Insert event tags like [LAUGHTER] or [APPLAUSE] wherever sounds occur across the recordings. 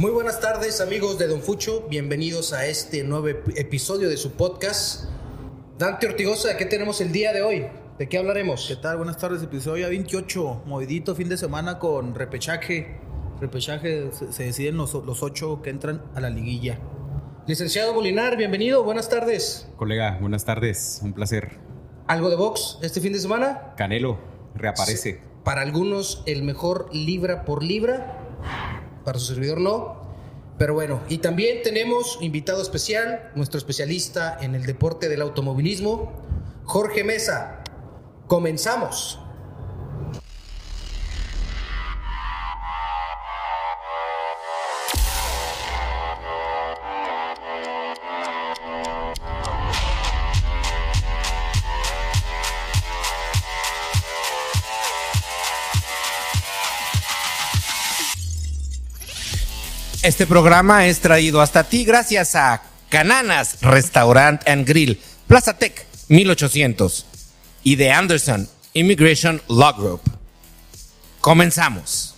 Muy buenas tardes amigos de Don Fucho, bienvenidos a este nuevo episodio de su podcast. Dante Ortigosa, ¿qué tenemos el día de hoy? ¿De qué hablaremos? ¿Qué tal? Buenas tardes, episodio 28, movidito fin de semana con repechaje. Repechaje, se, deciden los, los ocho que entran a la liguilla. Licenciado Molinar, bienvenido, buenas tardes. Colega, buenas tardes, un placer. ¿Algo de box este fin de semana? Canelo, reaparece. Para algunos el mejor libra por libra, para su servidor no. Pero bueno, y también tenemos invitado especial, nuestro especialista en el deporte del automovilismo, Jorge Mesa. Comenzamos. Este programa es traído hasta ti gracias a Cananas Restaurant and Grill, Plaza Tech 1800 y de Anderson Immigration Law Group. Comenzamos.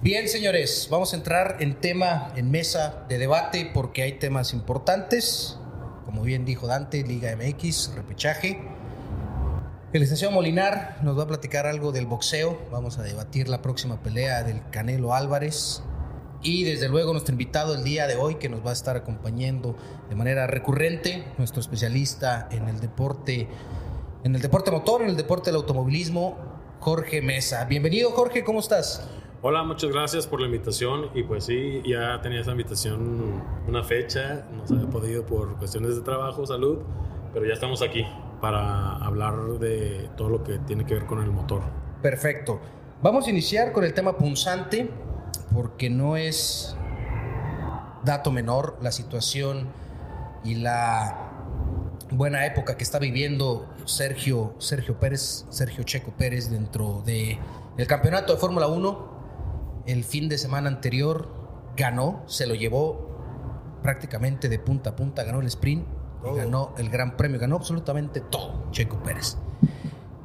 Bien, señores, vamos a entrar en tema, en mesa de debate, porque hay temas importantes. Como bien dijo Dante, Liga MX, repechaje. El licenciado Molinar nos va a platicar algo del boxeo. Vamos a debatir la próxima pelea del Canelo Álvarez. Y desde luego nuestro invitado el día de hoy que nos va a estar acompañando de manera recurrente, nuestro especialista en el deporte, en el deporte motor, en el deporte del automovilismo, Jorge Mesa. Bienvenido Jorge, ¿cómo estás? Hola, muchas gracias por la invitación y pues sí, ya tenía esa invitación una fecha, no se había podido por cuestiones de trabajo, salud, pero ya estamos aquí para hablar de todo lo que tiene que ver con el motor. Perfecto. Vamos a iniciar con el tema punzante, porque no es dato menor la situación y la buena época que está viviendo Sergio, Sergio Pérez, Sergio Checo Pérez dentro de campeonato de Fórmula 1. El fin de semana anterior ganó, se lo llevó prácticamente de punta a punta, ganó el sprint ganó el Gran Premio, ganó absolutamente todo Checo Pérez.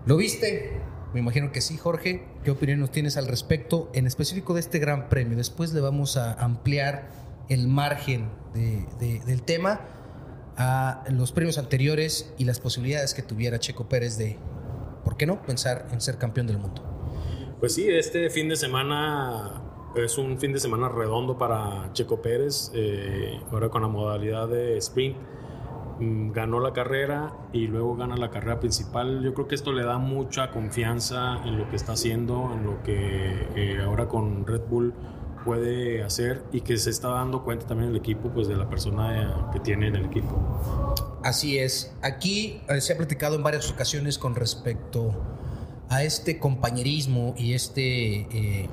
¿Lo viste? Me imagino que sí, Jorge. ¿Qué opinión nos tienes al respecto, en específico de este Gran Premio? Después le vamos a ampliar el margen del tema a los premios anteriores y las posibilidades que tuviera Checo Pérez de, ¿por qué no?, pensar en ser campeón del mundo. Pues sí, este fin de semana es un fin de semana redondo para Checo Pérez, eh, ahora con la modalidad de sprint ganó la carrera y luego gana la carrera principal. Yo creo que esto le da mucha confianza en lo que está haciendo, en lo que eh, ahora con Red Bull puede hacer y que se está dando cuenta también el equipo pues de la persona que tiene en el equipo. Así es. Aquí eh, se ha platicado en varias ocasiones con respecto a este compañerismo y este eh,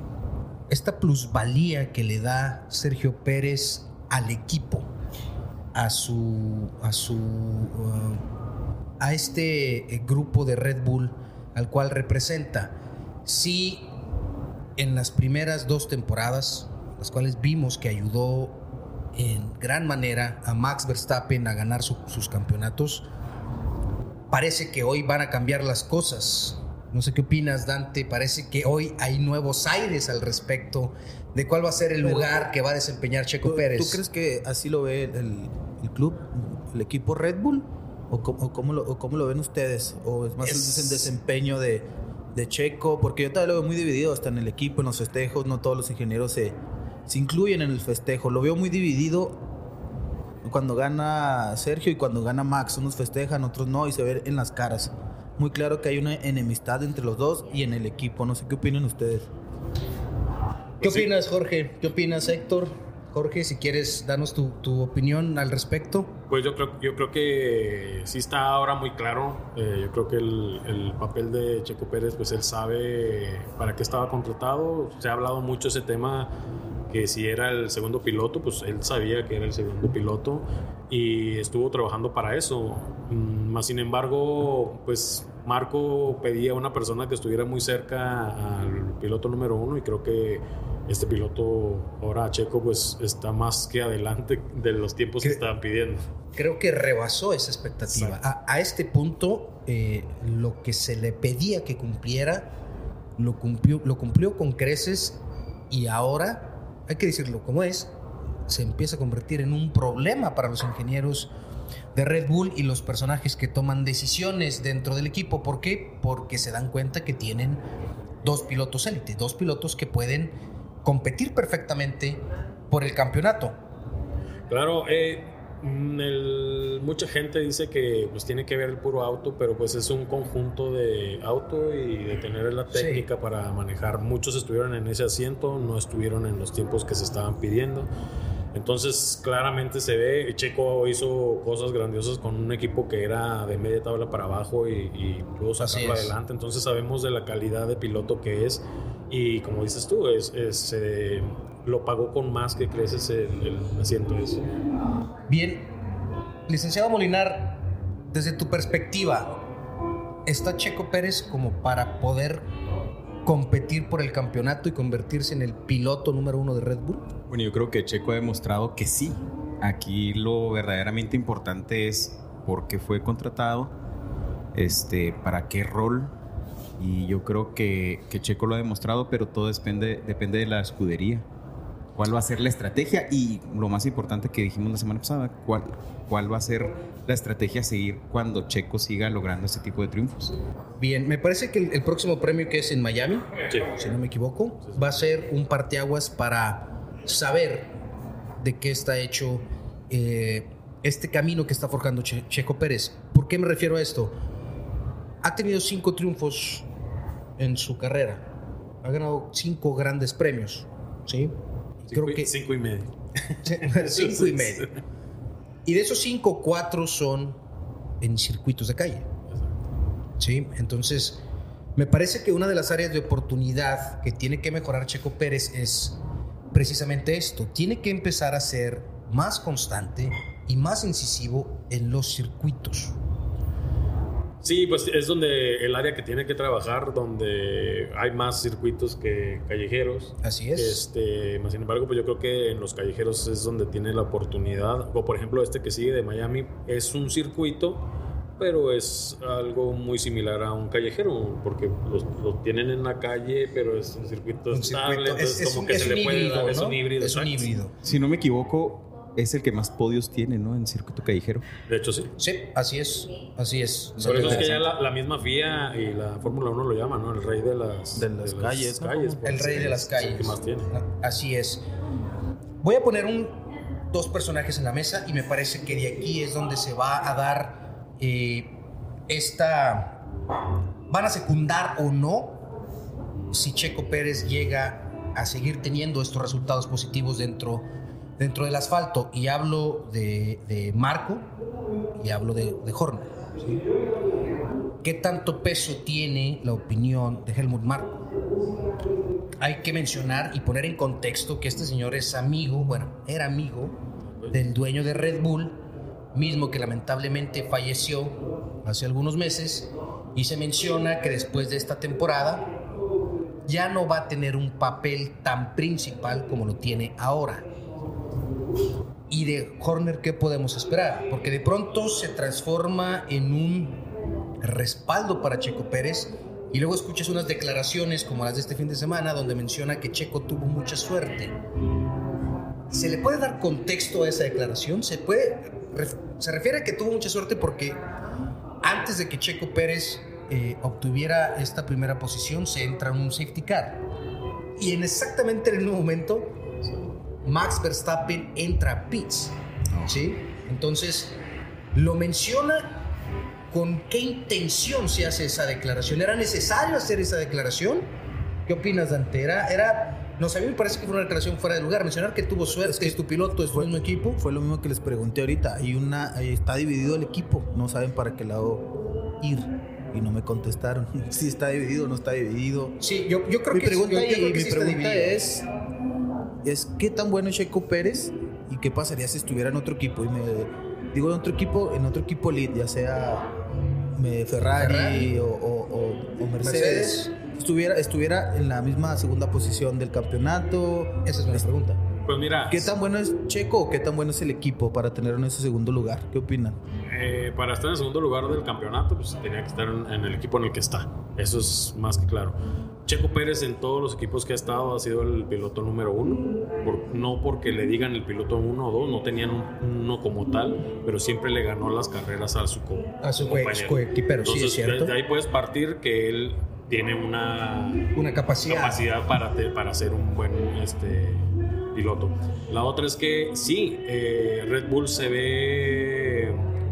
esta plusvalía que le da Sergio Pérez al equipo a su a su uh, a este eh, grupo de Red Bull al cual representa. Sí, en las primeras dos temporadas, las cuales vimos que ayudó en gran manera a Max Verstappen a ganar sus campeonatos, parece que hoy van a cambiar las cosas. No sé qué opinas, Dante. Parece que hoy hay nuevos aires al respecto de cuál va a ser el lugar que va a desempeñar Checo Pérez. ¿Tú crees que así lo ve el, club, el equipo Red Bull? ¿O cómo, lo, ven ustedes? ¿O es más el desempeño de, Checo? Porque yo todavía lo veo muy dividido hasta en el equipo, en los festejos. No todos los ingenieros se, se incluyen en el festejo. Lo veo muy dividido cuando gana Sergio y cuando gana Max. Unos festejan, otros no, y se ve en las caras. Muy claro que hay una enemistad entre los dos y en el equipo. No sé qué opinan ustedes. ¿Qué opinas, Jorge? ¿Qué opinas, Héctor? Jorge, si quieres, danos tu, opinión al respecto. Pues yo creo, yo creo que sí está ahora muy claro. Eh, yo creo que el, papel de Checo Pérez, pues él sabe para qué estaba contratado. Se ha hablado mucho ese tema que si era el segundo piloto, pues él sabía que era el segundo piloto y estuvo trabajando para eso. Mm, más sin embargo, pues Marco pedía a una persona que estuviera muy cerca al piloto número uno y creo que este piloto, ahora Checo, pues está más que adelante de los tiempos que estaban pidiendo. Creo que rebasó esa expectativa. A este punto, eh, lo que se le pedía que cumpliera, lo cumplió, lo cumplió con creces y ahora, hay que decirlo como es, se empieza a convertir en un problema para los ingenieros de Red Bull y los personajes que toman decisiones dentro del equipo. ¿Por qué? Porque se dan cuenta que tienen dos pilotos élite, dos pilotos que pueden competir perfectamente por el campeonato. Claro, eh, mm, el- mucha gente dice que pues tiene que ver el puro auto, pero pues es un conjunto de auto y de tener la Sí. técnica para manejar. Muchos estuvieron en ese asiento, no estuvieron en los tiempos que se estaban pidiendo. Entonces claramente se ve, Checo hizo cosas grandiosas con un equipo que era de media tabla para abajo y, y pudo sacarlo adelante. Entonces sabemos de la calidad de piloto que es y como dices tú, es, es, eh, lo pagó con más que creces el, el asiento ese. Bien, licenciado Molinar, desde tu perspectiva, ¿está Checo Pérez como para poder competir por el campeonato y convertirse en el piloto número uno de Red Bull? Bueno, yo creo que Checo ha demostrado que sí. Aquí lo verdaderamente importante es por qué fue contratado, este, para qué rol. Y yo creo que, que Checo lo ha demostrado, pero todo depende, depende de la escudería. ¿Cuál va a ser la estrategia? Y lo más importante que dijimos la semana pasada, ¿cuál, cuál va a ser la estrategia a seguir cuando Checo siga logrando este tipo de triunfos? Bien, me parece que el, el próximo premio que es en Miami, Sí. si no me equivoco, va a ser un parteaguas para saber de qué está hecho eh, este camino que está forjando Che- Checo Pérez. ¿Por qué me refiero a esto? Ha tenido cinco triunfos en su carrera. Ha ganado cinco grandes premios. ¿Sí? Creo que cinco y medio. [LAUGHS] cinco y medio. Y de esos cinco, cuatro son en circuitos de calle. Sí, entonces me parece que una de las áreas de oportunidad que tiene que mejorar Checo Pérez es precisamente esto. Tiene que empezar a ser más constante y más incisivo en los circuitos. Sí, pues es donde el área que tiene que trabajar, donde hay más circuitos que callejeros. Así es. Este, más sin embargo, pues yo creo que en los callejeros es donde tiene la oportunidad. O por ejemplo, este que sigue de Miami es un circuito, pero es algo muy similar a un callejero, porque los, lo tienen en la calle, pero es un circuito Un estable, circuito- entonces es, es como un, que es se le puede híbrido, dar, es ¿no? un híbrido. Es un híbrido. Si no me equivoco, es el que más podios tiene, ¿no? En circuito callejero. De hecho, sí. Sí, así es. Así es. Por eso es que ya la, la misma FIA y la Fórmula 1 lo llaman, ¿no? El rey de las, De las calles, ¿no? calles, El rey de las es el calles. que más tiene. Así es. Voy a poner un, dos personajes en la mesa y me parece que de aquí es donde se va a dar eh, esta... Van a secundar o no si Checo Pérez llega a seguir teniendo estos resultados positivos dentro, dentro del asfalto. Y hablo de, de Marco y hablo de, de. ¿Qué tanto peso tiene la opinión de Helmut Marko? hay que mencionar y poner en contexto que este señor es amigo, bueno, era amigo del dueño de Red Bull, mismo que lamentablemente falleció hace algunos meses, y se menciona que después de esta temporada ya no va a tener un papel tan principal como lo tiene ahora. Y de Horner, ¿qué podemos esperar? Porque de pronto se transforma en un respaldo para Checo Pérez y luego escuchas unas declaraciones como las de este fin de semana donde menciona que Checo tuvo mucha suerte. ¿Se le puede dar contexto a esa declaración? ¿Se, puede, se refiere a que tuvo mucha suerte porque antes de que Checo Pérez eh, obtuviera esta primera posición se entra en un safety car. Y en exactamente en el mismo momento Max Verstappen entra a pits. ¿sí? Entonces, lo menciona con qué intención se hace esa declaración. ¿Era necesario hacer esa declaración? ¿Qué opinas, Dante? Era, era, no sé, a mí me parece que fue una declaración fuera de lugar. Mencionar que tuvo suerte, que es tu piloto, es tu mismo equipo. Fue lo mismo que les pregunté ahorita. Hay una, está dividido el equipo. No saben para qué lado ir. Y no me contestaron. [LAUGHS] Si está dividido o no está dividido. Sí, yo, yo creo mi que sí, pregunta, yo- yo creo y- que mi sí pregunta es, es ¿qué tan bueno es Checo Pérez y qué pasaría si estuviera en otro equipo? Y me digo en otro equipo, en otro equipo elite, ya sea me- Ferrari, Ferrari. O, o- o- o Mercedes. Mercedes. estuviera, estuviera en la misma segunda posición del campeonato. Esa es una pregunta. Pues mira, ¿Qué tan bueno es Checo o qué tan bueno es el equipo para tener en ese segundo lugar? ¿Qué opinan? eh, para estar en el segundo lugar del campeonato, pues tenía que estar en, en el equipo en el que está. Eso es más que claro. Checo Pérez en todos los equipos que ha estado ha sido el piloto número uno. Por- no porque le digan el piloto uno o dos, no tenían un- uno como tal, pero siempre le ganó las carreras a su, co- A su compañero. coequipero, sí, es Entonces, cierto. de ahí puedes partir que él tiene una Una capacidad. capacidad para, te- para ser un buen este, piloto. La otra es que sí, eh, Red Bull se ve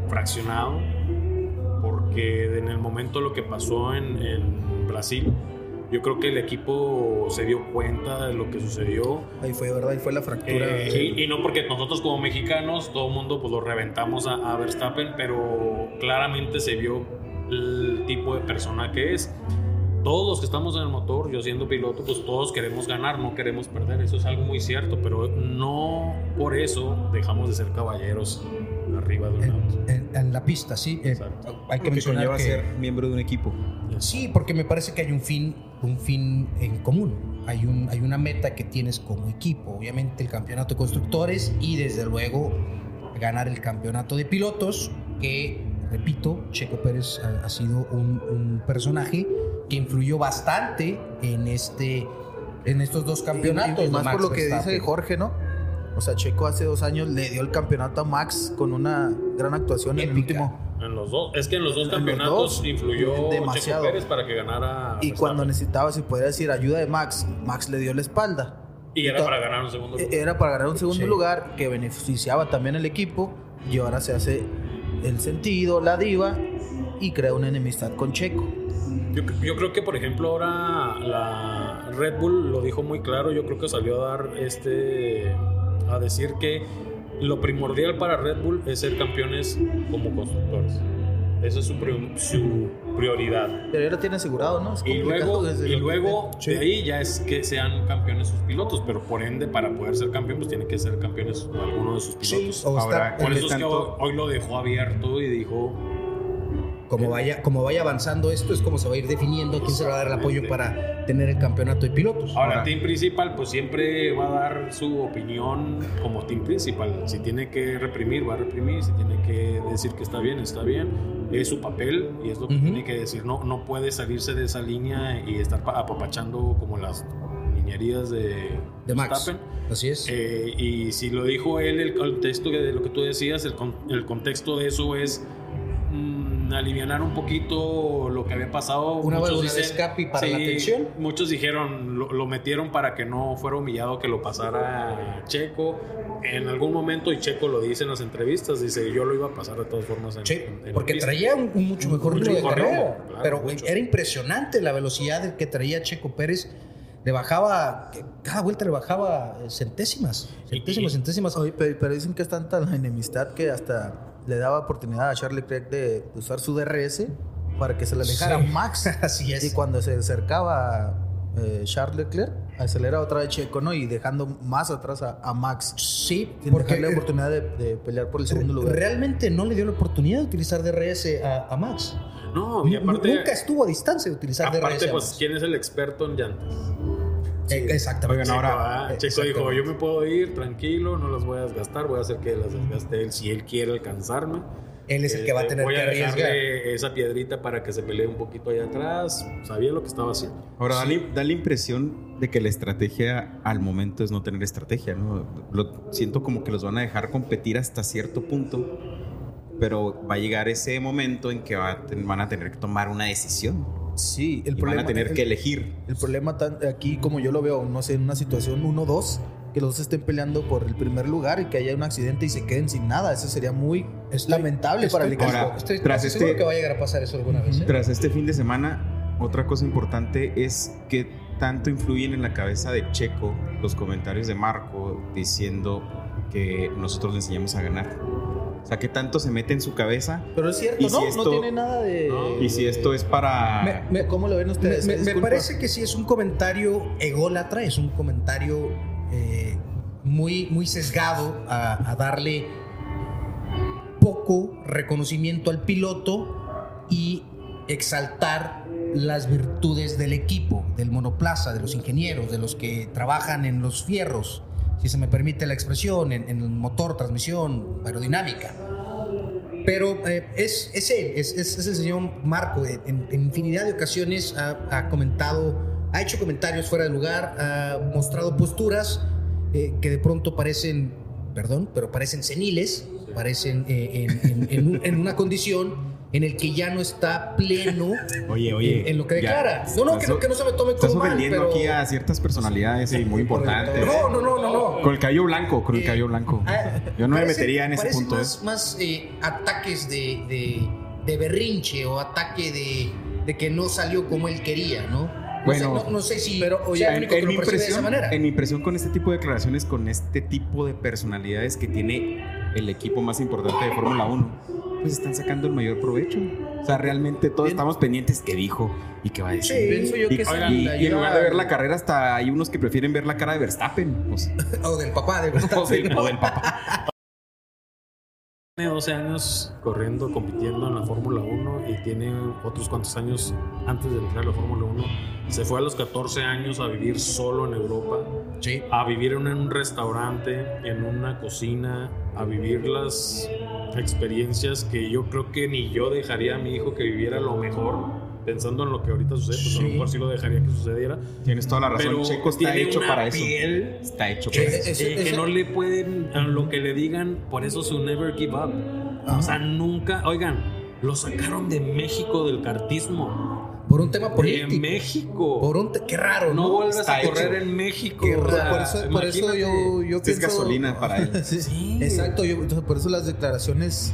fraccionado porque en el momento lo que pasó en, en Brasil, yo creo que el equipo se dio cuenta de lo que sucedió. Ahí fue, ¿verdad? Ahí fue la fractura. Eh, y, y no porque nosotros como mexicanos, todo el mundo pues lo reventamos a, a Verstappen, pero claramente se vio el tipo de persona que es. Todos los que estamos en el motor, yo siendo piloto, pues todos queremos ganar, no queremos perder. Eso es algo muy cierto, pero no por eso dejamos de ser caballeros arriba de un auto. En, en la pista, sí. Eh, Exacto. hay que Lo que mencionar conlleva que... ser miembro de un equipo. Sí, porque me parece que hay un fin, un fin en común. Hay, un, hay una meta que tienes como equipo. Obviamente el campeonato de constructores y desde luego ganar el campeonato de pilotos, que, repito, Checo Pérez ha, ha sido un, un personaje que influyó bastante en, este, en estos dos campeonatos. Y más por lo que dice. Jorge, ¿no? O sea, Checo hace dos años le dio el campeonato a Max con una gran actuación en el último. En los dos, es que en los dos En los campeonatos dos, influyó demasiado. Checo Pérez para que ganara. Y cuando necesitaba, se podría decir, ayuda de Max, Max le dio la espalda. Y era to- para ganar un segundo E- lugar. Era para ganar un segundo Sí. lugar que beneficiaba también al equipo y ahora se hace el sentido, la diva y crea una enemistad con Checo. Yo, yo creo que, por ejemplo, ahora la Red Bull lo dijo muy claro. Yo creo que salió a dar este. A decir que lo primordial para Red Bull es ser campeones como constructores. Esa es su, pri- su prioridad. Pero ya lo tiene asegurado, ¿no? Es Y luego, desde y luego Sí. de ahí ya es que sean campeones sus pilotos, pero por ende, para poder ser campeón, pues tiene que ser campeones alguno de sus pilotos. o Ahora, por ¿qué eso es que hoy, hoy lo dejó abierto y dijo: como vaya, como vaya avanzando esto, es como se va a ir definiendo quién se va a dar el apoyo para tener el campeonato de pilotos. Ahora, Ahora- Team Principal, pues siempre va a dar su opinión como Team Principal. Si tiene que reprimir, va a reprimir. Si tiene que decir que está bien, está bien. Es su papel y es lo que Ujú. tiene que decir. No, no puede salirse de esa línea y estar pa- apapachando como las niñerías de, de Max. Verstappen. Así es. Eh, y si lo dijo él, el contexto de lo que tú decías, el, con- el contexto de eso es alivianar un poquito lo que había pasado. Una Muchos válvula de escape para la tensión. Muchos dijeron, lo, lo metieron para que no fuera humillado que lo pasara Checo. En algún momento, y Checo lo dice en las entrevistas, dice, yo lo iba a pasar de todas formas en, Sí, en- en la porque pista". traía un, un mucho mejor ritmo de carrera. claro, pero mucho. era impresionante la velocidad que traía Checo Pérez. Le bajaba, cada vuelta le bajaba eh, centésimas, centésimas, centésimas. Oye, pero, pero dicen que es tanta la enemistad que hasta le daba oportunidad a Charlie Craig de usar su DRS para que se le alejara Sí. Max. [LAUGHS] Así es. Y cuando se acercaba eh, Charles Leclerc, acelera otra vez Checo, ¿no? Y dejando más atrás a, a Max. Sí, Sin porque la oportunidad de, de pelear por el segundo lugar. realmente no le dio la oportunidad de utilizar DRS a, a Max. No, y aparte, Nunca estuvo a distancia de utilizar aparte DRS. a pues. ¿quién es el experto en llantas? Eh, exactamente. Oigan, ahora, Checo, ah, eh, Checo dijo, yo me puedo ir tranquilo, no las voy a desgastar, voy a hacer que las desgaste él si él quiere alcanzarme. Él es el que va a Este, tener voy que arriesgar. esa piedrita para que se pelee un poquito allá atrás. Sabía lo que estaba haciendo. Ahora, da, la, da la impresión de que la estrategia al momento es no tener estrategia, ¿no? Lo, siento como que los van a dejar competir hasta cierto punto, pero va a llegar ese momento en que va a ten- van a tener que tomar una decisión Sí, el y problema van a tener el- que elegir. El problema tan- aquí, como yo lo veo, no sé, en una situación 1-2, que los dos estén peleando por el primer lugar y que haya un accidente y se queden sin nada. Eso sería muy Estoy- lamentable para el equipo. Ahora, estoy tras casi este- seguro que va a llegar a pasar eso alguna vez. ¿eh? Tras este fin de semana, otra cosa importante es que tanto influyen en la cabeza de Checo los comentarios de Marco diciendo que nosotros le enseñamos a ganar. O sea, que tanto se mete en su cabeza Pero es cierto, si ¿no? esto- no tiene nada de... No. y si esto es para... Me- me- ¿Cómo lo ven ustedes? me- parece que sí es un comentario ególatra, es un comentario eh, muy, muy sesgado a, a darle poco reconocimiento al piloto y exaltar las virtudes del equipo, del monoplaza, de los ingenieros, de los que trabajan en los fierros, si se me permite la expresión, en, en el motor, transmisión, aerodinámica. Pero eh, es, es él, es, es- es el señor Marco. eh, En, en infinidad de ocasiones ha, ha comentado, ha hecho comentarios fuera de lugar, ha mostrado posturas eh, que de pronto parecen, perdón, pero parecen seniles, parecen eh, en, en- en un- en una condición en el que ya no está pleno [LAUGHS] Oye, oye. en, en lo que ya, declara. No, no, que, no, que no se me tome Estás como mal, ofendiendo pero... aquí a ciertas personalidades y muy importantes. No, no, no, no, no. Con el cabello blanco, con el Eh, cabello blanco. Ah, Yo no me parece- metería en ese punto. ¿eh? Más, más, eh, ataques de, de, de berrinche o ataque de, de que no salió como él quería, ¿no? No Bueno, sé, no, no sé si pero, oye, En, en mi percibe de esa impresión, manera. en mi impresión con este tipo de declaraciones, con este tipo de personalidades que tiene el equipo más importante de Fórmula 1, pues están sacando el mayor provecho. O sea, realmente todos Bien. estamos pendientes qué dijo y qué va a decir. Pienso yo y, que sí, y- y en lugar de ver la carrera, hasta hay unos que prefieren ver la cara de Verstappen. O sea, [LAUGHS] O del papá, de [LAUGHS] o Verstappen. del, o del papá. Tiene 12 años corriendo, compitiendo en la Fórmula 1 y tiene otros cuantos años antes de entrar a la Fórmula 1. Se fue a los 14 años a vivir solo en Europa, Sí. a vivir en un restaurante, en una cocina, a vivir las experiencias que yo creo que ni yo dejaría a mi hijo que viviera lo mejor. Pensando en lo que ahorita sucede, pues a lo Sí. mejor sí lo dejaría que sucediera. Tienes toda la razón. Pero Checo está tiene hecho una para eso. piel Está hecho que- para eso. Ese- Eh, que ese- no le pueden a lo que le digan, por eso su never give up. O sea, nunca, oigan, lo sacaron de México del cartismo. Por un tema De político. México. Por un qué raro, no ¿no? vuelves Está a correr hecho. en México. Qué raro. por eso, por eso yo, yo Esto es pienso... gasolina para él. [LAUGHS] Sí, Sí. Exacto, yo, entonces por eso las declaraciones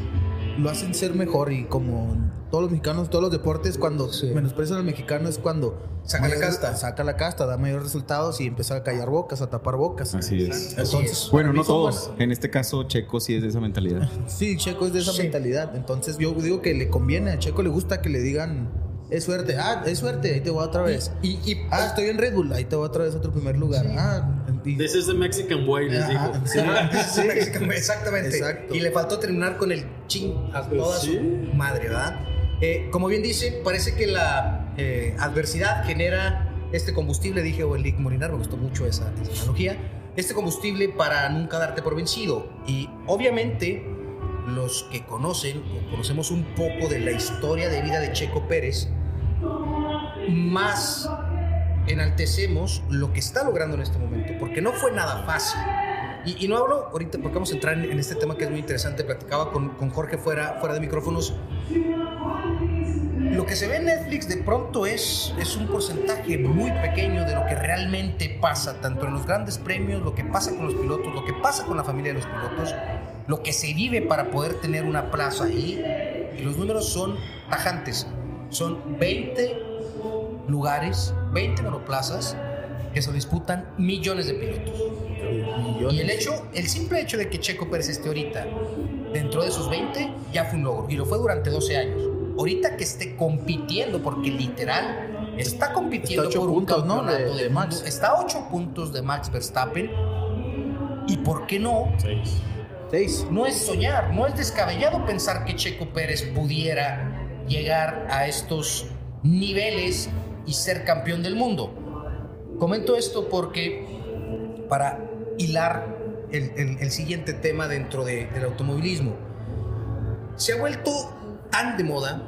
lo hacen ser mejor y como todos los mexicanos, todos los deportes, cuando Sí. menosprecian al mexicano es cuando Saca la casta. saca la casta, da mayores resultados y empieza a callar bocas, a tapar bocas. Así es. Así Entonces, es. Bueno, no todos. buenas- En este caso, Checo sí es de esa mentalidad. [LAUGHS] Sí, Checo es de esa Sí. mentalidad. Entonces yo digo que le conviene, a Checo le gusta que le digan, es suerte, ah, es suerte, ahí te voy otra vez. Y, y- Ah, estoy en Red Bull, ahí te voy otra vez a otro primer lugar. Ah, y- This is the Mexican way, les digo. Sí. [LAUGHS] [LAUGHS] Sí, exactamente. Exacto. Y le faltó terminar con el ching a toda Sí. su madre, ¿verdad? Eh, como bien dice, parece que la eh, adversidad genera este combustible, dije Oelic Molinar, me gustó mucho esa, esa analogía, este combustible para nunca darte por vencido. Y obviamente los que conocen o conocemos un poco de la historia de vida de Checo Pérez, más enaltecemos lo que está logrando en este momento, porque no fue nada fácil. Y, y no hablo ahorita porque vamos a entrar en, en este tema que es muy interesante. Platicaba con, con Jorge fuera, fuera de micrófonos. Lo que se ve en Netflix de pronto es, es un porcentaje muy pequeño de lo que realmente pasa, tanto en los grandes premios, lo que pasa con los pilotos, lo que pasa con la familia de los pilotos, lo que se vive para poder tener una plaza ahí. Y los números son tajantes. Son 20 lugares, 20 monoplazas que se disputan millones de pilotos. Y el hecho, el simple hecho de que Checo Pérez esté ahorita dentro de esos 20 ya fue un logro y lo fue durante 12 años. Ahorita que esté compitiendo, porque literal está compitiendo Está por un puntos, ¿no? campeonato de- de, de Max. Está a 8 puntos de Max Verstappen. ¿Y por qué no? Seis. Seis. No es soñar, no es descabellado pensar que Checo Pérez pudiera llegar a estos niveles y ser campeón del mundo. Comento esto porque para hilar el, siguiente tema dentro de- del automovilismo, se ha vuelto tan de moda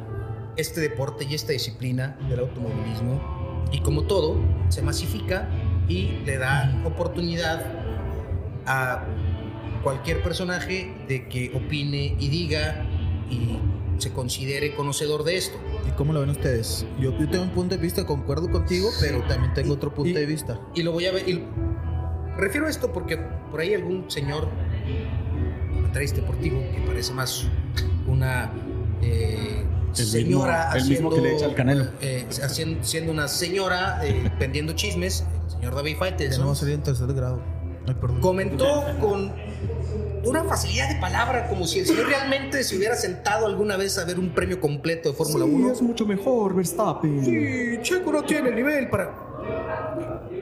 este deporte y esta disciplina del automovilismo y como todo, se masifica y le da oportunidad a cualquier personaje de que opine y diga y se considere conocedor de esto. ¿Y cómo lo ven ustedes? Yo, yo tengo un punto de vista, concuerdo contigo, pero también tengo otro punto Y- de vista. Y lo voy a ver. y refiero a esto porque por ahí algún señor comentarista deportivo que parece más una eh, El señora mismo- el mismo que le echa al Canelo. eh, haciendo- siendo una señora eh, vendiendo chismes, el señor David Ya Faitelson no va a salir en tercer grado. Ay, perdón. comentó con una facilidad de palabra como si el señor realmente se hubiera sentado alguna vez a ver un premio completo de Fórmula 1. mucho mejor, Verstappen. Sí, Checo no tiene nivel para.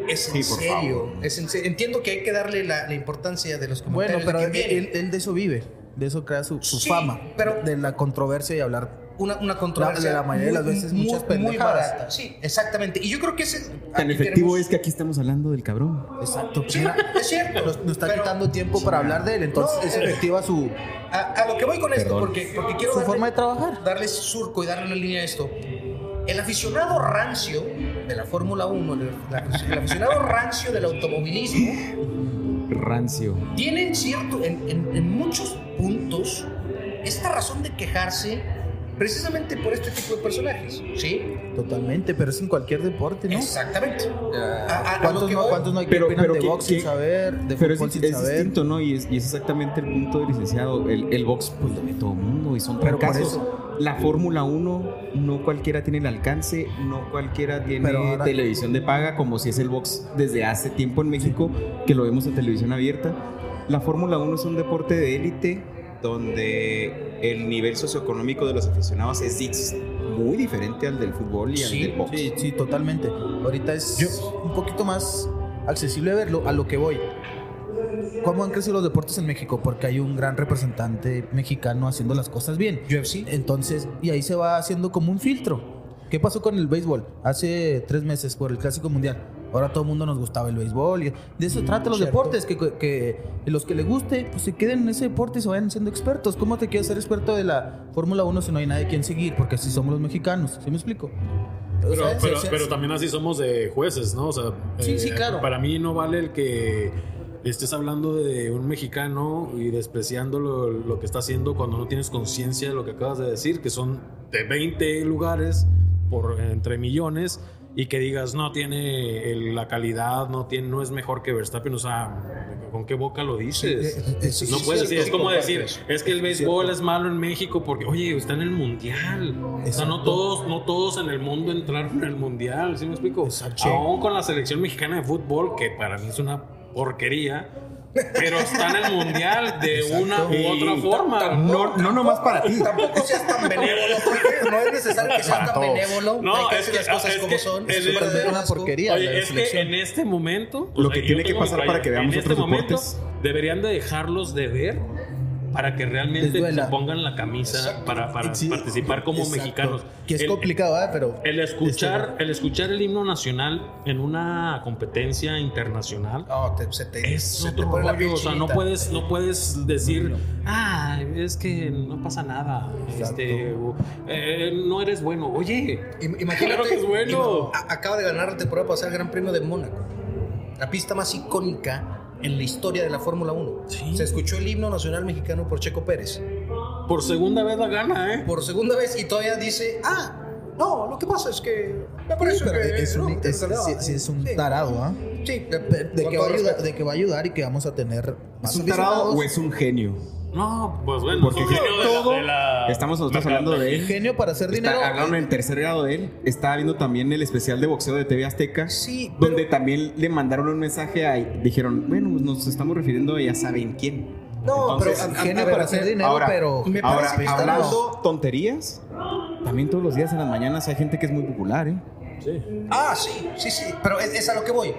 Es en Sí, por serio. Es en serio. Entiendo que hay que darle la, la importancia de los Bueno, comentarios. pero de él, de eso vive, de eso crea su, su Sí, fama, pero- de la controversia y hablar una, una controversia. La- la mayoría de las veces muy, muchas muy barata. Sí, exactamente. Y yo creo que ese. Tan efectivo tenemos- es que aquí estamos hablando del cabrón. Exacto. Sí, es cierto. nos, nos está pero quitando tiempo para hablar de él, entonces No, es eh, efectiva su, A, a lo que voy con esto, Perdón. porque, porque quiero su darle- forma de trabajar. darle surco y darle una línea a esto. El aficionado rancio de la Fórmula 1, el, la- el aficionado rancio del automovilismo, Rancio. tiene en cierto, en, en- en muchos puntos, esta razón de quejarse precisamente por este tipo de personajes. ¿Sí? Totalmente, pero es en cualquier deporte, ¿no? Exactamente. A- a ¿Cuántos que no, cuántos no hay que Pero- opinan pero de que- box sin que- saber, de Pero es, fútbol sin es saber? distinto, ¿no? Y es, y es exactamente el punto del licenciado. El, el box, pues lo ve todo el mundo y son Pero eso- La Fórmula 1, no cualquiera tiene el alcance, no cualquiera tiene ahora- televisión de paga, como si es el box desde hace tiempo en México, que lo vemos en televisión abierta. La Fórmula 1 es un deporte de élite donde el nivel socioeconómico de los aficionados es muy diferente al del fútbol y al Sí, del box. Sí, sí, totalmente. Ahorita es un poquito más accesible verlo a lo que voy. ¿Cómo han crecido los deportes en México? Porque hay un gran representante mexicano haciendo las cosas bien. UFC. Entonces, y ahí se va haciendo como un filtro. ¿Qué pasó con el béisbol? Hace tres meses por el Clásico Mundial. Ahora todo el mundo nos gustaba el béisbol. y de eso trata los cierto. deportes, que, que los que les guste, pues se queden en ese deporte y se vayan siendo expertos. ¿Cómo te quieres ser experto de la Fórmula 1 si no hay nadie quien seguir? Porque así somos los mexicanos. ¿Sí me explico? O Pero, sea, pero, se- se- pero también así somos de jueces, ¿no? O sea, eh, Sí, sí, claro. Para mí no vale el que estés hablando de un mexicano y despreciando lo, lo que está haciendo cuando no tienes conciencia de lo que acabas de decir, que son de 20 lugares por entre millones y que digas no tiene el- la calidad, no tiene, no es mejor que Verstappen, o sea, ¿con qué boca lo dices? Sí, eh, eh, no puedes decir, es como decir, es que el béisbol es malo en México porque, oye, está en el mundial. O sea, no todos, no todos en el mundo entraron en el mundial, ¿sí me explico? Exacto. Aún con la selección mexicana de fútbol, que para mí es una porquería, pero está en el mundial de [LAUGHS] una u Y otra forma. No, no nomás para ti. Tampoco seas tan [LAUGHS] benévolo, porque no es necesario que seas tan benévolo. No, es que- las cosas es como que son. es una porquería. la Oye, es que en este momento. Lo que sea, tiene que pasar para que veamos En este otros momento deportes. deberían de dejarlos de ver para que realmente se pongan la camisa para, para Sí, participar como exacto. mexicanos. Que es El- complicado, ¿verdad? Pero. El escuchar, Este, el escuchar el himno nacional en una competencia internacional No, te, se te, es se te otro pone la rollo. piel O sea, no puedes, no puedes decir, ah, es que no pasa nada. Este, o, eh, no eres bueno. Oye, Im- Imagínate, claro que es bueno. acaba de ganar la temporada pasada el Gran Premio de Mónaco. La pista más icónica en la historia de la Fórmula 1. Sí. Se escuchó el himno nacional mexicano por Checo Pérez. Por segunda vez la gana, ¿eh? Por segunda vez y todavía dice, ah, no, lo que pasa es que me parece pero que... es un, no, es, sí- sí es un sí, tarado, ¿ah? Sí, de, De, de que va a ayudar, de que va a ayudar y que vamos a tener más ¿Es un tarado o es un genio? No, pues bueno, Porque de la- todo- de la- Estamos nosotros hablando de él. Genio para hacer Está- dinero. hablaron en tercer grado de él. Estaba viendo también el especial de boxeo de TV Azteca. Sí, pero- Donde también le mandaron un mensaje a. Dijeron, bueno, pues nos estamos refiriendo a ya saben quién. No, Entonces, pero genio para hacer dinero, ahora, pero. me Ahora, parece que estamos- hablando tonterías, también todos los días en las mañanas hay gente que es muy popular, ¿eh? Sí. Ah, sí, sí, sí, pero es, es a lo que voy.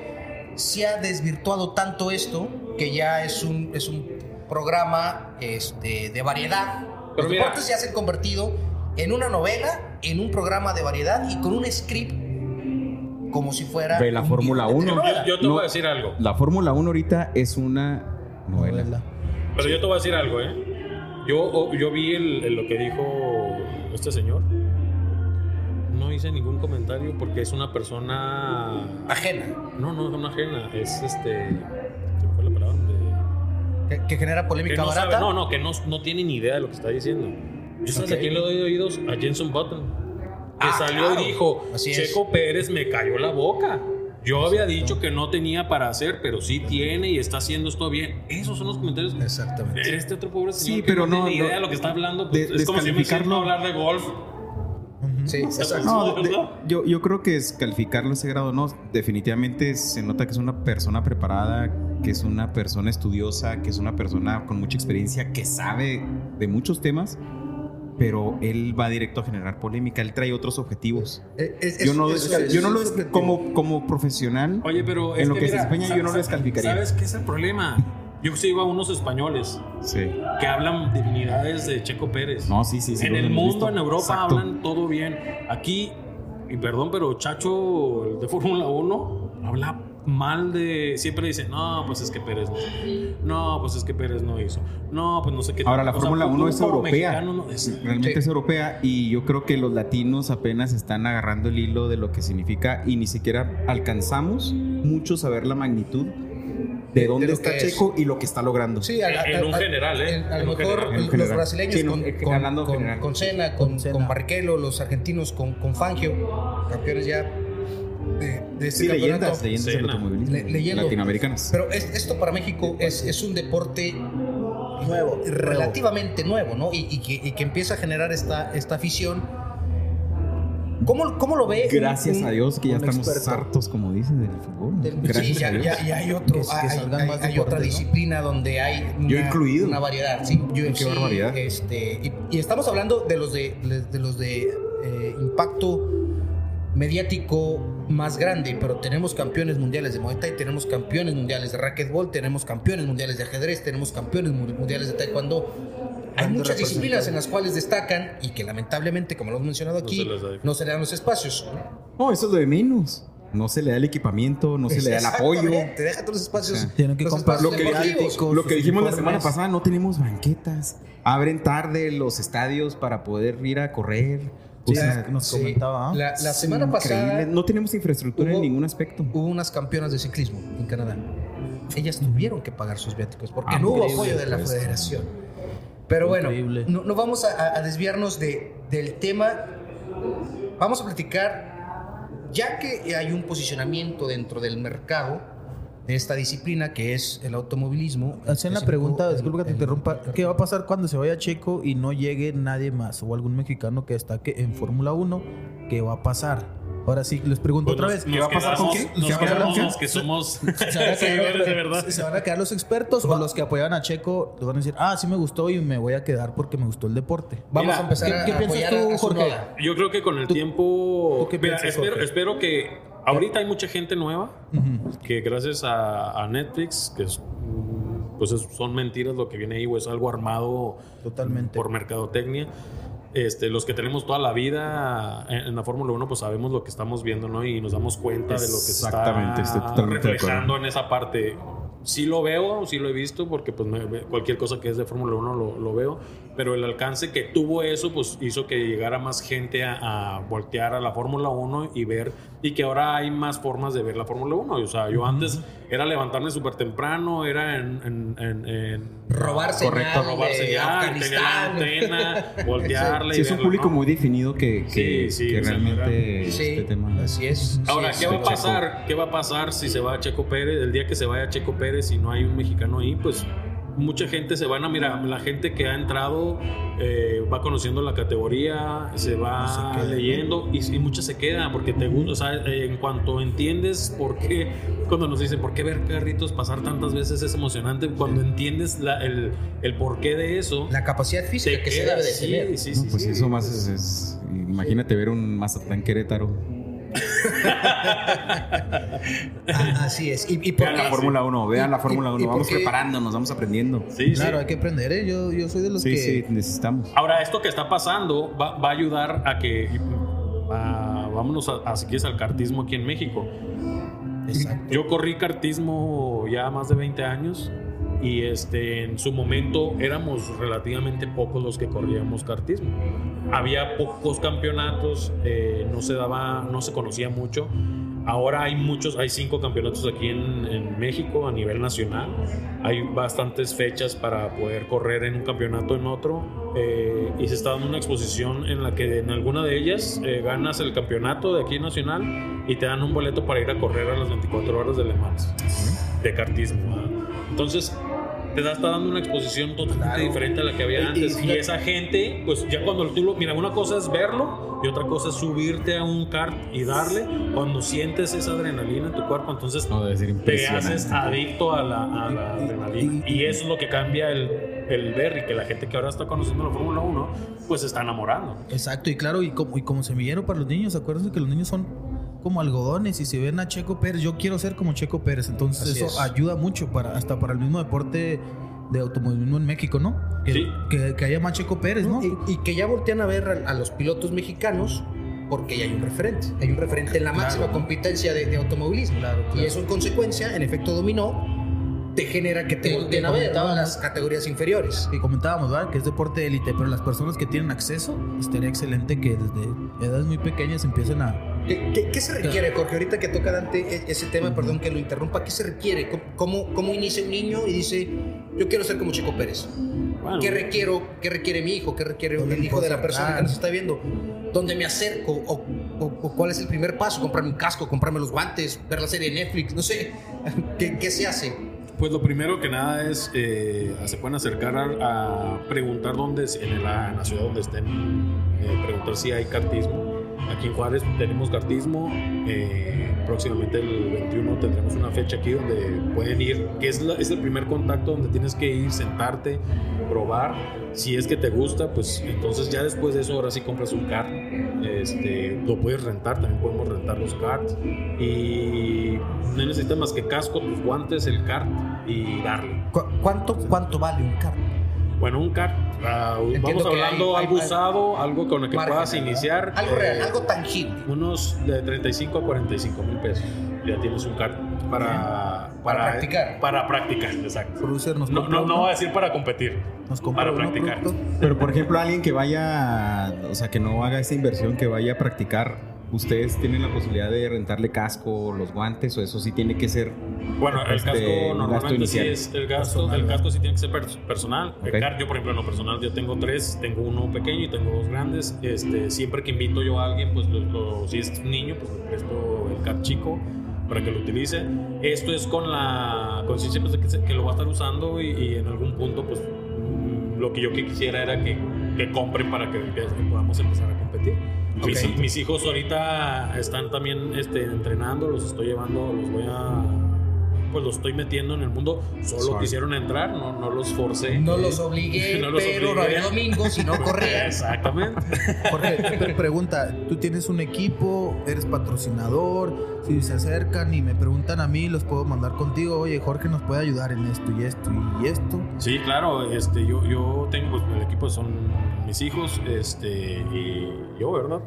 Se ha desvirtuado tanto esto que ya es un, es un programa este, de variedad. Pero Los mira- deportes ya se han convertido en una novela, en un programa de variedad y con un script como si fuera... Ve la un Fórmula guion de 1. telenovela. Yo te No. voy a decir algo. La Fórmula 1 ahorita es una novela. novela. Pero yo te voy a decir algo, ¿eh? Yo, o- yo vi el- el- lo que dijo este señor. No hice ningún comentario porque es una persona. Ajena, No, no es una ajena. Es este. Que, que genera que polémica no barata. sabe, no, no, que no, no tiene ni idea de lo que está diciendo. Yo sabes Ok. a quién le doy oídos? A Jenson Button. Que Ah, salió claro. y dijo, Así es. Checo Pérez me cayó la boca. Yo había dicho que no tenía para hacer, pero sí tiene y está haciendo esto bien. Esos son los comentarios. Exactamente. Este otro pobre señor Sí, que pero no, no- tiene ni no- idea de lo que está hablando. pues, de- es como si me hablar de golf. Sí, exacto. No, de- yo, yo creo que es calificarlo a ese grado, no. Definitivamente se nota que es una persona preparada, que es una persona estudiosa, que es una persona con mucha experiencia, que sabe de muchos temas, pero él va directo a generar polémica, él trae otros objetivos. Es- es- Yo no, es- yo no lo, es- como, como profesional, Oye, pero En es lo que se mira, desempeña yo no lo ¿sabes- descalificaría. ¿Sabes qué es el problema? [LAUGHS] Yo sigo a unos españoles Sí. que hablan divinidades de Checo Pérez. No, sí, sí, sí. en el mundo, visto. en Europa, Exacto. hablan todo bien. Aquí, y perdón, pero Chacho el de Fórmula 1 habla mal de. Siempre dice, no, pues es que Pérez no. No, pues es que Pérez no hizo. No, pues no sé qué. Ahora, la Fórmula tú 1 es europea. no- es- Realmente Sí. es europea y yo creo que los latinos apenas están agarrando el hilo de lo que significa y ni siquiera alcanzamos mucho saber la magnitud de dónde está es. Checo y lo que está logrando. Sí, a- En un general, ¿eh? A lo mejor general. Los general. brasileños Sí, con, con, con, con Senna, con, Con Senna. con Barrichello, los argentinos con, con Fangio, campeones ya de, de este Sí, campeonato. leyendas, leyendas del Cena. automovilismo Le- leyendo. latinoamericanas. Pero es- esto para México es, es un deporte Nuevo. relativamente nuevo, ¿no? Y, y que, y que empieza a generar esta, esta afición. ¿Cómo, cómo lo ve? Gracias un- a Dios que ya estamos experto. hartos, como dicen, del fútbol. del- Gracias sí, ya, a Dios. ya- ya hay otro, hay, hay- otra ¿no? disciplina donde hay Yo una, incluido. una variedad, sí, UFC, Qué barbaridad. Este, y, y estamos hablando de los de, de los de eh, impacto mediático más grande, pero tenemos campeones mundiales de Muay Thai, tenemos campeones mundiales de racquetball, tenemos campeones mundiales de ajedrez, tenemos campeones mu- mundiales de taekwondo. Hay muchas disciplinas en las cuales destacan y que lamentablemente, como lo hemos mencionado aquí, se les da. no se le dan los espacios. No, eso es lo de menos. No se le da el equipamiento, no se le da el apoyo. Te deja todos los espacios. O sea, Tienen que comprar lo que- Lo que dijimos la semana pasada, no tenemos banquetas. Abren tarde los estadios para poder ir a correr. O Sí, sea, nos Sí. comentaba. ¿ah? La, la semana increíble. pasada No tenemos infraestructura hubo- en ningún aspecto. hubo unas campeonas de ciclismo en Canadá. Ellas tuvieron que pagar sus viáticos porque Ah, no hubo apoyo de la pues. federación. Pero bueno, no, no vamos a, a desviarnos de, del tema. Vamos a platicar, ya que hay un posicionamiento dentro del mercado de esta disciplina que es el automovilismo. Hacen la pregunta, el- disculpa que te el- interrumpa, ¿qué va a pasar cuando se vaya Checo y no llegue nadie más o algún mexicano que destaque en Fórmula 1? ¿Qué va a pasar? Ahora sí, les pregunto Pues otra nos- vez. nos va a pasar con qué? Nos ¿Qué va a pasar quedamos con los que somos ¿Se van, a [LAUGHS] seguidores [LAUGHS] de verdad. quedar, ¿Se van a quedar los expertos o los que apoyaban a Checo les van a decir, ah, sí me gustó y me voy a quedar porque me gustó el deporte? Vamos Mira, a empezar ¿qué- a qué piensas tú, Jorge? Yo creo que con el ¿Tú- tiempo. tú qué Mira, piensas, espero, Jorge? espero que. Ahorita hay mucha gente nueva que gracias a, a Netflix, que es, pues es- son mentiras lo que viene ahí o es algo armado Totalmente. por mercadotecnia. Este, los que tenemos toda la vida en, en la Fórmula 1, pues sabemos lo que estamos viendo, ¿no? Y nos damos cuenta de lo que se está reflejando en esa parte. Sí lo veo, sí lo he visto, porque pues me- cualquier cosa que es de Fórmula 1 lo, lo veo, pero el alcance que tuvo eso, pues hizo que llegara más gente a, a voltear a la Fórmula 1 y ver, y que ahora hay más formas de ver la Fórmula 1. O sea, yo antes era levantarme súper temprano, era en... en, en- en- Robar Correcto, señal robar señal, tener la antena, [LAUGHS] voltearla Sí, y es un público ¿no? muy definido que, que, Sí, sí, que realmente Sí, este tema. así es. Ahora, ¿qué es. va a pasar? ¿Qué va a pasar si se va Checo Pérez? El día que se vaya Checo Pérez y no hay un mexicano ahí, pues mucha gente se van a mirar. La gente que ha entrado eh, va conociendo la categoría, se va Se leyendo y, y mucha se queda porque te gusta. O sea, en cuanto entiendes por qué, cuando nos dicen por qué ver carritos pasar tantas veces es emocionante, cuando entiendes la- el, el porqué de eso. La capacidad física que se debe de Sí, tener. sí, No, sí, pues sí. eso más es, es- Imagínate ver un Mazatlán Querétaro. Ah, [LAUGHS] así es. ¿Y, y por Vean la Fórmula 1, vean la Fórmula y- 1. y Vamos preparándonos, vamos aprendiendo. Sí, Claro, sí. hay que aprender, ¿eh? Yo, yo soy de los Sí, que... sí, necesitamos. Ahora, esto que está pasando va, va a ayudar a que. a- vámonos a, a, si quieres al cartismo aquí en México. Exacto. Yo corrí cartismo ya más de 20 años y este, en su momento éramos relativamente pocos los que corríamos cartismo. Había pocos campeonatos, eh, no se daba, no se conocía mucho. Ahora hay muchos, hay cinco campeonatos aquí en, en México a nivel nacional. Hay bastantes fechas para poder correr en un campeonato en otro eh, y se está dando una exposición en la que en alguna de ellas eh, ganas el campeonato de aquí nacional y te dan un boleto para ir a correr a las 24 horas de Le Mans de cartismo. Entonces te da, está dando una exposición totalmente Claro. diferente a la que había Y- y antes. Y, esa gente, pues ya cuando tú lo. Mira, una cosa es verlo y otra cosa es subirte a un kart y darle. Cuando sientes esa adrenalina en tu cuerpo, entonces No, te haces adicto a la, a la adrenalina. Y eso es lo que cambia el, el ver y que la gente que ahora está conociendo la Fórmula 1, pues se está enamorando. Exacto, y claro, y como, y como semillero para los niños, acuérdense que los niños son como algodones y si ven a Checo Pérez, yo quiero ser como Checo Pérez. Entonces Así eso es. ayuda mucho para hasta para el mismo deporte de automovilismo en México, ¿no? Que, Sí. que, que haya más Checo Pérez, ¿no? Y, y que ya voltean a ver a, a los pilotos mexicanos porque ya hay un referente. Hay un referente en la máxima competencia de, de automovilismo. Claro, claro. Y eso en consecuencia, en efecto dominó, te genera que te Te- volteen te a ver ¿no? comentábamos. las categorías inferiores. Y comentábamos, ¿verdad? Que es deporte de élite, pero las personas que tienen acceso, estaría excelente que desde edades muy pequeñas empiecen a... ¿Qué, qué- qué se requiere, Jorge? Ahorita que toca Dante e- ese tema, perdón que lo interrumpa, ¿qué se requiere? ¿Cómo, cómo, inicia un niño y dice, yo quiero ser como Chico Pérez? Bueno, ¿Qué, requiero, ¿Qué requiere mi hijo? ¿Qué requiere ¿Dónde el hijo de la persona que nos está viendo? ¿Dónde me acerco? ¿O, o- o cuál es el primer paso? ¿Comprarme un casco? ¿Comprarme los guantes? ¿Ver la serie de Netflix? No sé. [LAUGHS] ¿Qué, qué se hace? Pues lo primero que nada es, eh, se pueden acercar a, a preguntar dónde, es- en la, en la ciudad donde estén, eh, preguntar si hay cartismo. Aquí en Juárez tenemos cartismo, eh, próximamente el 21 tendremos una fecha aquí donde pueden ir, que es, la- es el primer contacto donde tienes que ir, sentarte, probar, si es que te gusta, pues entonces ya después de eso ahora sí compras un kart, este, lo puedes rentar, también podemos rentar los karts y no necesitas más que casco, tus guantes, el kart y darle. ¿Cu- ¿Cuánto, cuánto vale un carro? Bueno, un kart, ah, vamos hablando hay- algo hay- usado, algo con el que Margen, puedas ¿verdad? iniciar. Algo eh, real, algo tangible. Unos de 35 a 45 mil pesos. Ya tienes un kart para, Para practicar. Para practicar, exacto. Producer nos No, no, no voy a decir para competir. nos para practicar. Pero por ejemplo, alguien que vaya, o sea, que no haga esa inversión, que vaya a practicar, ¿ustedes tienen la posibilidad de rentarle casco, los guantes o eso sí tiene que ser? Bueno, el Este, casco normalmente sí inicial. es el gasto, Personal, el casco sí tiene que ser pers- personal. Ok. El kart, yo por ejemplo en lo personal yo tengo tres, tengo uno pequeño y tengo dos grandes. Este, siempre que invito yo a alguien, pues lo- lo- si es un niño, pues le presto el kart chico para que lo utilice. Esto es con la conciencia pues, de que, se- que lo va a estar usando y, y en algún punto pues mm, lo que yo quisiera era que, que compren para que podamos empezar a competir. Mis, hijos ahorita están también este, entrenando, los estoy llevando, los voy a. Pues los estoy metiendo en el mundo. Solo quisieron entrar, no, no los forcé. No los obligué, [LAUGHS] No los pero no había domingo si no [LAUGHS] corría. Exactamente. Jorge, [LAUGHS] pre- pregunta, tú tienes un equipo, eres patrocinador, si se acercan y me preguntan a mí, los puedo mandar contigo, oye, Jorge nos puede ayudar en esto y esto y esto. Sí, claro, este, yo, yo tengo, pues, el equipo son mis hijos, este, y yo, ¿verdad?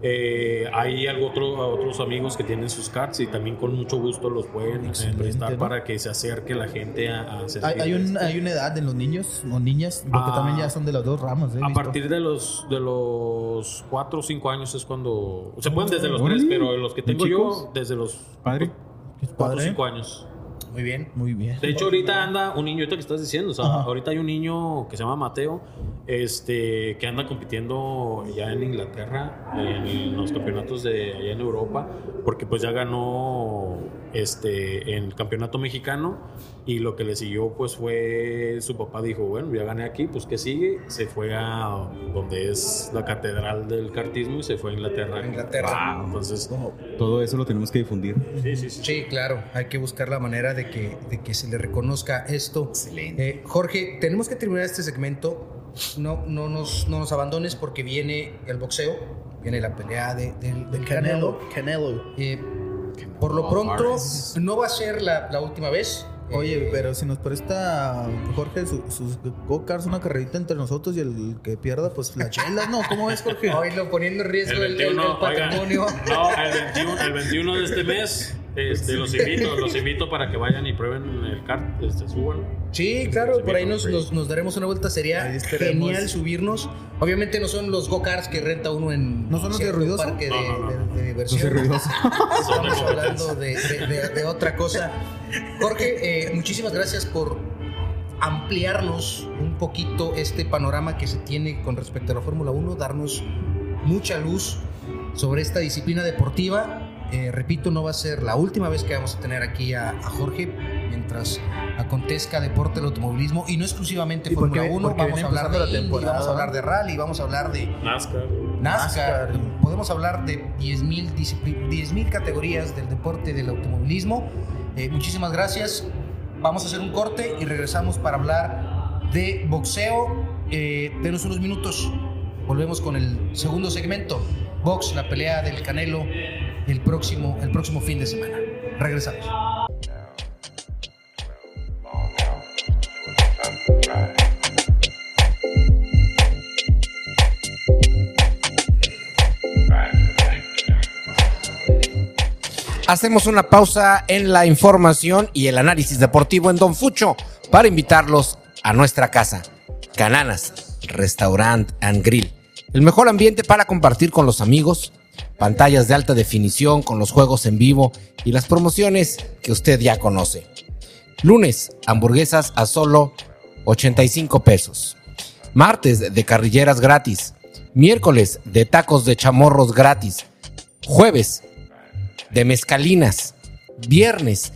Eh, hay algo otro, otros amigos que tienen sus cards y también con mucho gusto los pueden eh, prestar ¿no? para que se acerque la gente a, a Hay, servir hay, un- esto. hay una edad en los niños o niñas, porque Ah. también ya son de las dos ramas. ¿eh? A Visto. partir de los de los 4 o 5 años es cuando se pueden desde los Órale. 3, pero los que ¿Muy tengo yo desde los Padre. Qué 4 o padre. 5 años. Muy bien. Muy bien. De hecho, ahorita anda un niño, ahorita que estás diciendo, o sea, Ajá. ahorita hay un niño que se llama Mateo, este, que anda compitiendo ya en Inglaterra, en los campeonatos de allá en Europa, porque pues ya ganó este, en el campeonato mexicano y lo que le siguió pues fue, su papá dijo, bueno, ya gané aquí, pues ¿qué sigue? Se fue a donde es la catedral del cartismo y se fue a Inglaterra. Inglaterra. Wow, entonces, Todo eso lo tenemos que difundir. sí, sí, sí. Sí, claro, hay que buscar la manera de que, de que se le reconozca esto. Excelente. Eh, Jorge, tenemos que terminar este segmento. No, no, nos, no nos abandones porque viene el boxeo, viene la pelea de- del, del Canelo. Canelo. Eh, por lo pronto, no va a ser la, la última vez. Oye, Eh, pero si nos presta Jorge su- sus go-karts, una carrerita entre nosotros y el que pierda, pues la chela, ¿no? ¿Cómo es, Jorge? [LAUGHS] Oílo, poniendo en riesgo el, el- el 21, oigan, patrimonio. [LAUGHS] no, el 21, el 21 de este mes, este, los invito, los invito para que vayan y prueben el kart, este, suban. Sí, claro, por ahí nos, nos- nos daremos una vuelta. Sería genial subirnos. Obviamente no son los go-karts que renta uno en ¿No son los de ruidoso? parque de, No, no, no. de- de diversión. Entonces, ruidoso. [LAUGHS] Estamos hablando de, de- de- de otra cosa. Jorge, eh, muchísimas gracias por ampliarnos un poquito este panorama que se tiene con respecto a la Fórmula 1, darnos mucha luz sobre esta disciplina deportiva. Eh, repito, no va a ser la última vez que vamos a tener aquí a, a Jorge mientras acontezca deporte del automovilismo y no exclusivamente Fórmula 1, porque vamos a hablar de la Indy, vamos a hablar de rally, vamos a hablar de NASCAR. NASCAR. NASCAR. Podemos hablar de 10.000 discipli- 10.000 categorías del deporte del automovilismo. Eh, muchísimas gracias. Vamos a hacer un corte y regresamos para hablar de boxeo. Eh, denos unos minutos. Volvemos con el segundo segmento. Box, la pelea del Canelo el próximo, el próximo fin de semana. Regresamos. Hacemos una pausa en la información y el análisis deportivo en Don Fucho para invitarlos a nuestra casa. Cananas, Restaurant and Grill. El mejor ambiente para compartir con los amigos, pantallas de alta definición con los juegos en vivo y las promociones que usted ya conoce. Lunes, hamburguesas a solo 85 pesos. Martes, de carrilleras gratis. Miércoles, de tacos de chamorros gratis. Jueves, de mezcalinas. Viernes,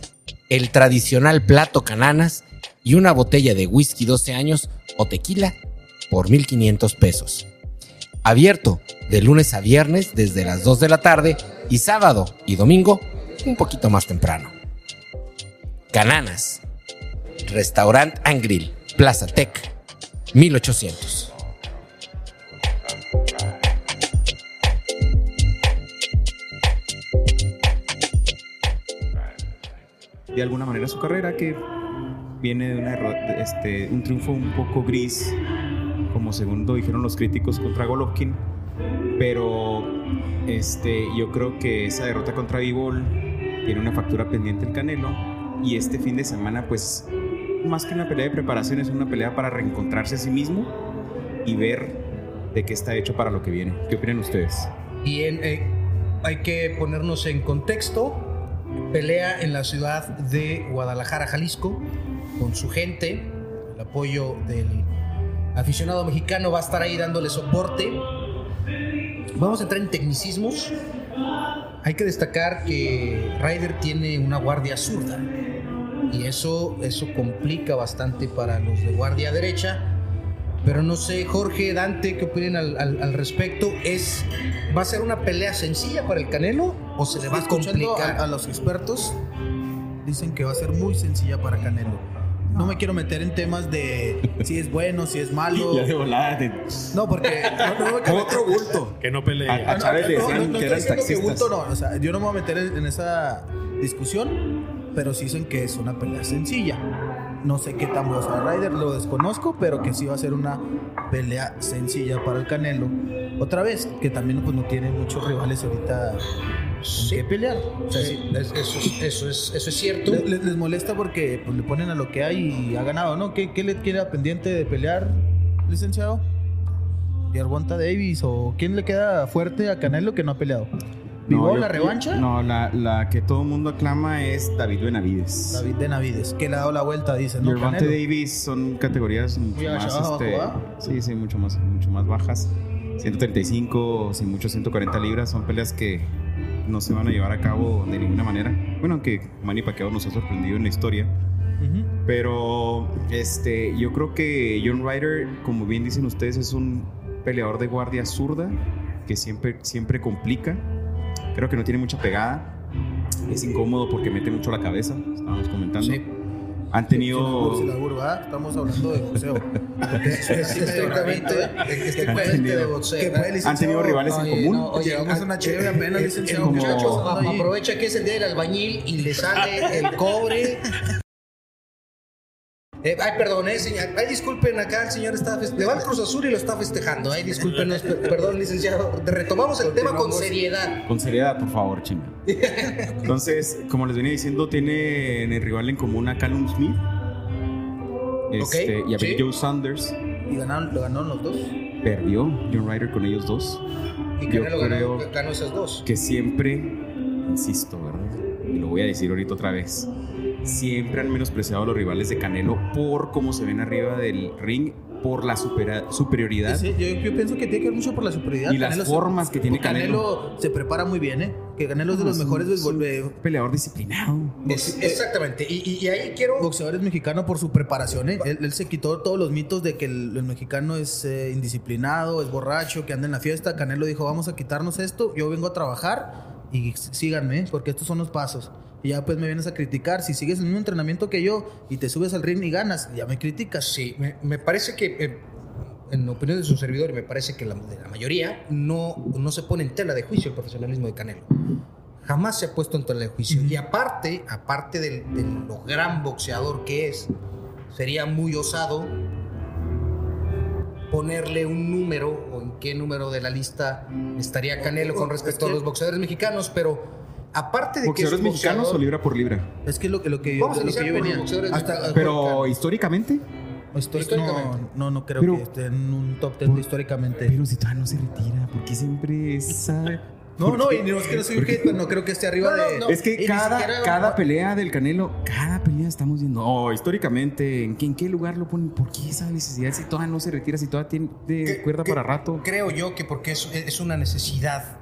el tradicional plato cananas y una botella de whisky 12 años o tequila por 1500 pesos. Abierto de lunes a viernes desde las 2 de la tarde y sábado y domingo un poquito más temprano. Cananas. Restaurant and Grill. Plaza Tech. 1800. de alguna manera su carrera, que viene de una este, un triunfo un poco gris, como segundo dijeron los críticos contra Golovkin, pero este, yo creo que esa derrota contra Vivol tiene una factura pendiente el Canelo y este fin de semana pues más que una pelea de preparación es una pelea para reencontrarse a sí mismo y ver de qué está hecho para lo que viene. ¿Qué opinan ustedes? Bien, eh, hay que ponernos en contexto pelea en la ciudad de Guadalajara, Jalisco, con su gente. El apoyo del aficionado mexicano va a estar ahí dándole soporte. Vamos a entrar en tecnicismos. Hay que destacar que Ryder tiene una guardia zurda y eso, eso complica bastante para los de guardia derecha pero no sé, Jorge, Dante, ¿qué opinan al, respecto? ¿Es, ¿Va a ser una pelea sencilla para el Canelo o se le va a complicar? A, los expertos dicen que va a ser muy sencilla para Canelo. No me quiero meter en temas de si es bueno, si es malo. [LAUGHS] Ya de volada. No, porque no, no otro bulto. Que no pelee. A, Chávez le decían que eran taxistas. no, o sea, yo no me voy a meter en esa discusión, pero sí dicen que es una pelea sencilla. No sé qué tan bueno sea Ryder, lo desconozco, pero que sí va a ser una pelea sencilla para el Canelo. Otra vez, que también pues, no tiene muchos rivales ahorita sí. que pelear. eso, es, eso, es, cierto. Les, molesta porque pues, le ponen a lo que hay y ha ganado, ¿no? ¿Qué, qué le queda pendiente de pelear, licenciado? ¿Yarwanta Davis o quién le queda fuerte a Canelo que no ha peleado? ¿Vivó la revancha? No, la, que todo el mundo aclama es David Benavides. David Benavides, que le ha dado la vuelta, dice, ¿no? Gervonta Davis son categorías mucho más. Este, sí, sí, mucho más, mucho más bajas. 135, sin mucho 140 libras, son peleas que no se van a llevar a cabo de ninguna manera. Bueno, aunque Manny Pacquiao nos ha sorprendido en la historia. Pero este, yo creo que John Ryder, como bien dicen ustedes, es un peleador de guardia zurda que siempre, siempre complica Creo que no tiene mucha pegada. Es incómodo porque mete mucho la cabeza, estábamos comentando. Sí. Han tenido. Estamos hablando de boxeo. de boxeo. Han tenido rivales en común. oye, Llegamos a una chévere apenas, licenciado. Muchachos, aprovecha que es el día del albañil y le sale el cobre [LAUGHS] eh, ay, perdón, eh, señor. Ay, disculpen, acá el señor está Le va al Cruz Azul y lo está festejando. Ay, disculpen, perdón, licenciado. Retomamos el tema con seriedad. Con seriedad, por favor, chinga. Entonces, como les venía diciendo, tiene en el rival en común a Callum Smith. Este, y a Joe Sanders. ¿Y ganaron, lo ganaron los dos? Perdió John Ryder con ellos dos. ¿Y Yo lo ganó, ganó esos dos? Que siempre, insisto, ¿verdad? Y lo voy a decir ahorita otra vez siempre han menospreciado a los rivales de Canelo por cómo se ven arriba del ring, por la superioridad. Sí, yo, pienso que tiene que ver mucho por la superioridad. Y las formas que tiene Canelo. Canelo se prepara muy bien, ¿eh? Que Canelo es de los mejores es un peleador disciplinado. exactamente. Y, ahí quiero. Boxeador es mexicano por su preparación, ¿eh? Él, se quitó todos los mitos de que el, mexicano es eh, indisciplinado, es borracho, que anda en la fiesta. Canelo dijo: Vamos a quitarnos esto. Yo vengo a trabajar y síganme, porque estos son los pasos. Y ya pues me vienes a criticar. Si sigues el mismo entrenamiento que yo y te subes al ring y ganas, ya me criticas. Sí, me, parece que, eh, en opinión de su servidor, me parece que la, la mayoría no, no se pone en tela de juicio el profesionalismo de Canelo. jamás se ha puesto en tela de juicio. Y aparte, aparte del, de lo gran boxeador que es, sería muy osado ponerle un número o en qué número de la lista estaría Canelo con respecto a los boxeadores mexicanos, pero aparte de que es ¿Boxeadores un mexicanos o libra por libra? Es que lo, que- lo que, Vamos a lo que yo por los venía. Hasta. Pero históricamente. Estoy- históricamente. no, no, no creo Pero- que esté en un top 10 históricamente. Pero si todavía no se retira, porque siempre esa. no, no, y no es que no soy un hate, pero no creo que esté arriba No, de. no. Es que cada, siquiera- cada pelea del Canelo, cada pelea estamos viendo, oh, históricamente, ¿en qué, en qué lugar lo ponen? ¿Por qué esa necesidad si todavía no se retira, si todavía tiene de cuerda para rato? Creo yo que porque es, es una necesidad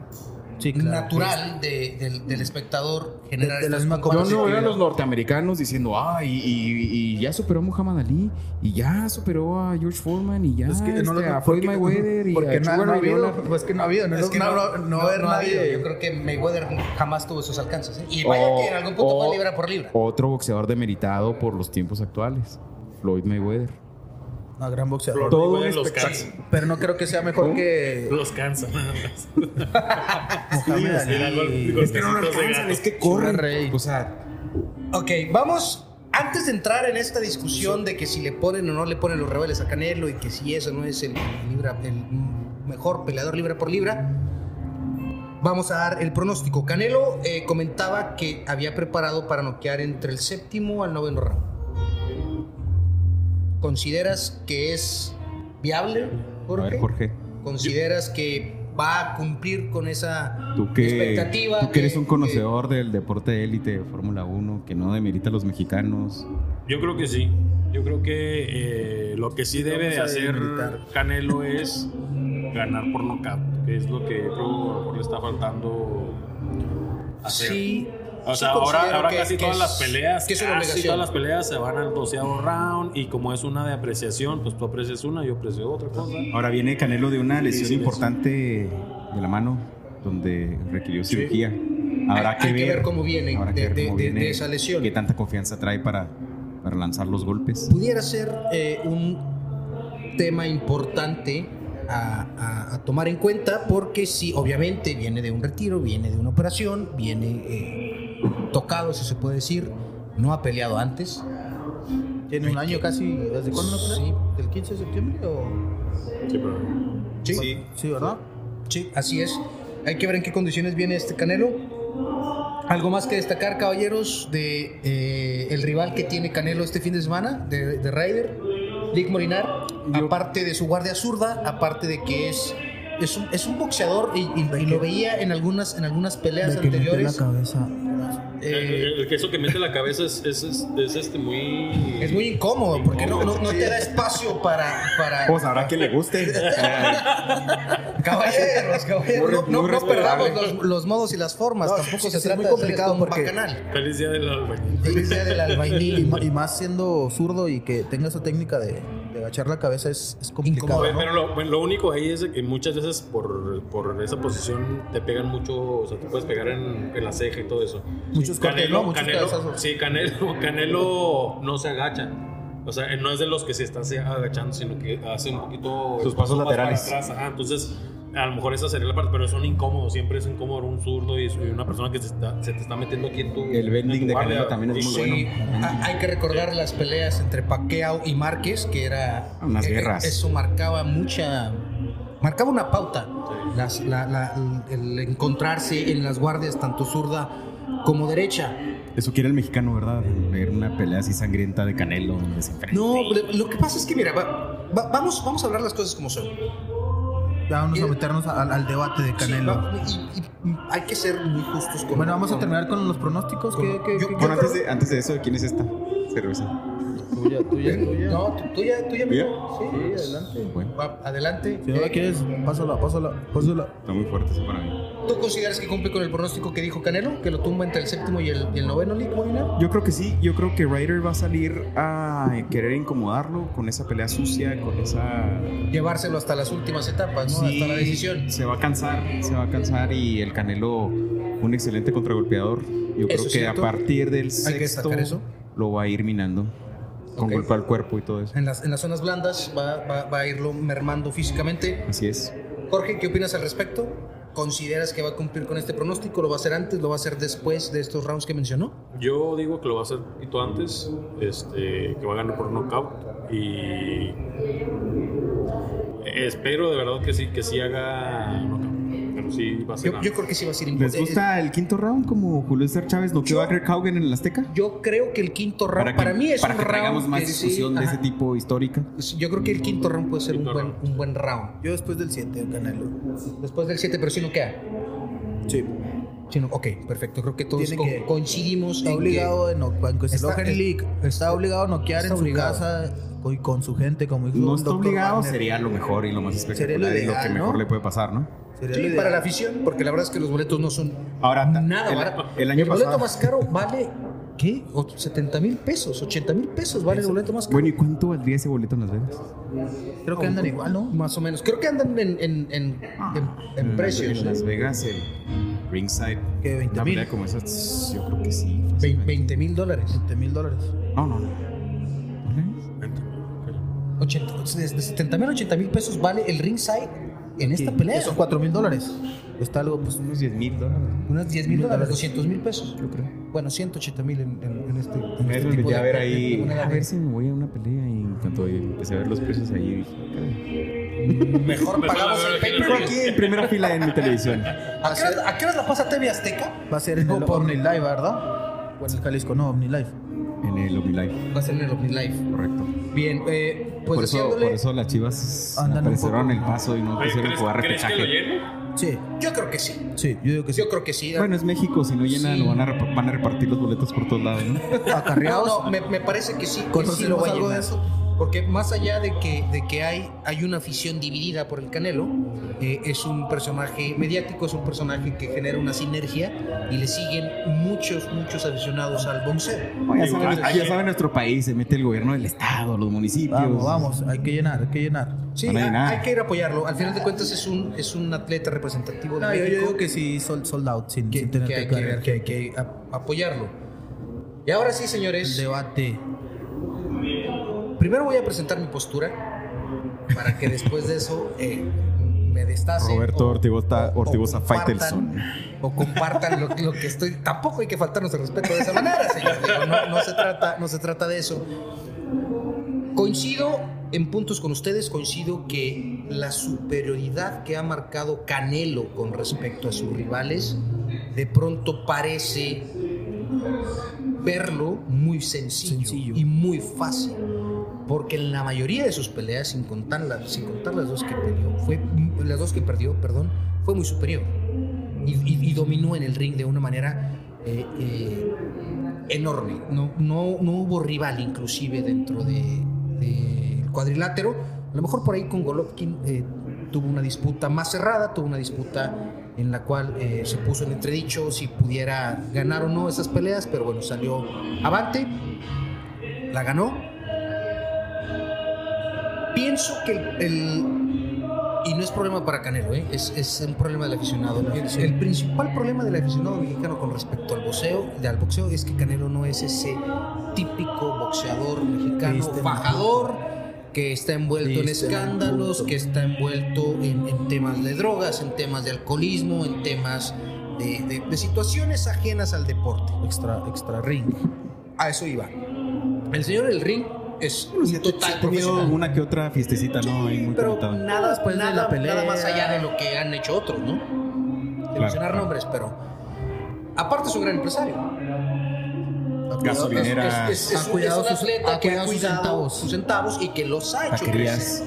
Sí, claro. natural de- del, del espectador generar De- de la misma No, comparaciones. no, eran los norteamericanos diciendo, ah, y, y- y ya superó a Muhammad Ali, y ya superó a George Foreman, y ya Es que no este, lo- a Floyd Mayweather, y porque a no, Sugar no ha habido, pues que no ha habido, no, Es que no, no, no, no, no- haber no ha habido. nadie. Yo creo que Mayweather jamás tuvo esos alcances. ¿eh? Y vaya O- que en algún punto o- fue libra por libra. Otro boxeador demeritado por los tiempos actuales, Floyd Mayweather. No, gran boxeador. Flor Todo un los cansa. Pero no creo que sea mejor que Los cansa nada más. [LAUGHS] Mohamed Ali. Es que no lo alcanzan, es que corren. O sea, Ok, vamos. Antes de entrar en esta discusión de que si le ponen o no le ponen los rebeldes a Canelo y que si eso no es el, libra, el mejor peleador libra por libra, vamos a dar el pronóstico. Canelo eh, comentaba que había preparado para noquear entre el séptimo al noveno round. ¿Consideras que es viable, Jorge? ver, Jorge, ¿Consideras que va a cumplir con esa tú que, expectativa? tú que eres un que- conocedor del deporte de élite de Fórmula 1, que no demerita a los mexicanos. Yo creo que sí. Yo creo que eh, lo que sí debe de hacer. Canelo es ganar por nocaut, que es lo que yo creo que a lo mejor le está faltando hacer. Sí. O sí sea, ahora, que- casi que todas es- las peleas, que casi todas las peleas se van al doceavo round y como es una de apreciación, pues tú aprecias una, yo aprecio otra cosa. Ahora viene Canelo de una lesión sí, importante de la mano, donde requirió cirugía. Habrá Hay- que, hay que ver, ver cómo viene habrá que de- ver cómo de- viene, de esa lesión. Qué tanta confianza trae para, para lanzar los golpes. pudiera ser eh, un tema importante a, a- a tomar en cuenta porque sí, obviamente viene de un retiro, viene de una operación, viene eh, tocado, si se puede decir, no ha peleado antes. Tiene un año casi. ¿Desde cuándo no Sí. pelea? ¿Del 15 de septiembre o.? Sí, pero Sí, Sí, ¿verdad? sí, así es. Hay que ver en qué condiciones viene este Canelo. Algo más que destacar, caballeros, de eh, el rival que tiene Canelo este fin de semana, de, de Ryder, Lick Molinar, aparte de su guardia zurda, aparte de que es, es, un, es un boxeador y, y- y lo veía en algunas, en algunas peleas De que mete la anteriores. cabeza. el, eh, el- el queso que mete la cabeza es, es, es- es este muy... es muy incómodo porque no, no, no te da espacio para... para Pues habrá que le guste. [LAUGHS] Caballeros, caballeros, Muy no, no- no perdamos los, los modos y las formas. No, Tampoco sí, se sí, trata es muy de complicado un porque- bacanal. Feliz día del albañil. Feliz día del Y, albañil. ma- y más siendo zurdo y que tenga esa técnica de, de agachar la cabeza es, es complicado. ¿no? Pero lo, bueno, lo único ahí es que muchas veces por, por esa posición te pegan mucho, o sea, te puedes pegar en, en la ceja y todo eso. Muchos cortes, ¿no? Muchos Canelo, sí, Canelo, [LAUGHS] Canelo no se agacha. O sea, no es de los que se está se- agachando, sino que hace un poquito... Sus pasos laterales. atrás, ajá. entonces, a lo mejor esa sería la parte, pero son incómodos. Siempre es incómodo un zurdo y una persona que se, está- se te está metiendo aquí en tu... El bending de. Canelo también es muy Sí, bueno. ha- hay que recordar las peleas entre Pacquiao y Márquez, que era Unas eh, guerras. Eso marcaba mucha, marcaba una pauta. Las- la- la- el encontrarse en las guardias tanto zurda como derecha. Eso quiere el mexicano, ¿verdad? Ver una pelea así sangrienta de Canelo donde se enfrenta. No, lo, lo que pasa es que mira, va- va- vamos, vamos a hablar las cosas como son. Ya vamos a meternos al, al debate de Sí, Canelo. va- y, y hay que ser muy justos con. Bueno, vamos a con- terminar con los pronósticos. ¿Qué, qué, Yo- Bueno, antes de, antes de eso, ¿quién es esta cerveza? Tuya, tuya, tuya. No, tú- tuya, tuya, amigo. Sí, Sí, adelante. Bueno, Va, adelante. Si no la Eh, quieres, pásala, pásala, pásala. está muy fuerte eso para mí. ¿Tú consideras que cumple con el pronóstico que dijo Canelo? ¿Que lo tumba entre el séptimo y el, y el noveno, Lick Molina? Yo creo que sí, yo creo que Ryder va a salir a querer incomodarlo con esa pelea sucia, con esa... Llevárselo hasta las últimas etapas, ¿no? Sí, hasta la decisión. Se va a cansar, se va a cansar y el Canelo, un excelente contragolpeador. Yo creo que cierto. a partir del sexto lo va a ir minando con Ok. golpe al cuerpo y todo eso. En las, en las zonas blandas va, va- va a irlo mermando físicamente. Así es. Jorge, ¿qué opinas al respecto? ¿Consideras que va a cumplir con este pronóstico? ¿Lo va a hacer antes? ¿Lo va a hacer después de estos rounds que mencionó? Yo digo que lo va a hacer un poquito antes, este, que va a ganar por knockout y espero de verdad que sí, que sí haga knockout. Pero sí va a ser Yo, yo creo que sí va a ser ¿Les importante. gusta el quinto round como Julio César Chávez noqueó a Greg Haugen en el Azteca? Yo creo que el quinto round, para, que- mí es para un que round más que sí, discusión de ajá. ese tipo histórica. Yo creo que el quinto round puede ser un buen, round. un buen round. Yo después del 7, Canelo. Después del 7, pero si no queda. Sí. Sí, no- ok, perfecto. Creo que todos Tiene co- que- coincidimos Está en que- obligado, de no, aunque se Está- League, está obligado a noquear está en su obligado. casa con, con su gente, como dijo No está obligado, Wagner. sería lo mejor y lo más Sería espectacular lo y lo que mejor ¿no? le puede pasar, ¿no? Sería Sí, para la afición, porque la verdad es que los boletos no son Ahora, nada el- barato. el año boleto pasado- más caro vale, ¿qué? O 70 mil pesos, 80 mil pesos vale el boleto más caro. Bueno, ¿y cuánto valdría ese boleto en Las Vegas? Creo que andan igual, ¿no? Más o menos. Creo que andan en, en, en, en- en precios. En Las. Vegas, el ringside. ¿Qué, 20 una mil? como esas, yo creo que sí. Ve- 20 mil dólares. 20 mil dólares. No, no, no. 80, desde 70 mil a 80 mil pesos vale el ringside en esta pelea. Que son 4 mil dólares. Está algo, pues, Unos 10 mil dólares. Unos 10 mil dólares, dólares. 200 mil pesos, yo creo. Bueno, 180 mil en, en, en este, en este Es tipo ya de- ver de- ahí. de moneda. A ver si me voy a una pelea y en cuanto empecé a ver los precios ahí dije. Mejor pagamos el pay Pero aquí en primera fila en mi televisión. ¿A qué hora- a qué hora la pasa TV Azteca? va a ser en el por- OmniLive, ¿verdad? O en el Jalisco, no, OmniLive. En el OmniLive, Va a ser en el Open Live. correcto. Bien, eh, pues por, eso, por eso las chivas poco- el paso y no quisieron ¿crees, jugar ¿crees que lo repechaje. Sí, Yo creo que sí. sí, yo digo que sí. Yo creo que sí. Bueno, es México, si no llenan, Sí. lo van a, van a repartir los boletos por todos lados, ¿no? [LAUGHS] No, Acarreados. no, me, me parece que sí, que sí ¿Conocemos lo va a algo de llenar. eso? Porque más allá de que, de que hay, hay una afición dividida por el Canelo, eh, es un personaje mediático, es un personaje que genera una sinergia y le siguen muchos, muchos aficionados al boxeo. Ya, saben, ya saben, nuestro país se mete el gobierno del estado, los municipios. Vamos, vamos, hay que llenar, hay que llenar. Sí, hay, llenar. hay que ir a apoyarlo. Al final de cuentas es un, es un atleta representativo de No, yo, digo que sí, sold, sold out, sin, que, sin tener que hay que, que hay que a- apoyarlo. Y ahora sí, El señores, debate. Primero voy a presentar mi postura para que después de eso eh, me destacen. Roberto o- Ortigosa- o- o Ortigosa compartan- Faitelson. O compartan lo, lo que estoy. Tampoco hay que faltarnos el respeto de esa manera, señor. Digo, no, no se trata, no se trata de eso. Coincido en puntos con ustedes, coincido que la superioridad que ha marcado Canelo con respecto a sus rivales de pronto parece verlo muy sencillo, Sencillo. y muy fácil. Porque en la mayoría de sus peleas, sin contar, las- sin contar las dos que perdió, fue, las dos que perdió, perdón, fue muy superior. Y, dominó en el ring de una manera eh, eh, enorme. No, no, no hubo rival inclusive dentro del de, cuadrilátero. A lo mejor por ahí con Golovkin eh, tuvo una disputa más cerrada, tuvo una disputa en la cual eh, se puso en entredicho si pudiera ganar o no esas peleas, pero bueno, salió avante, la ganó. Pienso que el, el- y no es problema para Canelo, ¿eh? es, es un problema del aficionado. El, el principal problema del aficionado mexicano con respecto al boxeo, al boxeo es que Canelo no es ese típico boxeador mexicano Viste, fajador que está envuelto en escándalos, que está envuelto en, en temas de drogas, en temas de alcoholismo, en temas de, de- de situaciones ajenas al deporte. Extra, extra ring. A eso iba. El señor del ring es un Sí, total ha tenido profesional. una que otra fiestecita, ¿no? Ahí muy pero conectado. nada, Después de nada, la pelea. nada más allá de lo que han hecho otros, ¿no? De mencionar claro. nombres, pero aparte es un gran empresario. Gasolinera, Es, es- es un- cuidado es un sus- atleta ha que ha cuidado sus centavos. sus centavos y que los ha hecho crecer.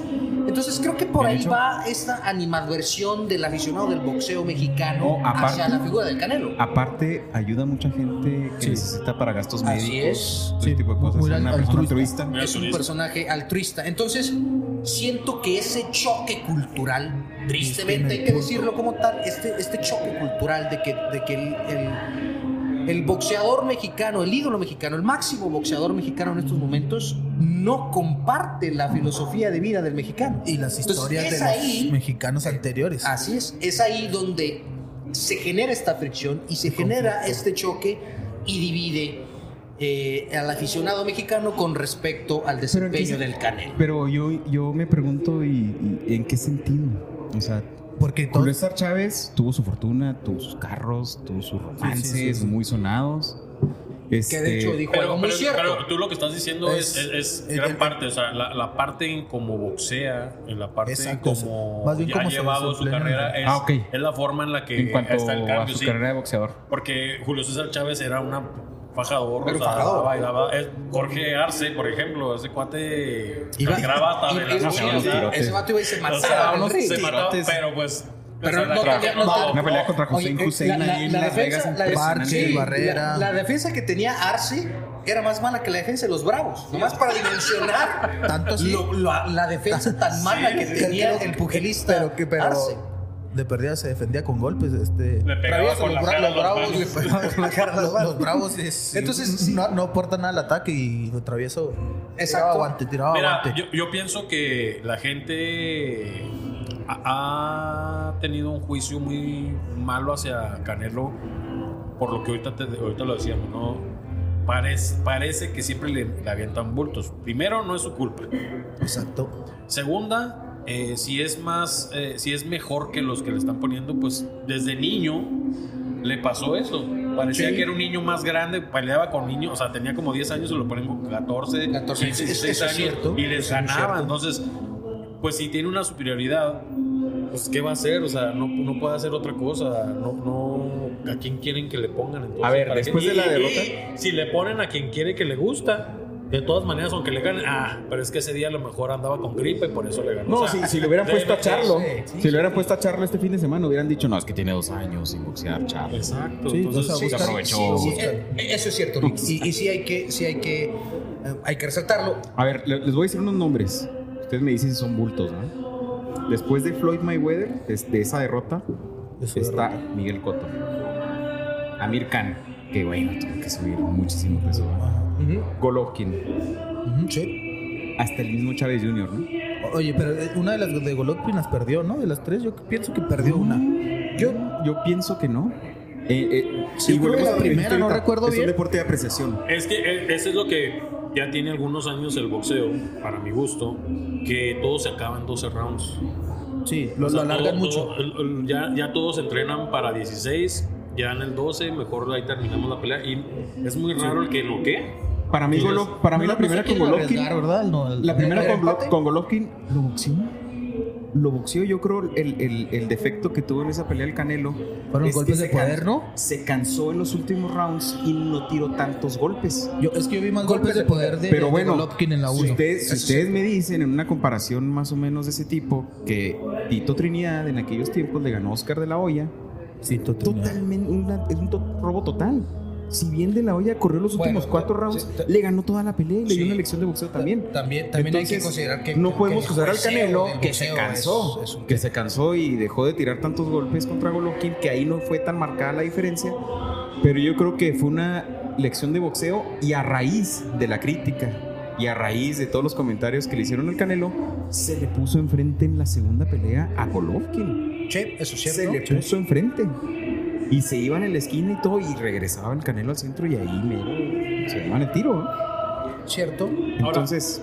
Entonces creo que por ahí hecho. va esta animadversión del aficionado del boxeo mexicano No, aparte- hacia la figura del Canelo. Aparte, ayuda a mucha gente que Sí. necesita para gastos Así médicos. es. todo Sí, tipo de cosas. muy Es una persona altruista. altruista. Muy es un personaje altruista. Entonces, siento que ese choque cultural, tristemente hay que decirlo como tal, este, este choque cultural de que, de que el, el- el boxeador mexicano, el ídolo mexicano, el máximo boxeador mexicano en estos momentos, no comparte la filosofía de vida del mexicano. Y las historias de los mexicanos anteriores. Así es, es ahí donde se genera esta fricción y se genera este choque y divide eh, al aficionado mexicano con respecto al Pero, ¿en qué desempeño se- del Canelo. Pero yo, yo me pregunto, ¿y, y en qué sentido? O sea, porque todo, Julio César Chávez tuvo su fortuna, tuvo sus carros, tuvo sus romances sí, sí. muy sonados. Que Este, de hecho dijo algo Pero, muy pero- cierto. pero tú lo que estás diciendo es, Es- es, es el- gran el- parte, o sea, la, la parte en cómo boxea, en la parte Exacto, en cómo más bien ha llevado su carrera, es, Ah, es la forma en la que en cuanto está el cambio, a su sí. carrera de boxeador. Porque Julio César Chávez era una fajador, Pero o sea, fajador. bailaba- es Jorge Arce, por ejemplo, ese cuate Iba- graba hasta y- de la Ese vato iba y se o mataba sea, se pero pues Pero o sea, no la- tenía- no- no- Una pelea contra José Oye, Hussein la- la- ahí en la Las defensa- Vegas. la- impresionante. Parche, sí, Barrera. La, la defensa que tenía Arce era más mala que la defensa de los Bravos. Nomás para dimensionar Tanto así. lo- lo- la defensa tan mala que tenía el pugilista pero que pero Arce. De perdida se defendía con golpes este le pegaba con los, la bra- cara los a bravos manos. le pegaban con la [LAUGHS] cara a los los, bravos. los bravos es- Entonces, sí. no, no aportan nada al ataque y lo travieso tiraba Exacto. aguante tiraba Mira, aguante yo, yo pienso que la gente ha, ha tenido un juicio muy malo hacia Canelo por lo que ahorita, te- ahorita lo decíamos, ¿no? Parece, parece que siempre le, le avientan bultos. Primero, no es su culpa. exacto Segunda, eh, si es más, eh, si es mejor que los que le están poniendo, pues desde niño le pasó eso. Parecía Sí. que era un niño más grande, peleaba con niños, o sea, tenía como 10 años, se lo ponen con 14, 14, 15, eso- 16 eso es años cierto, y les ganaba. Entonces, pues si tiene una superioridad, pues ¿qué va a hacer? O sea, no, no puede hacer otra cosa. No, no, ¿A quién quieren que le pongan? Entonces, A ver, después de la derrota- si le ponen a quien quiere que le gusta, de todas maneras, aunque le ganen, ah, pero es que ese día a lo mejor andaba con gripa y por eso le ganó. No, O sea, si, si le hubieran puesto a Charlo, si le hubieran puesto a Charlo este fin de semana, hubieran dicho, no, es que tiene dos años sin boxear, Charlo. Exacto. Sí, entonces, sí, buscar- aprovechó. Sí, sí, eso es cierto, Rick. Y, y sí hay que, sí hay que, eh, hay que resaltarlo. A ver, le- les voy a decir unos nombres. Ustedes me dicen si son bultos, ¿no? Después de Floyd Mayweather, de, de esa derrota, De está Miguel Cotto. Amir Khan, que bueno, tuvo que subir muchísimo peso. ¿Verdad? Ajá. Golovkin, sí. hasta el mismo Chávez Jr., ¿no? Oye, pero eh, una de las de Golovkin las perdió, ¿no? De las tres, yo pienso que perdió una. Yo, yo pienso que no. Eh, eh, Sí, creo que volvemos la primera, no recuerdo es bien. un deporte de apreciación. Es que eh, eso es lo que ya tiene algunos años el boxeo, para mi gusto, que todo se acaba en 12 rounds. Sí, lo, O sea, lo alargan todo- mucho. todo- ya, ya todos entrenan para 16, ya en el 12, mejor ahí terminamos la pelea. Y es muy raro el que lo que. Para mí, Golo- para mí No, la no primera con Golovkin, ¿verdad? No, el- la primera ¿El con, con Golovkin, lo boxeó. Lo boxeó, yo creo, el, defecto que tuvo en esa pelea el Canelo. Fueron es golpes que de poder, ¿no? Se cansó en los últimos rounds y no tiró tantos golpes. Yo, es que yo vi más golpes de poder de, Pero de bueno, Golovkin en la si 1. ustedes, si ustedes me dicen en una comparación más o menos de ese tipo que Tito Trinidad en aquellos tiempos le ganó a Oscar de la Hoya, Sí, totalmente. es un robo total. Si bien de la Hoya corrió los Bueno, últimos cuatro rounds, sí, le ganó toda la pelea y le Sí. dio una lección de boxeo también. También, también hay que considerar que no que podemos juzgar al Canelo que se cansó, es- es un- que se cansó y dejó de tirar tantos golpes contra Golovkin, que ahí no fue tan marcada la diferencia. Pero yo creo que fue una lección de boxeo y a raíz de la crítica y a raíz de todos los comentarios que le hicieron al Canelo, se le puso enfrente en la segunda pelea a Golovkin. Sí, eso es Se le puso enfrente. Y se iban en la esquina y todo, y regresaba el Canelo al centro y ahí mero se daban el tiro. ¿no? Cierto. Entonces,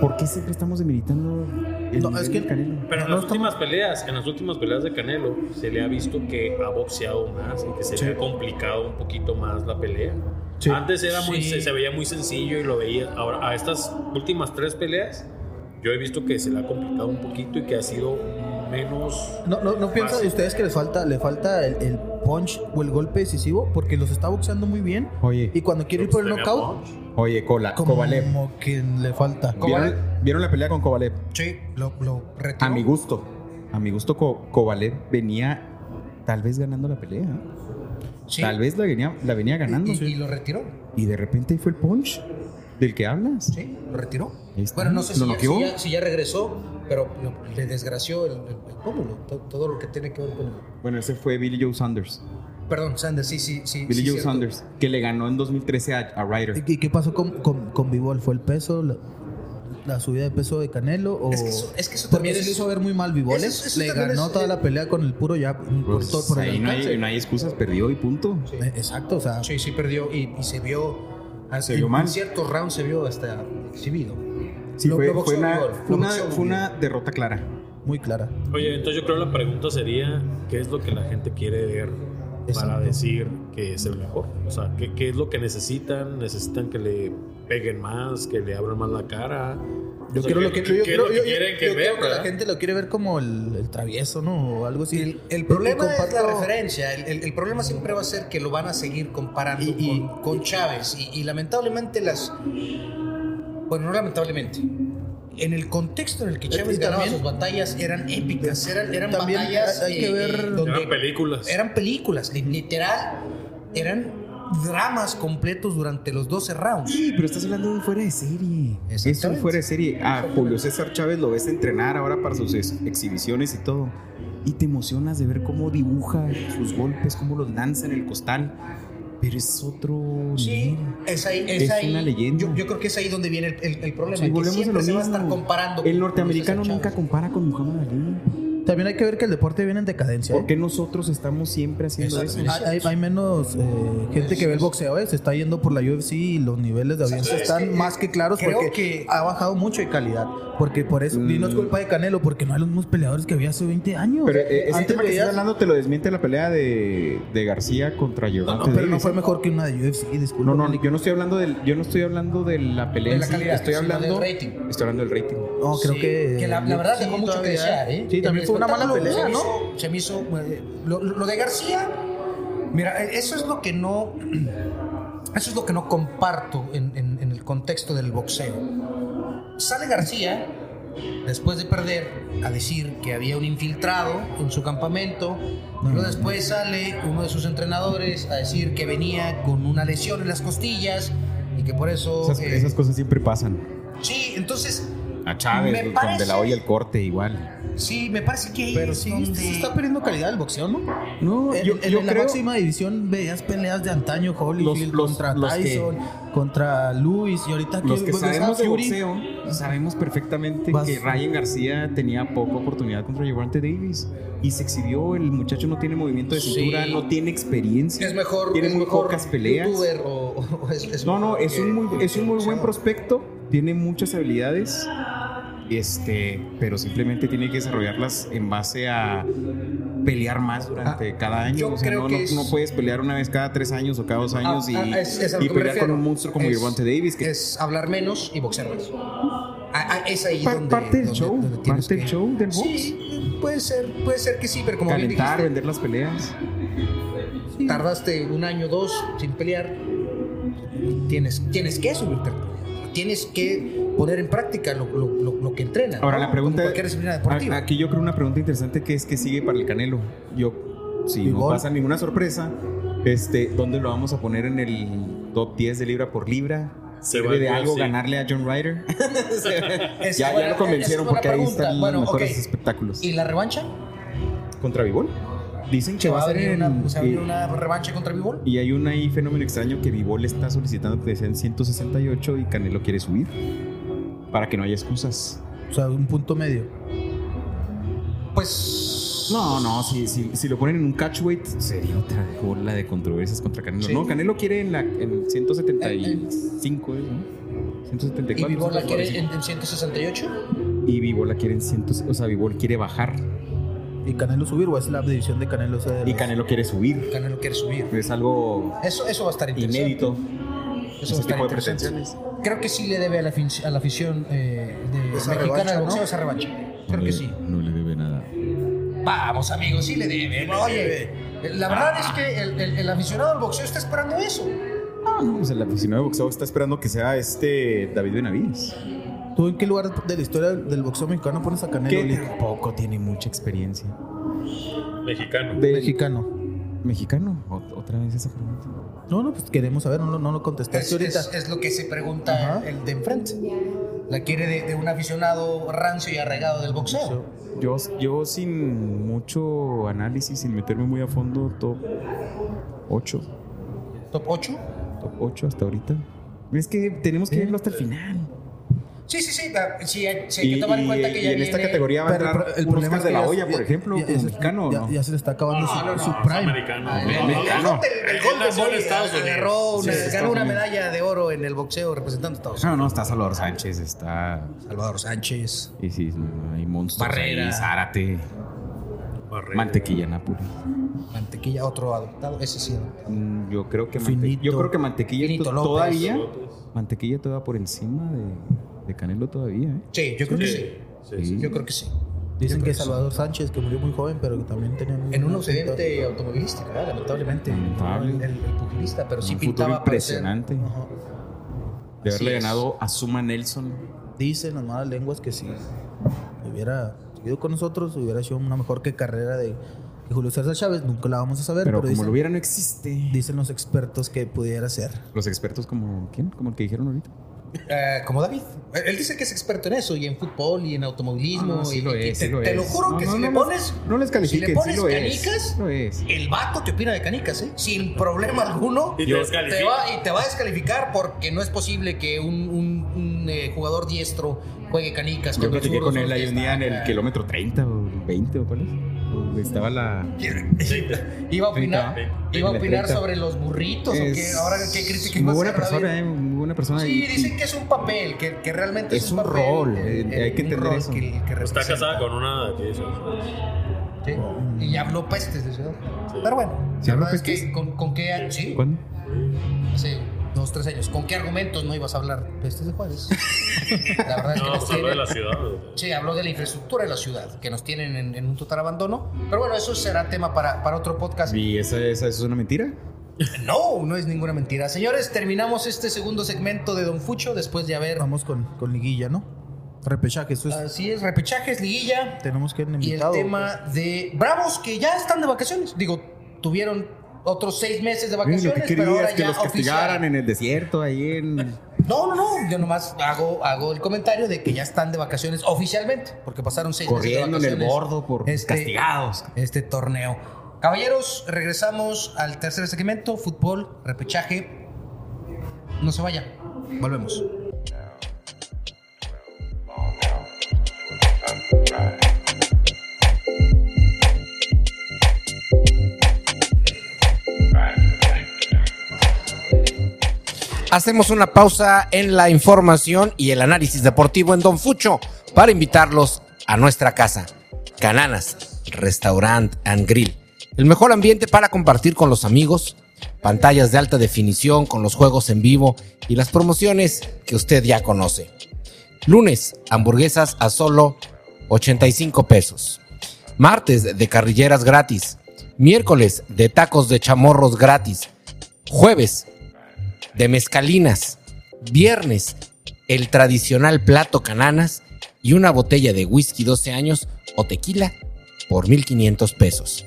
¿por qué siempre estamos demeritando el No, es que- del Canelo? Pero en No las estamos- últimas peleas, en las últimas peleas de Canelo, se le ha visto que ha boxeado más y que se le ha complicado un poquito más la pelea. Sí. Antes era muy, Sí. se, se veía muy sencillo y lo veía. Ahora, a estas últimas tres peleas, yo he visto que se le ha complicado un poquito y que ha sido menos. ¿No, no, no piensan ustedes que les falta, le falta el, el punch o el golpe decisivo? Porque los está boxeando muy bien. Oye, Y cuando quiere ir por el knockout, punch. oye, Cola, como Kovalev. que le falta. ¿Vieron, vieron la pelea con Kovalev? Sí, lo, lo retiró. A mi gusto. A mi gusto, Ko- Kovalev venía tal vez ganando la pelea. ¿eh? Sí. Tal vez la venía, la venía ganando. Y, y lo retiró. Y de repente ahí fue el punch del que hablas. Sí, lo retiró. Bueno, no sé Lo si ya, noqueó. si ya- si ya regresó, pero lo- le desgració el, el, el pómulo, to- todo lo que tiene que ver con... Bueno, ese fue Billy Joe Saunders. Perdón, Sanders, sí, sí, sí. Billy sí, Joe cierto. Saunders, que le ganó en 2013 a, a Ryder. ¿Y, y qué pasó con, con, con Bivol? ¿Fue el peso? La, la subida de peso de Canelo? O... Es que eso- es que eso también se es- le hizo ver muy mal Bivol. Eso- ¿eh? le ganó es- toda eh, la pelea con el puro ya. por, Pues, todo- por el ahí no hay, no hay excusas, perdió y punto. Eh, Exacto, o sea. Sí, sí, perdió y, y se vio... Se en, vio mal. En ciertos rounds se vio hasta exhibido. Sí, Lo- fue, lo fue una, una- fue una derrota clara. muy clara. Oye, entonces yo creo que la pregunta sería, ¿qué es lo que la gente quiere ver para Exacto. decir que es el mejor? O sea, ¿qué, qué es lo que necesitan? ¿Necesitan que le peguen más, que le abran más la cara? Yo O sea, quiero ¿qué- lo que, yo, creo- lo que yo- que creo que la gente lo quiere ver como el, el travieso, ¿no? O algo así. El, el problema es la referencia. El, el- el problema siempre va a ser que lo van a seguir comparando Y- y- con, con Chávez. Y, y lamentablemente las... Bueno, no lamentablemente. En el contexto en el que Chávez ganaba también- sus batallas eran épicas, eran, eran También batallas hay que eh, ver- eh, donde Eran películas. eran películas, li- literal, eran dramas completos durante los 12 rounds. Sí, pero estás hablando de un fuera de serie. Es un fuera de serie. A Julio César Chávez lo ves entrenar ahora para sus ex- exhibiciones y todo. Y te emocionas de ver cómo dibuja sus golpes, cómo los lanza en el costal. Pero es otro. Sí, es ahí, es Es ahí. una leyenda. Yo, yo creo que es ahí donde viene el, el- el problema. Sí, que volvemos a siempre lo se va a mismo. estar comparando. El norteamericano nunca compara con Muhammad Ali. También hay que ver que el deporte viene en decadencia. ¿eh? ¿Por qué nosotros estamos siempre haciendo eso? Hay, hay- menos eh, gente que ve el boxeo, ¿eh? se está yendo por la UFC y los niveles de audiencia es están que, más que claros creo porque que- ha bajado mucho de calidad. Porque por eso, y no es culpa de Canelo, porque no hay los mismos peleadores que había hace 20 años. Pero eh, ese Antes tema que estás hablando te lo desmiente la pelea de, de García contra No, Gervonta no, pero no fue ¿eh? mejor que una de UFC, disculpa. No, no, yo no estoy hablando del, yo no estoy hablando de la pelea, De en la calidad, estoy hablando del rating. Estoy hablando del rating. No, creo Sí, que. que la, la verdad sí, dejó mucho que desear, ¿eh? Sí, también fue una mala pelea, se me ¿no? hizo- se me hizo. eh, Lo, lo de García. Mira, eh, eso es lo que no. [CLEARS THROAT] Eso es lo que no comparto en, en- en el contexto del boxeo. Sale García, después de perder, a decir que había un infiltrado en su campamento. Luego después sale uno de sus entrenadores a decir que venía con una lesión en las costillas y que por eso. Esas, eh, esas cosas siempre pasan. Sí, entonces. A Chávez, Me con parece- de la olla el corte igual. Sí, me parece que ahí Pero es sí, donde- se está perdiendo calidad el boxeo, ¿no? No, En, yo, en yo la creo máxima división veías peleas de antaño, Holyfield Los- los- contra los que- Tyson, contra Luis, y ahorita los que ves a sabemos de boxeo sabemos perfectamente Vas- que Ryan García tenía poca oportunidad contra Gervonta Davis y se exhibió. El muchacho no tiene movimiento de Sí. cintura, no tiene experiencia, es mejor, tiene es muy mejor pocas peleas. youtuber o, o es, es No, no, es que- un muy, es un muy buen prospecto, tiene muchas habilidades, este, pero simplemente tiene que desarrollarlas en base a pelear más durante cada año. yo O sea, creo no, que no- es- no puedes pelear una vez cada tres años o cada dos años Ah, y, ah, es- es a lo y me pelear con un monstruo como Gervonta Davis. Que Es hablar menos y boxear más. Ah, ah, es ahí donde, parte del donde- show, donde parte del que- show del box. Sí, puede ser, puede ser que sí, pero como bien Calentar, dijiste, vender las peleas. tardaste un año, dos sin pelear, tienes, tienes que subirte. Tienes que poner en práctica lo, lo- lo- lo que entrenas. Ahora ¿no? la pregunta Como cualquier disciplina deportiva. Aquí yo creo una pregunta interesante que es que sigue para el Canelo. Yo, si no pasa ninguna sorpresa, este, ¿dónde lo vamos a poner en el top 10 de libra por libra? Se ¿Sirve de al algo UFC. ganarle a John Ryder? [LAUGHS] [LAUGHS] Es- ya, ya lo convencieron porque ahí están Bueno, los mejores ok. espectáculos. ¿Y la revancha? ¿Contra Vivol? Dicen que ¿Se va va a en- una, una revancha contra Vivol? Y hay un ahí fenómeno extraño que Vivol está solicitando que sean 168 y Canelo quiere subir. Para que no haya excusas. O sea, un punto medio. Pues. No, no, si, si, si lo ponen en un catchweight sería otra bola de controversias contra Canelo. Sí. No, Canelo quiere en, la, en 175, ¿eh? ¿no? 174. ¿Y Vivol la quiere 145. en, en 168? Y Vivol la quiere en 100, o sea, Vivol quiere bajar ¿Y Canelo subir o es la división de Canelo? o sea, de y Canelo quiere subir. Canelo quiere subir. Es algo Eso, eso va a estar interesante. inédito. Eso Ese tipo de pretensiones. Creo que sí le debe a la, a la afición eh, de Esa mexicana de ¿no? boxeo esa revancha. Creo que sí. No le debe nada. Vamos, amigos, sí le debe. Oye, la verdad es que el, el- el aficionado al boxeo está esperando eso. No, no, pues el aficionado de boxeo está esperando que sea este David Benavides. ¿Tú en qué lugar de la historia del boxeo mexicano pones a Canelo? Que tampoco tiene mucha experiencia. Mexicano. De- Mexicano. ¿Mexicano? Otra vez esa pregunta. No, no, pues queremos saber, no, lo- no lo Es, contestaste ahorita. es- es lo que se pregunta Ajá. el de enfrente. La quiere de, de un aficionado rancio y arraigado del boxeo. Yo, yo sin mucho análisis, sin meterme muy a fondo, top 8. Top 8. Top 8 hasta ahorita. Es que tenemos que Sí. verlo hasta el final. Sí, sí, sí. Sí, hay, sí hay Y, que tomar en y- cuenta que y ya en esta categoría va a entrar el, problema es de la ya- Hoya, por ejemplo, ya- ya- mexicano, ya, se le está acabando No, su, no, su prime. americano. Ah, No, el- el- Golden Boy Estados Unidos. agarró, una- Sí, ganó una medalla de oro en el boxeo representando a Estados Unidos. No, no, está Salvador Sánchez, está. Salvador Sánchez. Y sí, hay monstruos. Barrera. Zárate, Barrera. Mantequilla Nápoles. Mantequilla, otro adoptado. Ese sí. Mm, Yo creo que Finito. Mante- yo creo que Mantequilla todavía López. Mantequilla todavía por encima de, de Canelo todavía, ¿eh? Sí, yo creo que sí. Sí, sí. Yo creo que sí. Dicen que sí. Salvador Sánchez, que murió muy joven, pero que también tenía... En un accidente automovilístico, ¿verdad? lamentablemente. Lamentable. El, el pugilista, pero sí Un pintaba ser- impresionante. Ajá. De Así haberle es. ganado a Suma Nelson. Dicen las malas lenguas que si hubiera seguido con nosotros, hubiera sido una mejor que carrera de, Julio César Chávez. Nunca la vamos a saber, Pero pero, como dicen, lo hubiera, no existe. dicen los expertos que pudiera ser. Los expertos como. ¿Quién? Como el que dijeron ahorita. Eh, como David. Él dice que es experto en eso, y en fútbol, y en automovilismo. Ah, sí y, lo y es, te, sí lo te es. lo juro No, que no, si no le pones. no les califiquen, Si le pones sí lo es, canicas, lo es. el vato te opina de canicas, ¿eh? Sin problema alguno. Y te. Te va, y te va a descalificar porque no es posible que un, un- un, eh, jugador diestro juegue canicas. Yo platiqué con él ahí te un día en el kilómetro 30 o 20 o cuál es. Estaba la. Iba a opinar, iba a opinar 30. sobre los burritos o qué. Es Ahora qué crítica Muy buena persona, eh, muy buena persona. Sí, y- dicen que es un papel, que, que realmente es, Es un, papel, rol, eh, eh, hay que entender eso. Que, que Está casada con una de sí. Sí, Y habló pestes de Ciudad. Sí. Pero bueno, ¿Sí habló verdad es que pestes? con, con qué. Sí, ¿Cuándo? hace dos, tres años. ¿Con qué argumentos no ibas a hablar pestes de Juárez? [LAUGHS] la verdad es que No, pues habló de la ciudad. Sí, habló de la infraestructura de la ciudad, que nos tienen en, en un total abandono. Pero bueno, eso será tema para, para otro podcast. ¿Y esa, esa es una mentira? [LAUGHS] No, no es ninguna mentira. Señores, terminamos este segundo segmento de Don Fucho después de haber. Vamos con, con liguilla, ¿no? Repechaje, eso es... Así es, repechajes, liguilla. tenemos que ir Y el invitado. tema de Bravos, que ya están de vacaciones. Digo, tuvieron otros seis meses de vacaciones, lo que pero ahora querías que ya los castigaran oficial. en el desierto, ahí en. No, no, no. Yo nomás hago, hago el comentario de que ya están de vacaciones oficialmente, porque pasaron seis corriendo en meses de el vacaciones. bordo por Este- castigados. Este torneo. Caballeros, regresamos al tercer segmento, fútbol, repechaje. No se vayan. Volvemos. Hacemos una pausa en la información y el análisis deportivo en Don Fucho para invitarlos a nuestra casa. Cananas, Restaurant and Grill. El mejor ambiente para compartir con los amigos, pantallas de alta definición con los juegos en vivo y las promociones que usted ya conoce. Lunes, hamburguesas a solo 85 pesos. Martes, de carrilleras gratis. Miércoles, de tacos de chamorros gratis. Jueves, de mezcalinas. Viernes, el tradicional plato cananas y una botella de whisky 12 años o tequila por 1500 pesos.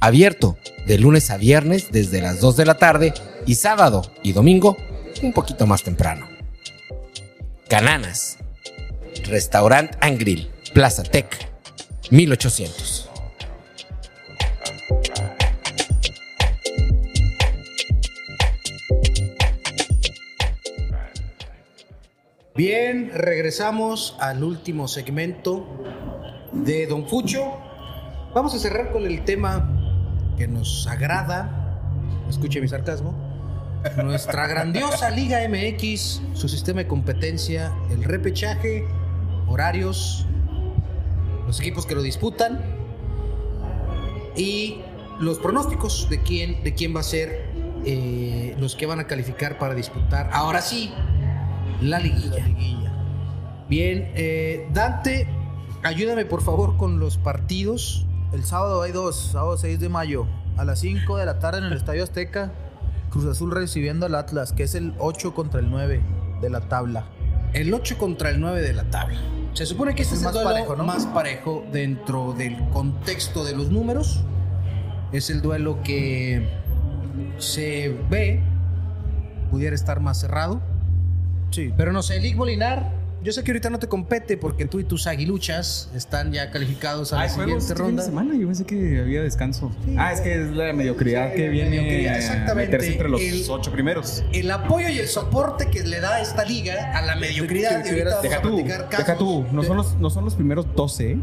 Abierto de lunes a viernes desde las 2 de la tarde y sábado y domingo un poquito más temprano. Cananas. Restaurant and Grill. Plaza Tech. 1800. Bien, regresamos al último segmento de Don Fucho. Vamos a cerrar con el tema que nos agrada. Escuche mi sarcasmo. Nuestra [LAUGHS] grandiosa Liga MX, su sistema de competencia, el repechaje, horarios, los equipos que lo disputan y los pronósticos de quién, de quién va a ser eh, los que van a calificar para disputar. Ahora sí, la liguilla. Bien, eh, Dante, ayúdame por favor con los partidos. El sábado hay dos, sábado 6 de mayo, a las 5 de la tarde en el Estadio Azteca, Cruz Azul recibiendo al Atlas, que es el 8 contra el 9 de la tabla. El 8 contra el 9 de la tabla. Se supone que este es el Más duelo parejo, ¿no? más parejo dentro del contexto de los números. Es el duelo que se ve pudiera estar más cerrado. Sí, Pero no sé, Lick Molinar, yo sé que ahorita no te compete porque tú y tus aguiluchas están ya calificados a la siguiente este ronda. semana. Yo pensé que había descanso. Sí. ah, es que es la mediocridad Sí, que la viene mediocridad, a exactamente. meterse entre los El- ocho primeros. El apoyo y el soporte que le da esta liga a la mediocridad. que Deja tú, deja. No de- son, los, no son los primeros 12. ¿eh?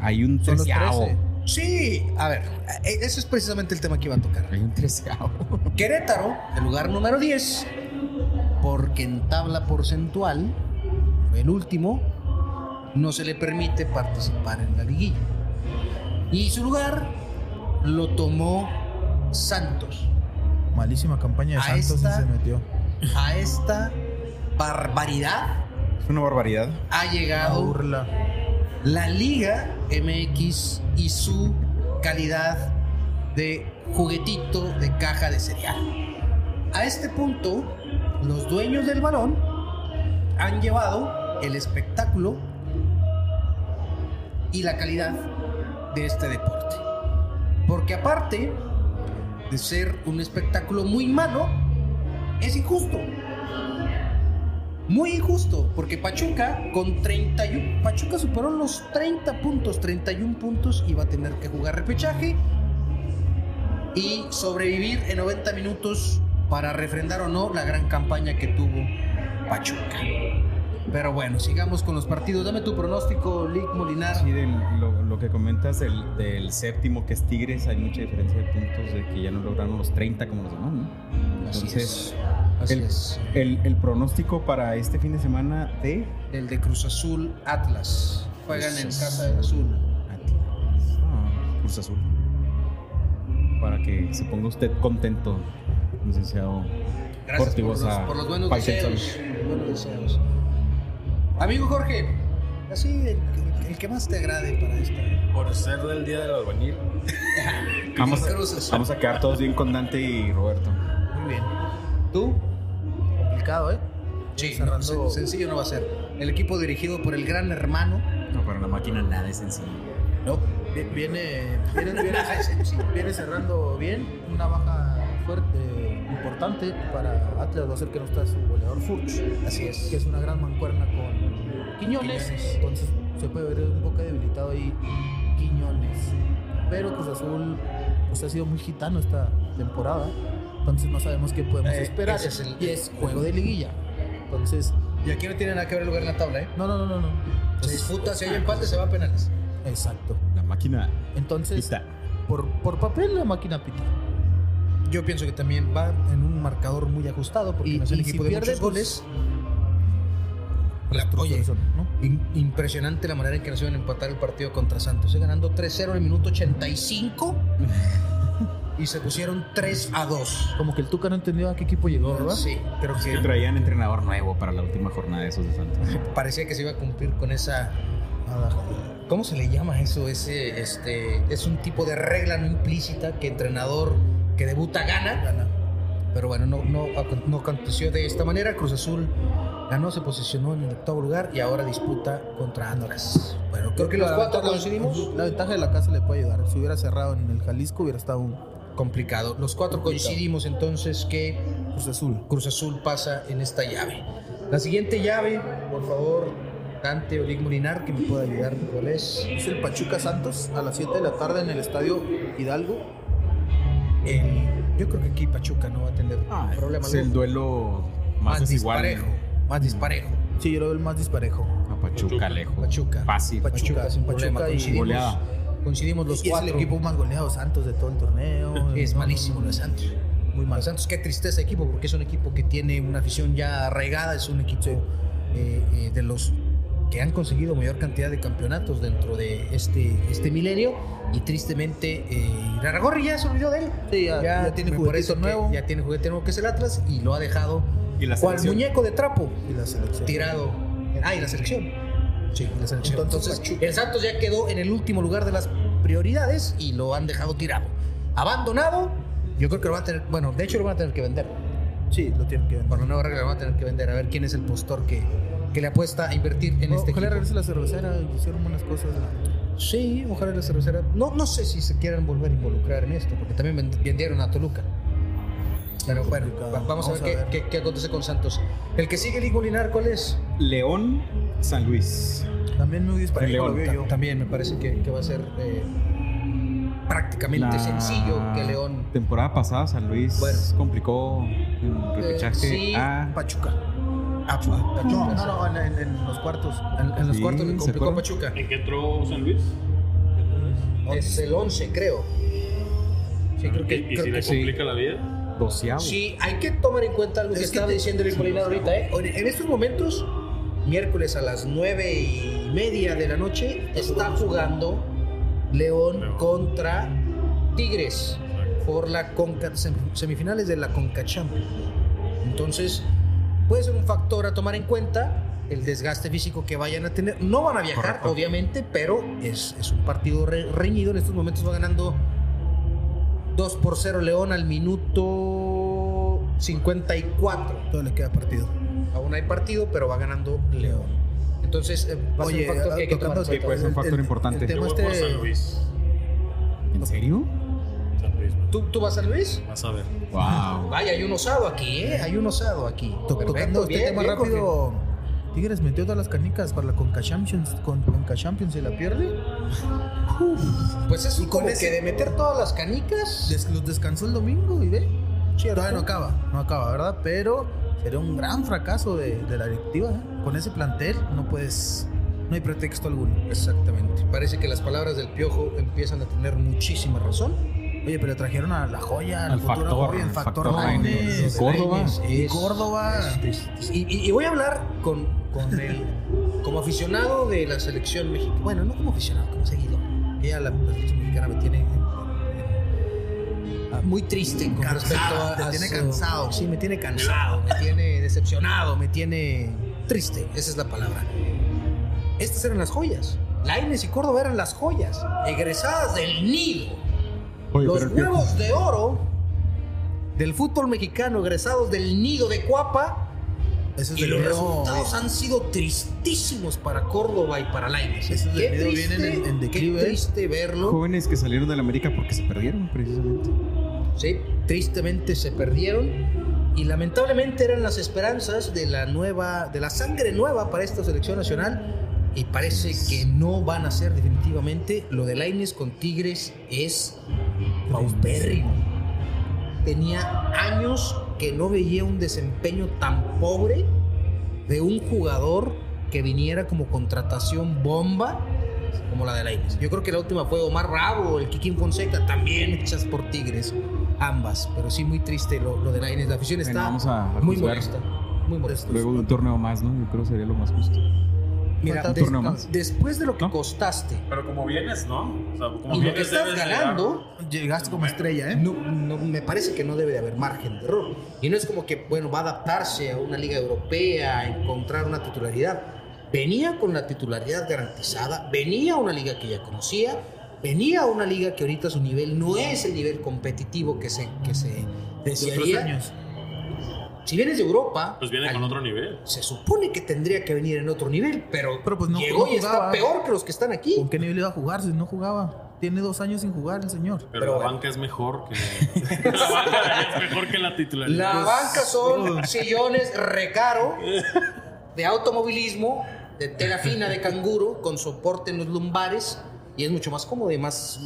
Hay un treceavo. 13. Sí, a ver, eh, eso es precisamente el tema que iba a tocar. Hay un treceavo. Querétaro, el lugar número 10, porque en tabla porcentual, fue el último, no se le permite participar en la liguilla. Y su lugar lo tomó Santos. Malísima campaña de A Santos esta- y se metió. A esta barbaridad Es una barbaridad. ha La llegado burla. la Liga MX y su calidad de juguetito de caja de cereal. A este punto, los dueños del balón han llevado el espectáculo y la calidad de este deporte. Porque aparte de ser un espectáculo muy malo, es injusto. Muy injusto, porque Pachuca con 31, Pachuca superó los 30 puntos, 31 puntos va a tener que jugar repechaje y sobrevivir en 90 minutos para refrendar o no la gran campaña que tuvo Pachuca. Pero bueno, sigamos con los partidos. Dame tu pronóstico, Lick Molinar. Sí, del- lo, lo que comentas del, del séptimo que es Tigres, hay mucha diferencia de puntos de que ya no lograron los 30 como los demás, ¿no? Así Entonces, es. Así el, es. el- el pronóstico para este fin de semana de El de Cruz Azul Atlas. Juegan en casa del Azul. Atlas. Ah, Cruz Azul. Para que se ponga usted contento, licenciado Gracias por los, por los buenos deseos. Buenos deseos. Amigo Jorge, así el, que más te agrade para esta. Por ser del día del albañil. [LAUGHS] Vamos, Azul. vamos a quedar todos bien con Dante y Roberto. Muy bien. ¿Tú? Complicado, ¿eh? Sí, no, Cerrando- sen- sencillo no va a ser. El equipo dirigido por el gran hermano. No, para la máquina nada es sencillo. No. Vi- Viene, viene, viene, [LAUGHS] viene cerrando bien, una baja fuerte, importante para Atlas, va a ser que no está su goleador Furch, Así es. que es una gran mancuerna con Quiñones, Quiñones. entonces se puede ver un poco debilitado ahí Quiñones, pero Cruz Azul pues, ha sido muy gitano esta temporada, entonces no sabemos qué podemos Eh, esperar, ese es el- y es juego de liguilla, entonces, Y aquí no tiene nada que ver el lugar en la tabla, ¿eh? no, no, no, no, no. Se Entonces, disputa, si hay empate se va a penales. Exacto, La máquina entonces, pita. por, por papel la máquina pita. Yo pienso que también va en un marcador muy ajustado porque Y- no es un y equipo si de pierde, muchos pues, goles. La- oye, Son, ¿no? in- impresionante la manera en que nos iban a empatar el partido contra Santos. ¿eh? Ganando 3-0 en el minuto 85 [LAUGHS] y se pusieron 3 a 2. Como que el Tuca no entendió a qué equipo llegó, ¿verdad? Sí, creo Que que traían entrenador nuevo para la última jornada de esos de Santos. [LAUGHS] parecía que se iba a cumplir con esa. ¿Cómo se le llama eso? Ese, este, es un tipo de regla no implícita que entrenador que debuta gana. Gana. Pero bueno, no, no, no aconteció de esta manera. Cruz Azul ganó, se posicionó en el octavo lugar y ahora disputa contra Atlas. Bueno, creo que los cuatro coincidimos. La ventaja de la casa le puede ayudar. Si hubiera cerrado en el Jalisco, hubiera estado un Complicado. Los cuatro coincidimos entonces que Cruz Azul. Cruz Azul pasa en esta llave. La siguiente llave, por favor, Dante Olig Molinar, que me pueda ayudar. ¿Cuál es? Es el Pachuca Santos a las 7 de la tarde en el estadio Hidalgo. El- yo creo que aquí Pachuca no va a tener problema. es el duelo más, desigual. disparejo. Más disparejo. Sí, yo lo veo el más disparejo. A Pachuca, Pachuca. lejos. Pachuca. Fácil. Pachuca, sin Pachuca problema. y Coincidimos, goleada. coincidimos los y es cuatro. el equipo más goleado Santos de todo el torneo. Es No, malísimo no, lo de Santos. Muy mal. Santos, qué tristeza de equipo, porque es un equipo que tiene una afición ya arraigada, es un equipo eh, eh, de los que han conseguido mayor cantidad de campeonatos dentro de este, este milenio y tristemente eh, Iraragorri ya se olvidó de él. Sí, ya- ya tiene juguetito parece que nuevo. Ya tiene juguete nuevo que es el Atlas y lo ha dejado Y la cual selección. muñeco de trapo Y la selección. tirado. Ah, y la selección. Sí, la selección. Entonces, Entonces, el Santos ya quedó en el último lugar de las prioridades y lo han dejado tirado. Abandonado, yo creo que lo van a tener, bueno, de hecho lo van a tener que vender. Sí, lo tienen que Por vender. la nueva regla lo van a tener que vender, a ver quién es el postor que, que le apuesta a invertir en este Ojalá equipo. regrese la cervecera y hicieron buenas cosas. Sí, ojalá la cervecera. No, no sé si se quieran volver a involucrar en esto, porque también vend- vendieron a Toluca. Pero bueno, va- vamos, a ver, qué, qué- qué acontece con Santos. El que sigue Ligo Linar, ¿cuál es? León, San Luis. También muy disparejo, El León, lo veo Ta- yo. También me parece que, que va a ser eh, prácticamente La sencillo que León. Temporada pasada San Luis Bueno. complicó el repechaje sí. a Pachuca. Ah, No, no, no, en, en- en los cuartos. En, en los Sí, cuartos le ¿se complicó? Pachuca. ¿En qué entró San Luis? Es el 11, creo. Sí, creo que, ¿Y, y creo si que le sí. complica la vida? doceavo. Sí, hay que tomar en cuenta algo que Es que estaba te- diciendo el Polinar ahorita. ¿eh? En- En estos momentos, miércoles a las nueve y media de la noche, está jugando León León. contra Tigres por la Conca, sem- semifinales de la Conca Champions. Entonces, puede ser un factor a tomar en cuenta el desgaste físico que vayan a tener. No van a viajar, Correcto. obviamente, pero es, es un partido re- reñido. En estos momentos va ganando 2 por 0 León al minuto 54. Todo le queda partido. Aún hay partido, pero va ganando León. Entonces, eh, va a ser Oye, un factor que hay que tomar en tocando- Sí, cuenta. puede ser un factor importante. El Yo tema voy por este. San Luis. ¿En serio? ¿Tú, ¿Tú vas a Luis? Vas a ver. Wow. Vaya, hay un osado aquí, ¿eh? Hay un osado aquí. To- Perfecto, tocando este bien, tema bien, Jorge. rápido. Tigres metió todas las canicas para la Conca Champions. Con Conca Champions se la pierde. Pues es Y con como ese- que de meter todas las canicas. Des- los descansó el domingo y ve. Cierto. Todavía no acaba, no acaba, ¿verdad? Pero sería un gran fracaso de, de la directiva. ¿eh? Con ese plantel no puedes. No hay pretexto alguno. Exactamente. Parece que las palabras del piojo empiezan a tener muchísima razón. Oye, pero trajeron a la joya, Al factor, joya, el factor factor. Córdoba. Y Córdoba. es- y, y- y voy a hablar con, con el, como aficionado de la selección mexicana. Bueno, no como aficionado, como seguidor. Ya la, la selección mexicana me tiene ah, muy triste con Cansado, respecto a. te a tiene su- cansado. Sí, me tiene cansado, me tiene decepcionado, me tiene triste. Esa es la palabra. Estas eran las joyas. Laines y Córdoba eran las joyas, egresadas del nido. Oye, Los huevos de oro del fútbol mexicano egresados del nido de Cuapa Esos y del los resultados han sido tristísimos para Córdoba y para Lainez. Esos del Qué Nido triste, vienen en- en declive. Qué triste verlo. Jóvenes que salieron de la América porque se perdieron, precisamente. Sí, tristemente se perdieron y lamentablemente eran las esperanzas de la nueva, de la sangre nueva para esta selección nacional y parece que no van a ser definitivamente. Lo de Lainez con Tigres es paupérrimo. Tenía años que no veía un desempeño tan pobre de un jugador que viniera como contratación bomba como la de Lainez. Yo creo que la última fue Omar Bravo, el Kikín Fonseca, también hechas por Tigres, ambas. Pero sí, muy triste lo, lo de Lainez. La afición Bueno, está a muy molesta. Muy molesta. Luego de un torneo más, ¿no? Yo creo que sería lo más justo. Mira, después de lo que ¿No? costaste Pero como vienes, ¿no? O sea, como y lo vienes, que estás de ganando, Llegaste como estrella, ¿eh? no, no- me parece que no debe de haber margen de error. Y no es como que, bueno, va a adaptarse a una liga europea, a encontrar una titularidad. Venía con la titularidad garantizada, venía a una liga que ya conocía, venía a una liga que ahorita su nivel no es el nivel competitivo que se, que se De otros desearía. años. Si vienes de Europa, Pues viene al- con otro nivel. se supone que tendría que venir en otro nivel, pero, Pero pues no- llegó no y está peor que los que están aquí. ¿Con qué nivel iba a jugar si no jugaba? Tiene dos años sin jugar el señor. Pero, Pero la bueno. banca es mejor que. la [LAUGHS] banca es mejor que la titularidad. La Pues, banca son sillones recaro [LAUGHS] de automovilismo, de tela fina de canguro, con soporte en los lumbares. Y es mucho más cómodo y más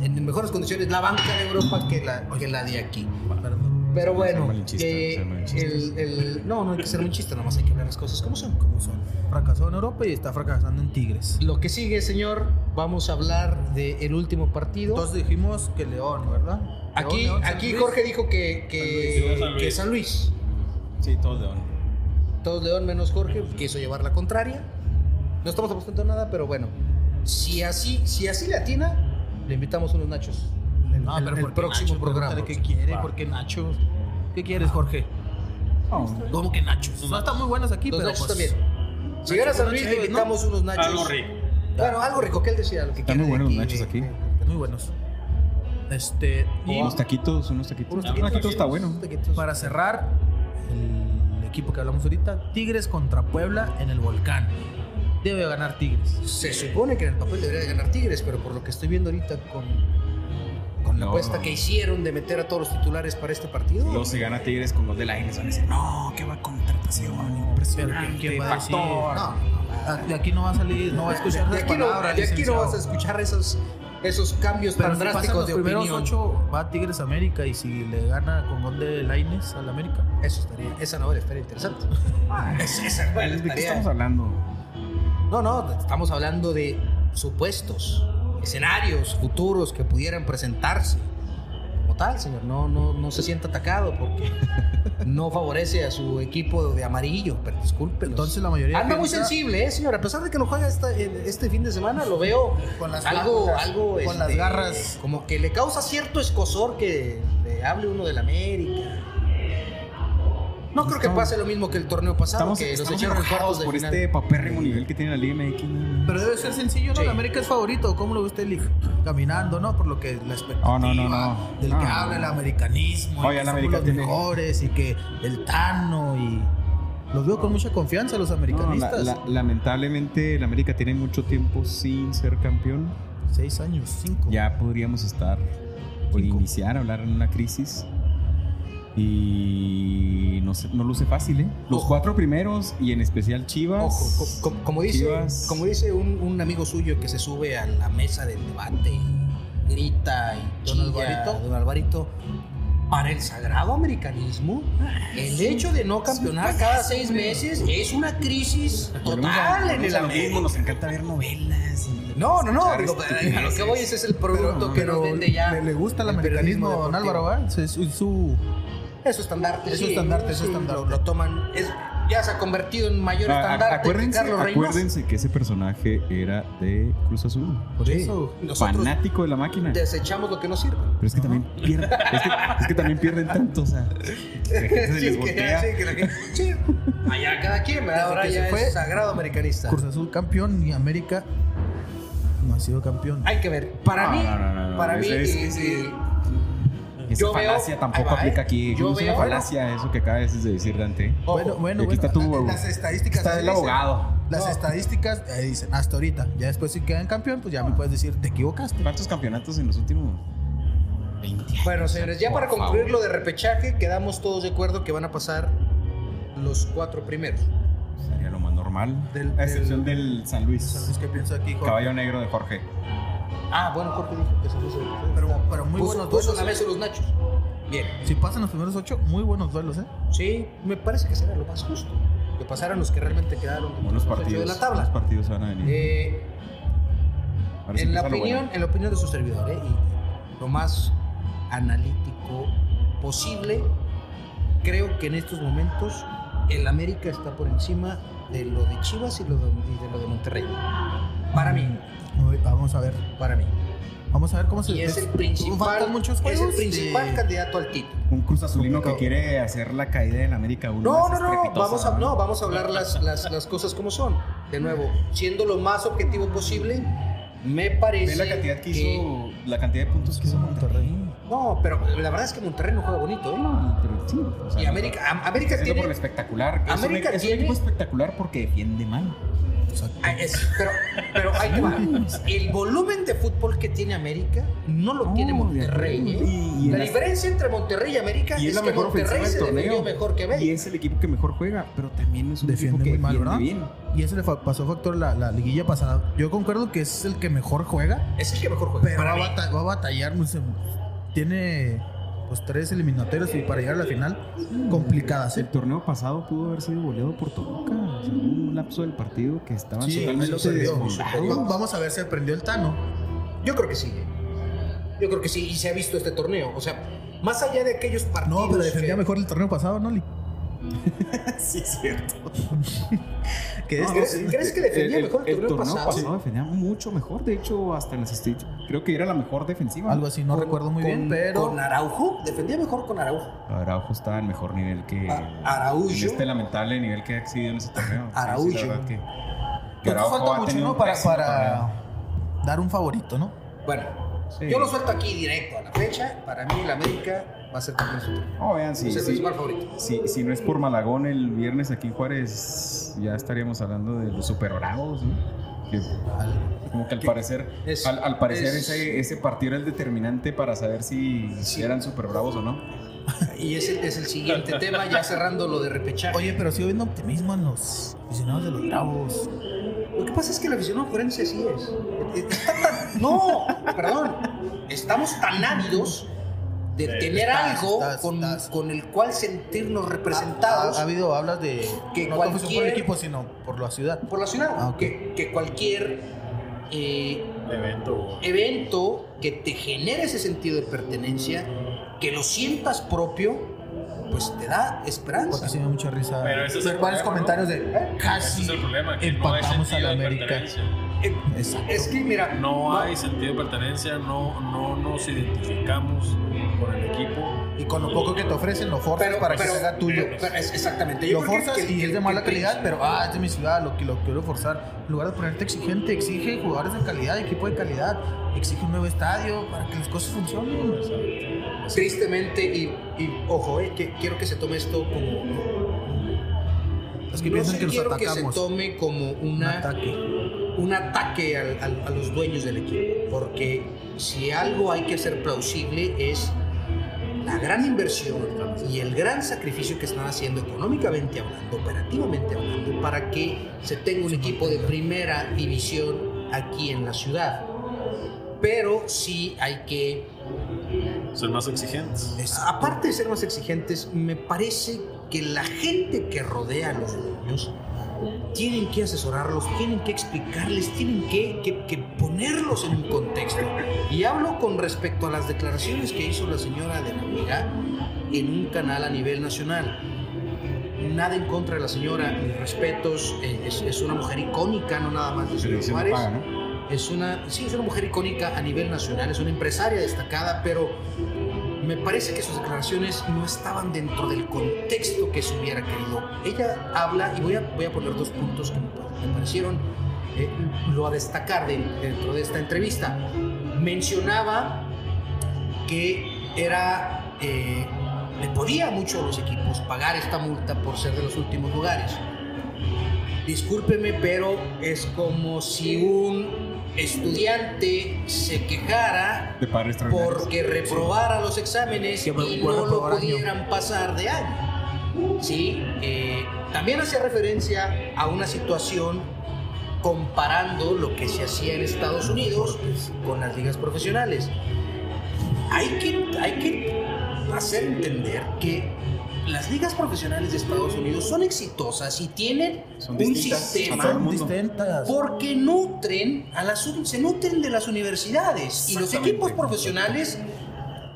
en mejores condiciones la banca de Europa que la, que la de aquí. Perdón. Pero bueno, eh, el, el- no, no hay que ser muy chiste, nada más hay que hablar las cosas como son. Como son. Fracasó en Europa y está fracasando en Tigres. Lo que sigue, señor, vamos a hablar del último partido. Entonces dijimos que León, ¿verdad? aquí León, León, San aquí Luis. Jorge dijo que, que, San Luis. que San Luis. Sí, todos León. Todos León menos Jorge quiso llevar la contraria. No estamos apostando nada, pero bueno. Si así, si así le atina, le invitamos unos nachos. El, No, el- pero el ¿por qué próximo Nacho? programa. ¿Qué quiere? ¿Por qué Nacho? ¿Qué quieres, Jorge? ¿Cómo que nachos? No están muy buenos aquí, Los pero nachos pues, también. Si gana San Luis, le ¿no? invitamos unos nachos. Algo rico. Bueno, algo rico, que él decía lo que Están muy buenos los nachos aquí. Están muy buenos. Este, y Unos taquitos, unos taquitos. Unos Un taquito está bueno. Taquitos. para cerrar, el equipo que hablamos ahorita, Tigres contra Puebla en el Volcán. Debe ganar Tigres. Se supone que en el papel debería de ganar Tigres, pero por lo que estoy viendo ahorita con, con la No. apuesta que hicieron de meter a todos los titulares para este partido. Luego se gana Tigres con gol de la Van a decir, no, qué va contratación, impresionante. ¿quién va a decir? factor". No, Ah, De aquí no va a salir, no va a escuchar de las aquí, no, palabras. de aquí no vas a escuchar esos, esos cambios Pero tan si pasan drásticos los de primeros opinión. ocho, va a Tigres América y si le gana con gol de Laines al América. Eso estaría, esa novela estaría interesante. [LAUGHS] Es- esa novela ¿De qué estamos hablando? No, no, estamos hablando de supuestos, escenarios futuros que pudieran presentarse. Como tal, señor, no, no, no se sienta atacado porque [LAUGHS] no favorece a su equipo de amarillo, pero disculpe. Entonces la mayoría Anda muy sensible, ¿eh, señor? A pesar de que lo juega esta- este fin de semana, lo veo Con las algo, garras, algo con las este, garras. Como que le causa cierto escosor que le hable uno del América. No creo que pase lo mismo que el torneo pasado, Estamos, que los echaron en cuartos de por final. este papérrimo nivel que tiene la Liga MX. Pero debe ser sencillo, ¿no? Sí. El América es favorito. ¿Cómo lo ve usted caminando, no? Por lo que la expectativa Oh, no, no, no. del No. que habla el americanismo, y Oye, que el somos América los tiene- mejores y que el Tano y los veo con mucha confianza los No, americanistas. la- la- lamentablemente el América tiene mucho tiempo sin ser campeón. Seis años, cinco. Ya podríamos estar o iniciar a hablar en una crisis. Y no, se- no luce fácil, ¿eh? Los Ojo. cuatro primeros y en especial Chivas. Ojo, co- co- como dice, Chivas. como dice un, un amigo suyo que se sube a la mesa del debate y grita y Don Alvarito. Don Alvarito, para el sagrado americanismo, el hecho de no campeonar cada seis meses es una crisis total en el a lo mismo, América. Nos encanta ver novelas. No, no, no, a lo que voy ese es el producto que nos vende ya. le, gusta el, americanismo a don. Álvaro, ¿verdad? Es su- Es su estandarte. Es su estandarte, es su estandarte. Lo, lo toman, es, ya se ha convertido en mayor Ah, estandarte que acuérdense, Carlos acuérdense que ese personaje era de Cruz Azul. por Sí. eso. Nosotros Fanático de la máquina. desechamos lo que nos sirve. Pero es que también pierden. Es que, es que también pierden tanto, o sea. La gente se [LAUGHS] Sí, les que- voltea. sí, que la gente- sí. Allá cada quien, ahora ya fue, es sagrado americanista. Cruz Azul campeón y América no ha sido campeón. Hay que ver. Para No, mí, no, no, no, no. para mí, es- eh, Esa Yo veo- falacia tampoco va, aplica ¿eh? aquí. Yo es una veo- falacia eso que acabas de decir, Dante. ojo, Bueno, bueno, aquí bueno. está tu- la- las estadísticas. Está el abogado. Las No. estadísticas ahí dicen hasta ahorita. Ya después si quedan campeón, pues ya me puedes decir, te equivocaste. ¿Cuántos campeonatos en los últimos 20 años? Bueno, señores, ya Por para concluir favor. lo de repechaje, quedamos todos de acuerdo que van a pasar los cuatro primeros. Sería lo más normal. Del- a excepción del, San Luis. Es que pienso aquí, Jorge. Caballo negro de Jorge. Ah, bueno, Jorge dijo que se puso. Pero- pero muy buenos duelos. la mesa los nachos. Bien. Si pasan los primeros ocho, muy buenos duelos, ¿eh? Sí, me parece que será lo más justo. Que pasaran los que realmente quedaron Buenos partidos. de la Buenos tabla. partidos van a venir. Eh, en, la opinión, bueno. en la opinión de su servidor, ¿eh? y lo más analítico posible, creo que en estos momentos el América está por encima de lo de Chivas y, lo de, y de lo de Monterrey. Para mí, Muy- Vamos a ver. para mí. Vamos a ver cómo se Y es el principal, muchos es el principal de- candidato al título. Un Cruz Azulino que quiere hacer la caída del América uno No, más no, no, vamos a, no, vamos a hablar las, las, las cosas como son. De nuevo, siendo lo más objetivo posible, me parece Ve la cantidad que que- hizo, la cantidad de puntos que hizo Monterrey. No, pero la verdad es que Monterrey no juega bonito, ¿eh? No, pero sí. o sea, Y América, Am- América tiene... por lo espectacular. Es un- América es un, tiene- equipo espectacular porque defiende mal. Ah, es- pero, pero ahí te va. El volumen de fútbol que tiene América no lo tiene Monterrey. ¿eh? Y- y la diferencia entre Monterrey y América Y es, es la que mejor Monterrey se defendió mejor que Y América. es el equipo que mejor juega, pero también es un Defiende equipo que muy mal, ¿verdad? bien. Y ese le pasó factor la, la liguilla pasada. Yo concuerdo que es el que mejor juega, Es el que mejor juega. pero para va, va a batallar. sé, tiene pues tres eliminatorios y para llegar a la final, complicadas. El ¿eh? torneo pasado pudo haber sido goleado por Toluca. O sea, un lapso del partido que estaban Sí, totalmente lo. Vamos a ver si aprendió el Tano. Yo creo que sí. Yo creo que sí. Y se ha visto este torneo. O sea, más allá de aquellos partidos. No, pero defendía que- mejor el torneo pasado, ¿no, Li? [LAUGHS] Sí, es cierto. [LAUGHS] No, ¿crees- crees que defendía mejor el torneo pasado? defendía mucho mejor. De hecho, hasta en las. Creo que era la mejor defensiva. algo así, no con- recuerdo muy con- bien, pero Con Araujo. Defendía mejor con Araujo. Araujo estaba en mejor nivel que. A- Araújo. En este lamentable nivel que ha exhibido en ese torneo. Sí, Araújo. sí, la que- que Araujo falta mucho, ¿no? Para, para dar un favorito, ¿no? Bueno, Sí. yo lo suelto aquí directo a la fecha. Para mí, el América va a ser campeón su. No, vean, sí, es el sí. favorito. Si, si no es por Malagón el viernes aquí en Juárez, ya estaríamos hablando de los super bravos, ¿no? Que- como que al parecer, es- al, al parecer es- ese, ese partido era el determinante para saber si, si eran súper bravos o no. Y ese es el siguiente tema, ya cerrando lo de repechaje. Oye, pero sigo viendo optimismo en los aficionados de los Bravos. Lo que pasa es que el aficionado forense sí es. Está [LAUGHS] tan- No, perdón. Estamos tan ávidos de tener estás, algo estás, con, estás. con el cual sentirnos Ha, representados ha habido, hablas de Que no por el equipo, sino por la ciudad. por la ciudad. Ah, que, que cualquier eh, Evento. evento que te genere ese sentido de pertenencia, que lo sientas propio, pues te da esperanza. Porque sí me da mucha risa. Pero ese es el varios problema, comentarios de casi es el problema, que no hay empatamos a la de América. Eh. Es que mira, No hay sentido de pertenencia, no, no nos identificamos con el equipo. Y con lo poco que te ofrecen, lo forzas pero, para pero- que sea tuyo. pero es- exactamente. lo forzas que- y que- es de mala que- calidad, pero ah, es de mi ciudad, lo que lo quiero forzar. En lugar de ponerte exigente, exige jugadores de calidad, equipo de calidad, exige un nuevo estadio para que las cosas funcionen. Tristemente, y, y, ojo, eh, que quiero que se tome esto como. Los que no piensan sé, que nos quiero que se atacamos. tome como un ataque. Un ataque al- al- a los dueños del equipo. Porque si algo hay que hacer plausible es la gran inversión y el gran sacrificio que están haciendo económicamente hablando, operativamente hablando, para que se tenga un equipo de primera división aquí en la ciudad. Pero sí hay que Ser más exigentes. Es- Aparte de ser más exigentes, me parece que la gente que rodea a los dueños tienen que asesorarlos, tienen que explicarles, tienen que, que- que ponerlos en un contexto. Y hablo con respecto a las declaraciones que hizo la señora de la Amiga en un canal a nivel nacional. Nada en contra de la señora, mis respetos, eh, es, es una mujer icónica, no nada más de Ciudad Juárez. paga, ¿no? Es una, sí, es una mujer icónica a nivel nacional, es una empresaria destacada, pero me parece que sus declaraciones no estaban dentro del contexto que se hubiera querido. Ella habla, y voy a, voy a poner dos puntos que me, pa- me parecieron eh, lo a destacar de- dentro de esta entrevista. Mencionaba que era, eh, le podía mucho a los equipos pagar esta multa por ser de los últimos lugares. Discúlpeme, pero es como si un estudiante se quejara De padres extraordinarios. porque reprobara los exámenes Que y no lo año. pudieran pasar de año. Sí, eh, también hacía referencia a una situación comparando lo que se hacía en Estados Unidos con las ligas profesionales. Hay que, hay que hacer entender que las ligas profesionales de Estados Unidos son exitosas y tienen Son un sistema porque nutren a las se nutren de las universidades y los equipos profesionales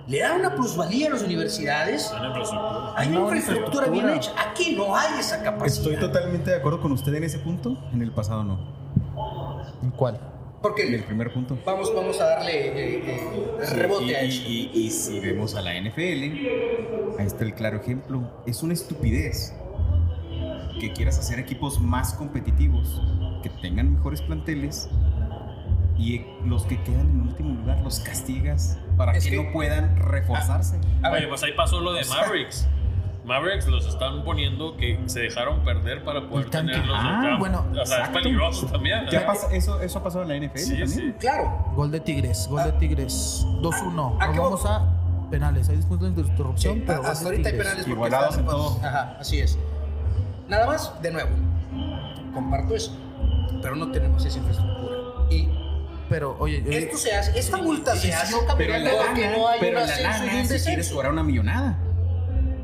le dan una plusvalía a las universidades. Infraestructura. Hay una infraestructura bien hecha. Aquí no hay esa capacidad. Estoy totalmente de acuerdo con usted en ese punto. En el pasado no. ¿En ¿Cuál? Porque En el primer punto. vamos, vamos a darle eh, eh, rebote y, a y- eso. y- y si vemos a la NFL, ahí está el claro ejemplo. Es una estupidez que quieras hacer equipos más competitivos, que tengan mejores planteles y los que quedan en último lugar los castigas para Es que, que- no puedan reforzarse. A ver, Oye, pues ahí pasó lo de Mavericks. Mavericks los están poniendo que se dejaron perder para poder tanque. tenerlos Ah, acá. bueno, O sea, es exacto. peligroso también. Ya ¿eh? pasa- eso, eso ha pasado en la NFL Sí, también. sí. claro. Gol de Tigres, gol de Tigres. 2-1. ¿A Nos qué vamos a penales. Hay disputas de interrupción, Sí, pero hasta de ahorita hay penales porque Igualados están- en todo. Ajá, así es. Nada más, de nuevo, comparto eso, pero no tenemos esa infraestructura. Y Pero, oye, eh, esto se hace, esta multa se hace Pero en la porque lana, no hay pero un en la y lana, cobrar una millonada.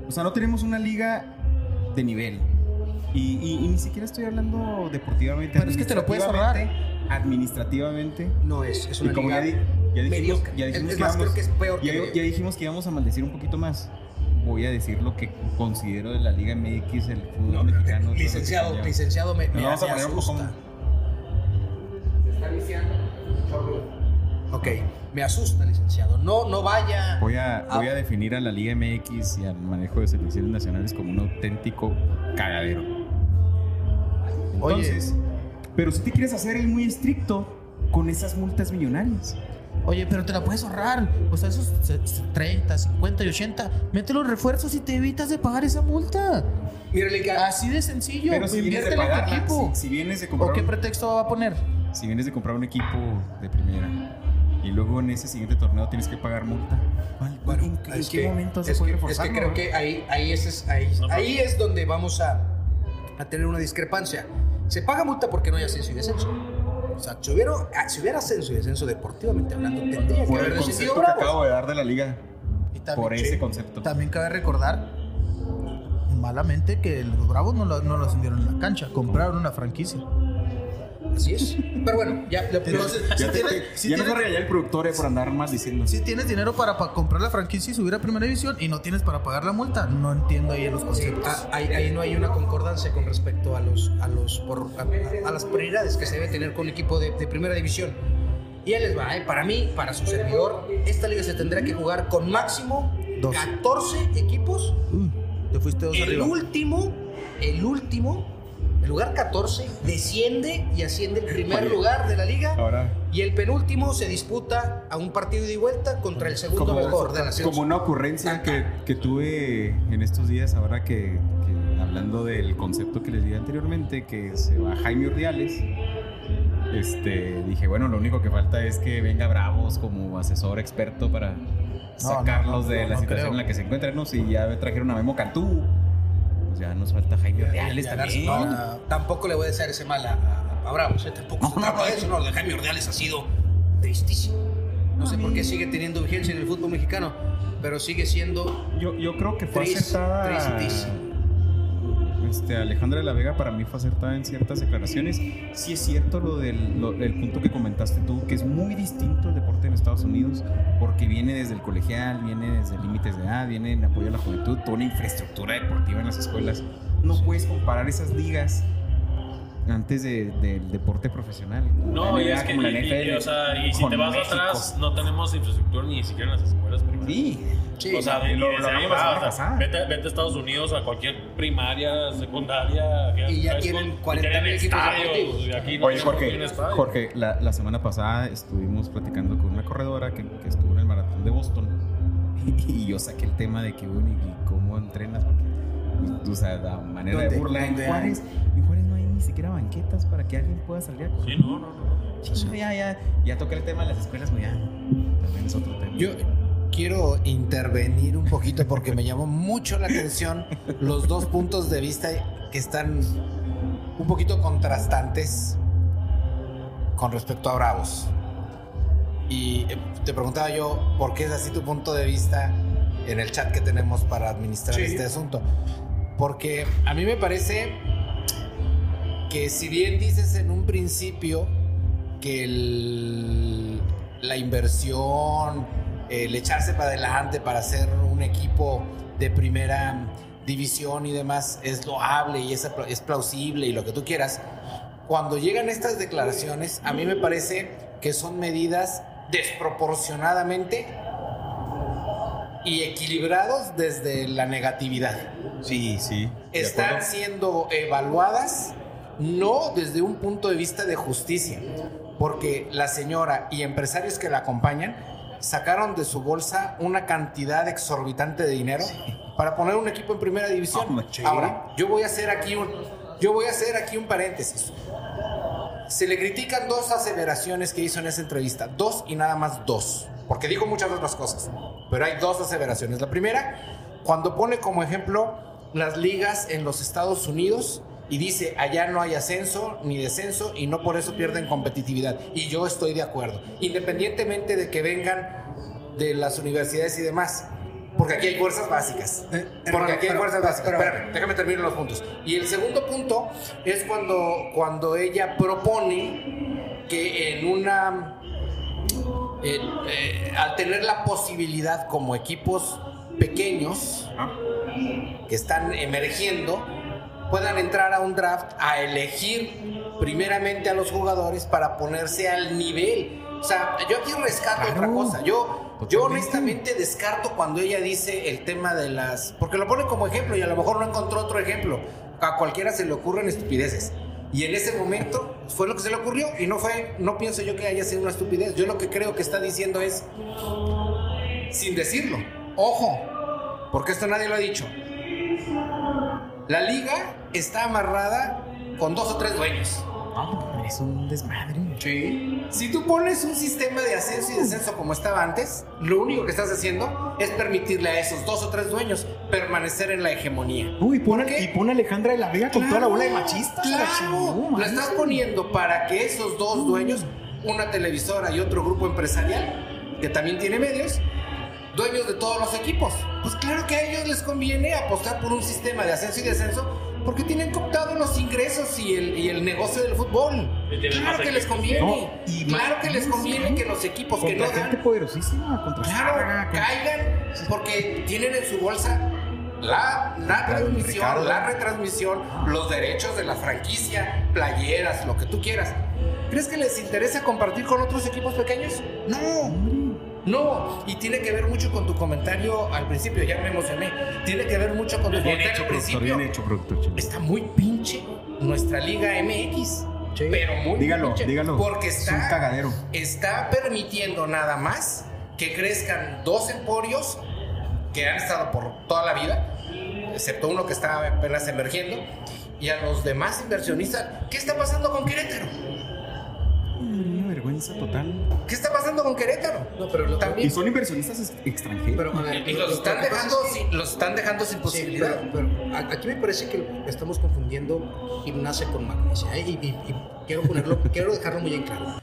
O sea, no tenemos una liga de nivel. Y, y- y ni siquiera estoy hablando deportivamente. Pero es que te lo puedes ahorrar. Administrativamente. No es, es Y una como liga ya, di- ya dijimos, mediocre. ya dijimos Es- es que íbamos- creo que es peor que ya, mediocre. ya dijimos que íbamos a maldecir un poquito más. Voy a decir lo que considero de la Liga MX, el fútbol No, mexicano. licenciado, licenciado, me, me- vamos a poner un asusta. poco- Ok, me asusta, licenciado. No, no vaya. Voy a, voy a definir a la Liga MX y al manejo de selecciones nacionales como un auténtico cagadero. Oye. Entonces, pero si te quieres hacer el muy estricto con esas multas millonarias. Oye, pero te la puedes ahorrar. O sea, esos se- se- 30, 50 y 80. Mete los refuerzos y te evitas de pagar esa multa. Mire, Liga, Así de sencillo. Pero si vienes de en pagarla, equipo. si, si vienes de ¿O comprar qué un- pretexto va a poner? si vienes de comprar un equipo de primera y luego en ese siguiente torneo tienes que pagar multa, ¿cuál- Bueno, ¿en, qué- en es qué que- momento se es puede que, es reforzar? que creo que ahí, ahí, es, ahí, No, ahí es donde vamos a, a tener una discrepancia. Se paga multa porque no hay ascenso y descenso. O sea, si hubiera, ah, si hubiera ascenso y descenso deportivamente hablando, tendría que haber el concepto que acabo de dar de la liga. Y también, Por ese concepto. también cabe recordar malamente que los Bravos no lo, no lo ascendieron en la cancha, compraron una franquicia. Así es. Pero bueno, ya. lo- Entonces, Ya, si te- tienes- si ya tienes- regañar el productor eh, por andar más diciendo. Si tienes dinero para, pa- comprar la franquicia y subir a primera división y no tienes para pagar la multa, no entiendo ahí en los Sí, conceptos. ah, ahí, ahí no hay una concordancia con respecto a los a los por- a, a las prioridades que se debe tener con un equipo de, de primera división. Y ahí les va, ¿eh? para mí, para su servidor, esta liga se tendrá que jugar con máximo Dos. 14 equipos. Uy, te fuiste dos El arriba. último, el último, el lugar 14 desciende y asciende el primer Oye. lugar de la liga. Ahora, Y el penúltimo se disputa a un partido de vuelta contra el segundo Como- mejor de la como una ocurrencia que, que tuve en estos días, ahora que, que hablando del concepto que les di anteriormente, que se va Jaime Urdiales, este, dije, bueno, lo único que falta es que venga Bravos como asesor experto para sacarlos no, de no, la no situación creo. en la que se encuentran, ¿no? Si ya trajeron a Memo Cantú, pues ya nos falta Jaime también. no, tampoco le voy a desear ese mal a, a, a Bravos, ¿eh? tampoco se trata de eso, no, lo de Jaime Ordeales ha sido tristísimo. No sé por qué sigue teniendo vigencia en el fútbol mexicano, pero sigue siendo Yo, yo creo que fue Triste, acertada. tristísimo. Este, Alejandra de la Vega para mí fue acertada en ciertas declaraciones. Sí es cierto lo del lo- el punto que comentaste tú, que es muy distinto el deporte en Estados Unidos, porque viene desde el colegial, viene desde límites de edad, viene en apoyo a la juventud, toda una infraestructura deportiva en las escuelas. No puedes comparar esas ligas antes de- del deporte profesional. No, y es que, como la y- y- o sea, y si te vas México. atrás, no tenemos infraestructura ni siquiera en las escuelas primarias. Sí, Sí, o sea, no, lo- lo ahí va, o sea, vete, vete a Estados Unidos a cualquier primaria, secundaria. Y ya tienen school, 40 tienen mil estadios, aquí no Oye, Jorge, estadio. Jorge la, la semana pasada estuvimos platicando con una corredora que, que estuvo en el maratón de Boston [LAUGHS] y yo saqué el tema de que, bueno, ¿y cómo entrenas? Porque, pues, o sea, la manera de burla. En ¿Dónde Juárez, en Juárez siquiera banquetas para que alguien pueda salir a correr. Sí, no, no, no. Sí, ya, ya, ya toqué el tema de las escuelas, pues ya, también es otro tema. Yo quiero intervenir un poquito porque me llamó mucho la atención los dos puntos de vista que están un poquito contrastantes con respecto a Bravos. Y eh, te preguntaba yo, ¿por qué es así tu punto de vista en el chat que tenemos para administrar Sí. este asunto? Porque a mí me parece que si bien dices en un principio que el- la inversión, el echarse para adelante para hacer un equipo de primera división y demás es loable y es, es plausible y lo que tú quieras, cuando llegan estas declaraciones, a mí me parece que son medidas desproporcionadamente y equilibrados desde la negatividad Sí, sí. están siendo evaluadas no desde un punto de vista de justicia, porque la señora y empresarios que la acompañan sacaron de su bolsa una cantidad exorbitante de dinero para poner un equipo en primera división. Sí. Ahora, yo voy a hacer aquí un yo voy a hacer aquí un paréntesis. Se le critican dos aseveraciones que hizo en esa entrevista, dos y nada más dos, porque dijo muchas otras cosas, pero hay dos aseveraciones. La primera, cuando pone como ejemplo las ligas en los Estados Unidos y dice, allá no hay ascenso ni descenso y no por eso pierden competitividad. Y yo estoy de acuerdo, independientemente de que vengan de las universidades y demás. Porque aquí hay fuerzas básicas. Porque aquí hay fuerzas básicas. Espérame, déjame terminar los puntos. Y el segundo punto es cuando, cuando ella propone que en una. eh, eh, al tener la posibilidad como equipos pequeños que están emergiendo puedan entrar a un draft a elegir primeramente a los jugadores para ponerse al nivel. O sea, yo aquí rescato otra cosa. Yo, yo honestamente descarto cuando ella dice el tema de las... Porque lo pone como ejemplo y a lo mejor no encontró otro ejemplo. A cualquiera se le ocurren estupideces. Y en ese momento fue lo que se le ocurrió y no fue, no pienso yo que haya sido una estupidez. Yo lo que creo que está diciendo es, sin decirlo, ojo, porque esto nadie lo ha dicho. La liga está amarrada con dos o tres dueños. es un desmadre. Sí. Si tú pones un sistema de ascenso y descenso como estaba antes, lo único que estás haciendo es permitirle a esos dos o tres dueños permanecer en la hegemonía. Uy, pone, ¿Por qué? y pone a Alejandra de la Vega con toda la bola de machistas. la Claro, chingó, lo estás poniendo para que esos dos dueños, una televisora y otro grupo empresarial, que también tiene medios, dueños de todos los equipos. Pues claro que a ellos les conviene apostar por un sistema de ascenso y descenso porque tienen cooptado los ingresos y el, y el negocio del fútbol. Claro que les conviene. No, y claro que les conviene que los equipos que no gente dan poderosísima, contra Claro, caigan porque tienen en su bolsa la, la transmisión, Ricardo. la retransmisión, los derechos de la franquicia, playeras, lo que tú quieras. ¿Crees que les interesa compartir con otros equipos pequeños? No. No, y tiene que ver mucho con tu comentario al principio, ya me emocioné. Tiene que ver mucho con tu Bien comentario hecho, al principio. bien hecho, productor. Está muy pinche nuestra Liga MX. Sí. Pero muy Dígalo, pinche, dígalo. Porque Es está un cagadero. está permitiendo nada más que crezcan dos emporios que han estado por toda la vida, excepto uno que está apenas emergiendo, y a los demás inversionistas, ¿qué está pasando con Querétaro? Una vergüenza total. ¿Qué está pasando con Querétaro? No, pero lo- Y También son inversionistas ex- extranjeros. Pero, a ver, y los lo- están dejando, es que- sin, los están dejando sin Sí, posibilidad. pero, pero a- aquí me parece que estamos confundiendo gimnasia con magnesia. ¿eh? Y, y- y quiero ponerlo, [LAUGHS] quiero dejarlo muy en claro.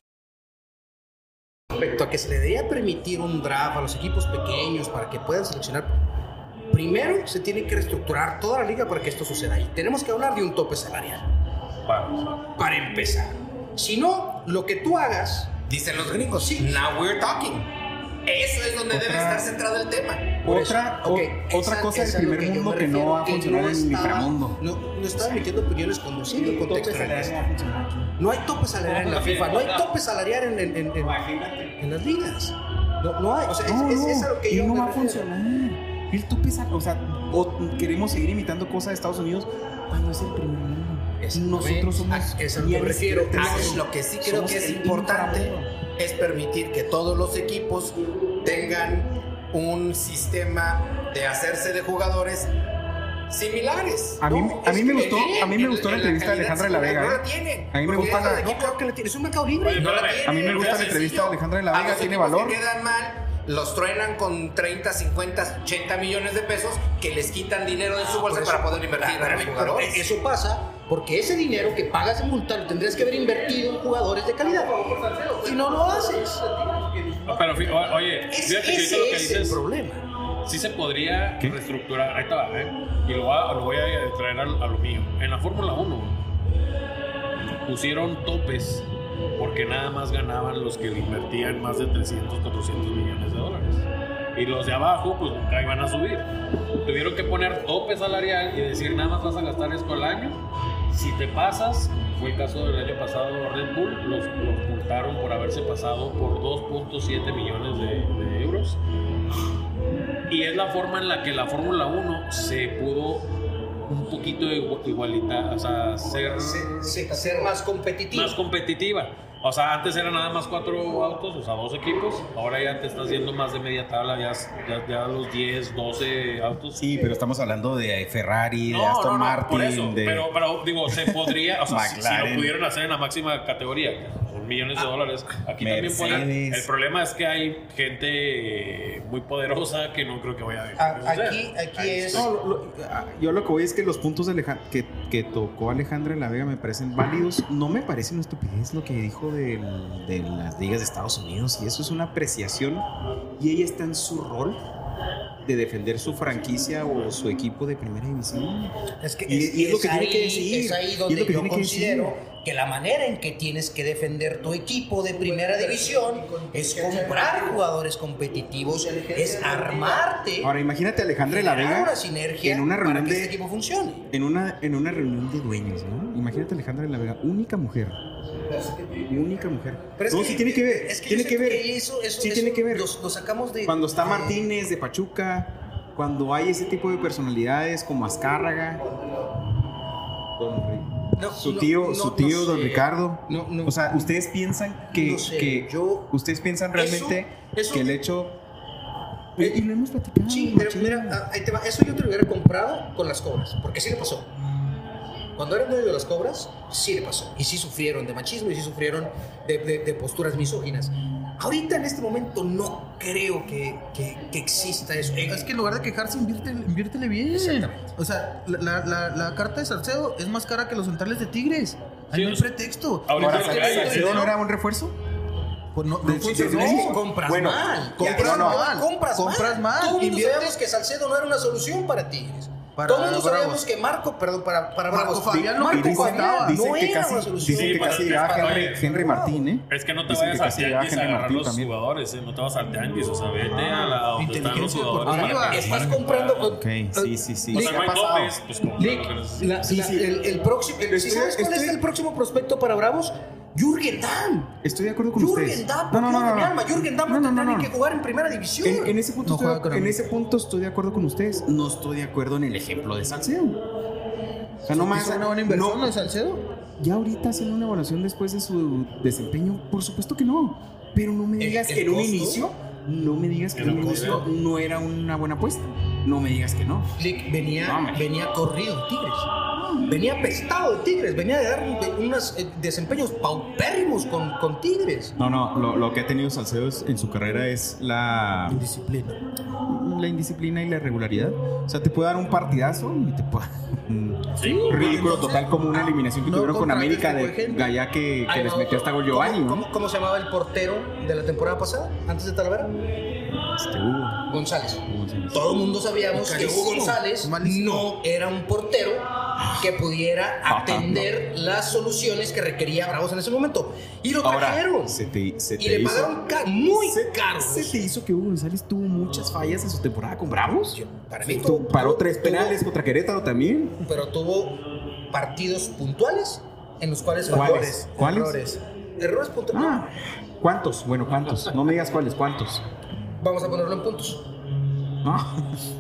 Respecto a que se le debería permitir un draft a los equipos pequeños para que puedan seleccionar, primero se tiene que reestructurar toda la liga para que esto suceda. Y tenemos que hablar de un tope salarial. Para. Para empezar. Si no, lo que tú hagas Dicen los gringos, sí, now we're talking. Eso es donde debe Otra- estar centrado el tema. Otra, eso, o- ok, otra esa- cosa esa del primer yo mundo que no refiero, va a funcionar en el inframundo. No, no estaba emitiendo opiniones el contexto. Tope salarial no. No hay tope salarial en la FIFA, no hay tope salarial en, en, en- en- en las ligas. No, no hay, o sea, es, No, es, no, es a lo que y yo no va a funcionar. El tope sal- o sea, o queremos seguir imitando cosas de Estados Unidos cuando es el primer mundo. Nosotros somos. a- es a lo que ya me refiero. Ah, tenemos- lo que sí creo somos que es el importante inframundo. es permitir que todos los equipos tengan un sistema de hacerse de jugadores similares. A mí- ¿no? a mí me gustó- a mí me gustó la en entrevista de Alejandra de la Vega, No la tienen. A mí me gusta la- No, creo que la tiene. Es un mercado libre. No la tienen, A mí me gusta la entrevista de Alejandra de la A Vega, los tiene valor. que quedan mal, los truenan con 30, 50, 80 millones de pesos que les quitan dinero de su bolsa Por eso- para poder invertir en Espérame, jugadores. Eso pasa porque ese dinero que pagas de multa lo tendrías que haber invertido en jugadores de calidad. Y no lo haces. Pero oye, Es- fíjate que ese lo que es el dices, problema. sí se podría ¿Qué? reestructurar. Ahí está, ¿eh? Y lo, va- lo voy a traer al- a, lo mío. En la Fórmula 1 pusieron topes porque nada más ganaban los que invertían más de 300, 400 millones de dólares. Y los de abajo, pues nunca iban a subir. Tuvieron que poner tope salarial y decir, nada más vas a gastar esto al año. Si te pasas, fue el caso del año pasado Red Bull, los, los multaron por haberse pasado por 2.7 millones de, de euros. Y es la forma en la que la Fórmula 1 se pudo un poquito igu- igualita, o sea, ser Se- se- ser más competitivo. más competitiva. O sea, antes eran nada más cuatro autos, o sea, dos equipos. Ahora ya te estás yendo más de media tabla, ya, ya, ya los 10, 12 autos. Sí, pero estamos hablando de Ferrari, de Aston no, no, Martin, por eso, de. pero, pero digo, se podría, o sea, si, si lo pudieron hacer en la máxima categoría, millones de dólares, aquí también pueden. Mercedes. El problema es que hay gente eh, muy poderosa que no creo que vaya a dejar de A- suceder. Aquí, aquí es. No, lo- lo- ah, yo lo que voy es que los puntos de Aleja- que, que tocó Alejandra en la Vega me parecen válidos. No me parece una estupidez lo que dijo del- de las ligas de Estados Unidos. Y eso es una apreciación. Y ella está en su rol de defender su franquicia o su equipo de primera división. Es que Y- y es lo que tiene ahí, que decir. Es ahí Y es donde lo que yo tiene que considero decir. que la manera en que tienes que defender tu equipo de primera división es comprar jugadores competitivos, es armarte, Ahora imagínate a Alejandra de la Vega una sinergia en una para reunión que de este equipo funcione. en una en una reunión de dueños, ¿no? Imagínate a Alejandra de la Vega, única mujer. Única mujer. Pero no, sí tiene que ver, es que tiene que ver. eso, eso- sí eso tiene que ver. Lo, lo sacamos de Cuando está Martínez de Pachuca, cuando hay ese tipo de personalidades como Azcárraga, No, su tío, no, su no tío don sé. Ricardo. O sea, ustedes piensan que, sé, que yo- ustedes piensan realmente Eso- eso- que el hecho y, y lo hemos platicado. Sí, pero mira, ah, ahí te va. Eso yo te lo hubiera comprado con las cobras, porque sí le pasó. Cuando eran dueños de las cobras, sí le pasó. Y sí sufrieron de machismo y sí sufrieron de, de- de posturas misóginas. Ahorita en este momento no creo que, que- que exista eso. Eh, Es que en lugar de quejarse, inviértele, inviértele bien. Exactamente. O sea, la, la- la- carta de Salcedo es más cara que los centrales de Tigres. Sí, no hay o sea, pretexto. ahorita Ahora, hay es- ¿Salcedo no era un refuerzo? Pues no, no que compras Bueno, mal. compras no, mal. Compras, Compras mal. Todo el mundo Invierte- sabemos que Salcedo no era una solución para Tigres. Para Todo el mundo Bravos. sabíamos que Marco, perdón, para, para Marco Bravos. Fabián Marco no Dicen que era casi, una que casi para- Henry, Henry Martín, ¿eh? Es que no te Dicen vayas que a tianguis a Henry agarrar Martín los también. jugadores, ¿eh? no te vas al tianguis, o sea, vete a, la, a donde están los Inteligencia jugadores. Estás comprando. Ok, sí, sí, sí. O ¿Qué sea, no hay topes, pues como Sí, sí. El, próximo. ¿Sabes cuál es el próximo prospecto para Bravos? Jürgen Damm. Estoy de acuerdo con ustedes. Jürgen Damm, No, no, no, no, mi alma. Jürgen Damm no, No, no, no. que jugar en primera división. En, en ese punto estoy, con en ese punto estoy de acuerdo con ustedes. No estoy de acuerdo en el ejemplo de Salcedo. O sea, no más. ¿Hizo una buena inversión de Salcedo? ya ahorita haciendo una evaluación después de su desempeño, por supuesto que no. Pero no me ¿El- digas el que en un costo? inicio, no me digas que en ¿El un inicio no era una buena apuesta. No me digas que no. Venía, venía corrido Tigres. Venía pestado de Tigres. Venía de dar de- unos eh, desempeños paupérrimos con, con Tigres. No, no, lo, lo que ha tenido Salcedo es- en su carrera es la, Indisciplina. la indisciplina y la irregularidad. O sea, te puede dar un partidazo y te puede. [LAUGHS] un Sí, ridículo total como una eliminación que no tuvieron con América de. Gaya que, que Ay, les no, metió hasta gol ¿cómo- Giovanni, ¿no? ¿cómo, cómo se llamaba el portero de la temporada pasada? Antes de Talavera. Este, Hugo. González. Hugo González. Todo el mundo sabíamos que. Hugo González Malísimo. no era un portero que pudiera Ajá, atender las soluciones que requería Bravos en ese momento. Y lo Ahora, trajeron. se te, se te y le hizo. pagaron ca- muy se, caro. ¿Se te hizo que Hugo González tuvo muchas fallas en su temporada con Bravos? Yo- para mí Tu- tuvo- paró tuvo- tres tuvo- penales contra Querétaro también. Pero tuvo partidos puntuales en los cuales ¿Cuáles? falló. ¿Cuáles? Errores. Errores puntuales. Ah, ¿cuántos? Bueno, ¿cuántos? No me digas cuáles, ¿cuántos? Vamos a ponerlo en puntos.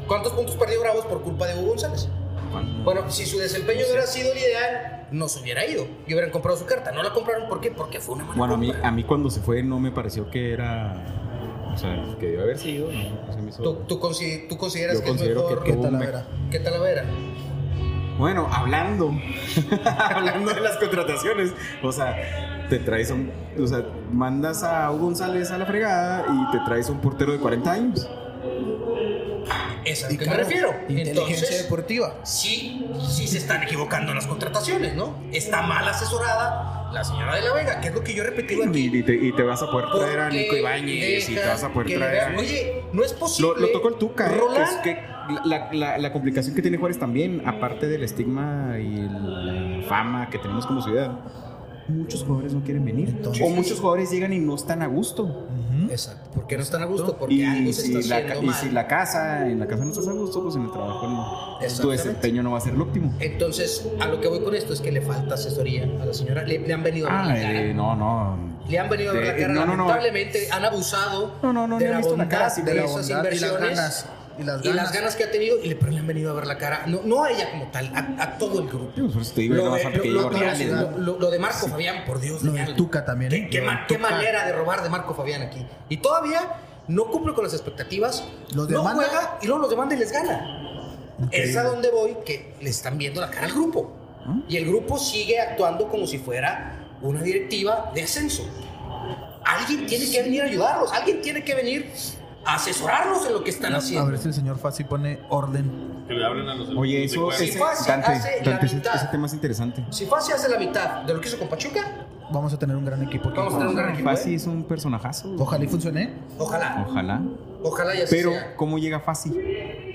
¿Cuántos puntos perdió Bravos por culpa de Hugo González? Bueno, si su desempeño hubiera sido el ideal, no se hubiera ido y hubieran comprado su carta. No la compraron, ¿por qué? Porque fue una mala Bueno, a mí, compra. a mí cuando se fue no me pareció que era. O sea, que debió haber sido. ¿no? Se me hizo- ¿Tú, tú, consi- tú consideras Yo que es considero mejor que ¿Qué tuvo tal un la me- vera? que Talavera? Bueno, hablando. [LAUGHS] hablando de las contrataciones. O sea, te traes un. O sea, mandas a Hugo González a la fregada y te traes un portero de 40 años. Es a lo que me refiero. Inteligencia Entonces, deportiva. sí, sí se están equivocando en las contrataciones, ¿no? Está mal asesorada la señora de la Vega, que es lo que yo he repetido aquí. Y, y te, y te vas a poder traer a Nico Ibáñez y te vas a poder traer. Oye, no es posible. Lo, lo tocó el Tuca, ¿eh? Roland, es que la, la- la complicación que tiene Juárez también, aparte del estigma y la fama que tenemos como ciudad, muchos jugadores no quieren venir. Entonces- o muchos jugadores llegan y no están a gusto. Exacto, porque no están a gusto, porque Y algo se si, está la, ca- haciendo y si la casa, en la casa no estás a gusto, pues en el trabajo no. Tu desempeño no va a ser el óptimo. Entonces, a lo que voy con esto es que le falta asesoría a la señora. Le, le han venido a ver Ah, la cara. eh, no, no. Le han venido a ver la cara. no, no, no. Lamentablemente han abusado No, no, no, de la visto la bondad cara, de, de la esas bondad y las inversiones ganas, y las y las ganas. que ha tenido. Y le, pero le han venido a ver la cara. No, no a ella como tal, a, a todo el grupo. Lo de, falta que lo- llegue lo- Ordiales, lo- ¿no? lo- lo de Marco Fabián, por Dios. Lo de. Tuca también, ¿Qué, manera de robar de Marco Fabián aquí? Y todavía no cumple con las expectativas. Los no demanda. juega y luego los demanda y les gana. Es a donde voy que le están viendo la cara al grupo. ¿Ah? Y el grupo sigue actuando como si fuera una directiva de ascenso. Alguien tiene que venir a ayudarlos, alguien tiene que venir asesorarlos en lo que están A haciendo. ver si el señor Fassi pone orden. Que le hablen a los Oye, eso, de ese, Sí, fácil, Dante, hace la Dante, mitad. ese tema es interesante. Si Fasi hace la mitad de lo que hizo con Pachuca, Vamos a tener un gran equipo. Vamos a tener un gran equipo. Fasi ¿eh? es un personajazo. Ojalá y funcione. Ojalá, Ojalá. ojalá y así Pero, sea. ¿cómo llega Fasi?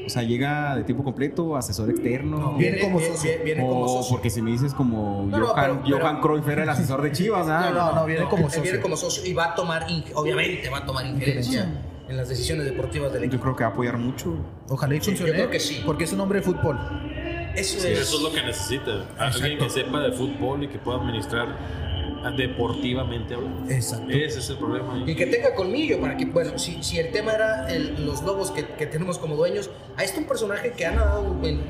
O sea, ¿llega de tiempo completo, asesor externo? Viene, como como socio. socio. Viene o como socio. porque si me dices como No, no, Johan, pero- Johan Cruyff era el asesor de Chivas, ¿ah? [LAUGHS] No, no, no, viene como socio. Viene como socio y va a tomar, obviamente va a tomar injerencia en las decisiones deportivas del Yo equipo. creo que va a apoyar mucho. Ojalá y Sí, yo funcione. creo que sí. Porque es un hombre de fútbol. Eso Sí, es. eso es lo que necesita. Alguien que sepa de fútbol y que pueda administrar deportivamente hablando. Exacto. Ese es el problema. Y que tenga colmillo para que, bueno, si, si el tema era el- los lobos que, que tenemos como dueños, ahí está un personaje que ha nadado en-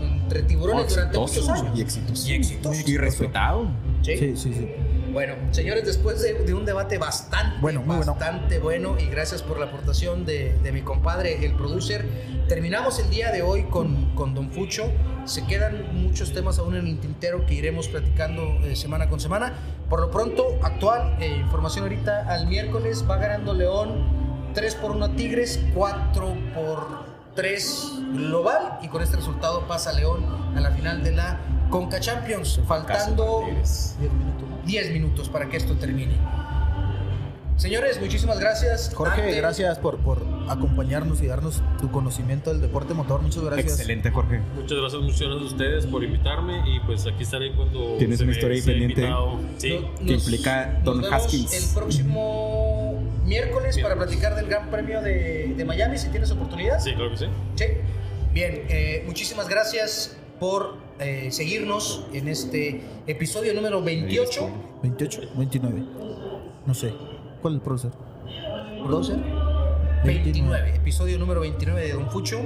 entre tiburones durante muchos años. y exitoso. Y exitoso. Y respetado. ¿Sí? Sí, sí, sí. Bueno, señores, después de, de un debate bastante, Bueno, muy bueno. bastante bueno. y gracias por la aportación de, de mi compadre, el producer, terminamos el día de hoy con, con Don Fucho. Se quedan muchos temas aún en el tintero que iremos platicando eh, semana con semana. Por lo pronto, actual, eh, información ahorita al miércoles, va ganando León 3 por 1 a Tigres, 4 por 3 global y con este resultado pasa León a la final de la Conca Champions, faltando 10 minutos para que esto termine. Señores, muchísimas gracias. Jorge, Antes- gracias por, por acompañarnos y darnos tu conocimiento del deporte motor. Muchas gracias. Excelente, Jorge. Muchas gracias, muchas gracias a ustedes por invitarme y pues aquí estaré cuando Tienes se una historia pendiente. Sí, que implica nos Don vemos Haskins. El próximo miércoles para Miércoles. platicar del Gran Premio de, de Miami, si tienes oportunidad. sí, claro que sí. Sí. Bien, eh, muchísimas gracias por eh, seguirnos en este episodio número 28. 28, 29. No sé. ¿Cuál es el profesor? ¿Producer? 29, episodio número 29 de Don Fucho.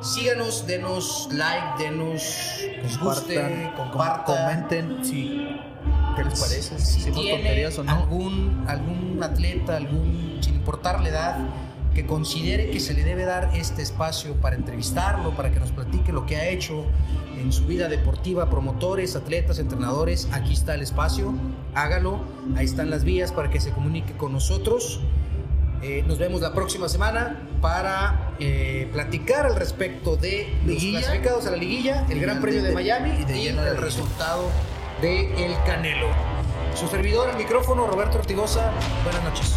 Síganos, denos like, denos les guste, Compartan, compartan. comenten si qué les parece, si si hicimos tiene tonterías o no. algún, algún atleta, algún, sin importar la edad, que considere que se le debe dar este espacio para entrevistarlo, para que nos platique lo que ha hecho en su vida deportiva, promotores, atletas, entrenadores, aquí está el espacio, hágalo, ahí están las vías para que se comunique con nosotros. Eh, nos vemos la próxima semana para eh, platicar al respecto de los Liguilla. clasificados a la liguilla, el Gran Premio de, de- Miami y de y de el resultado de El Canelo. Su servidor, el micrófono, Roberto Ortigosa. Buenas noches.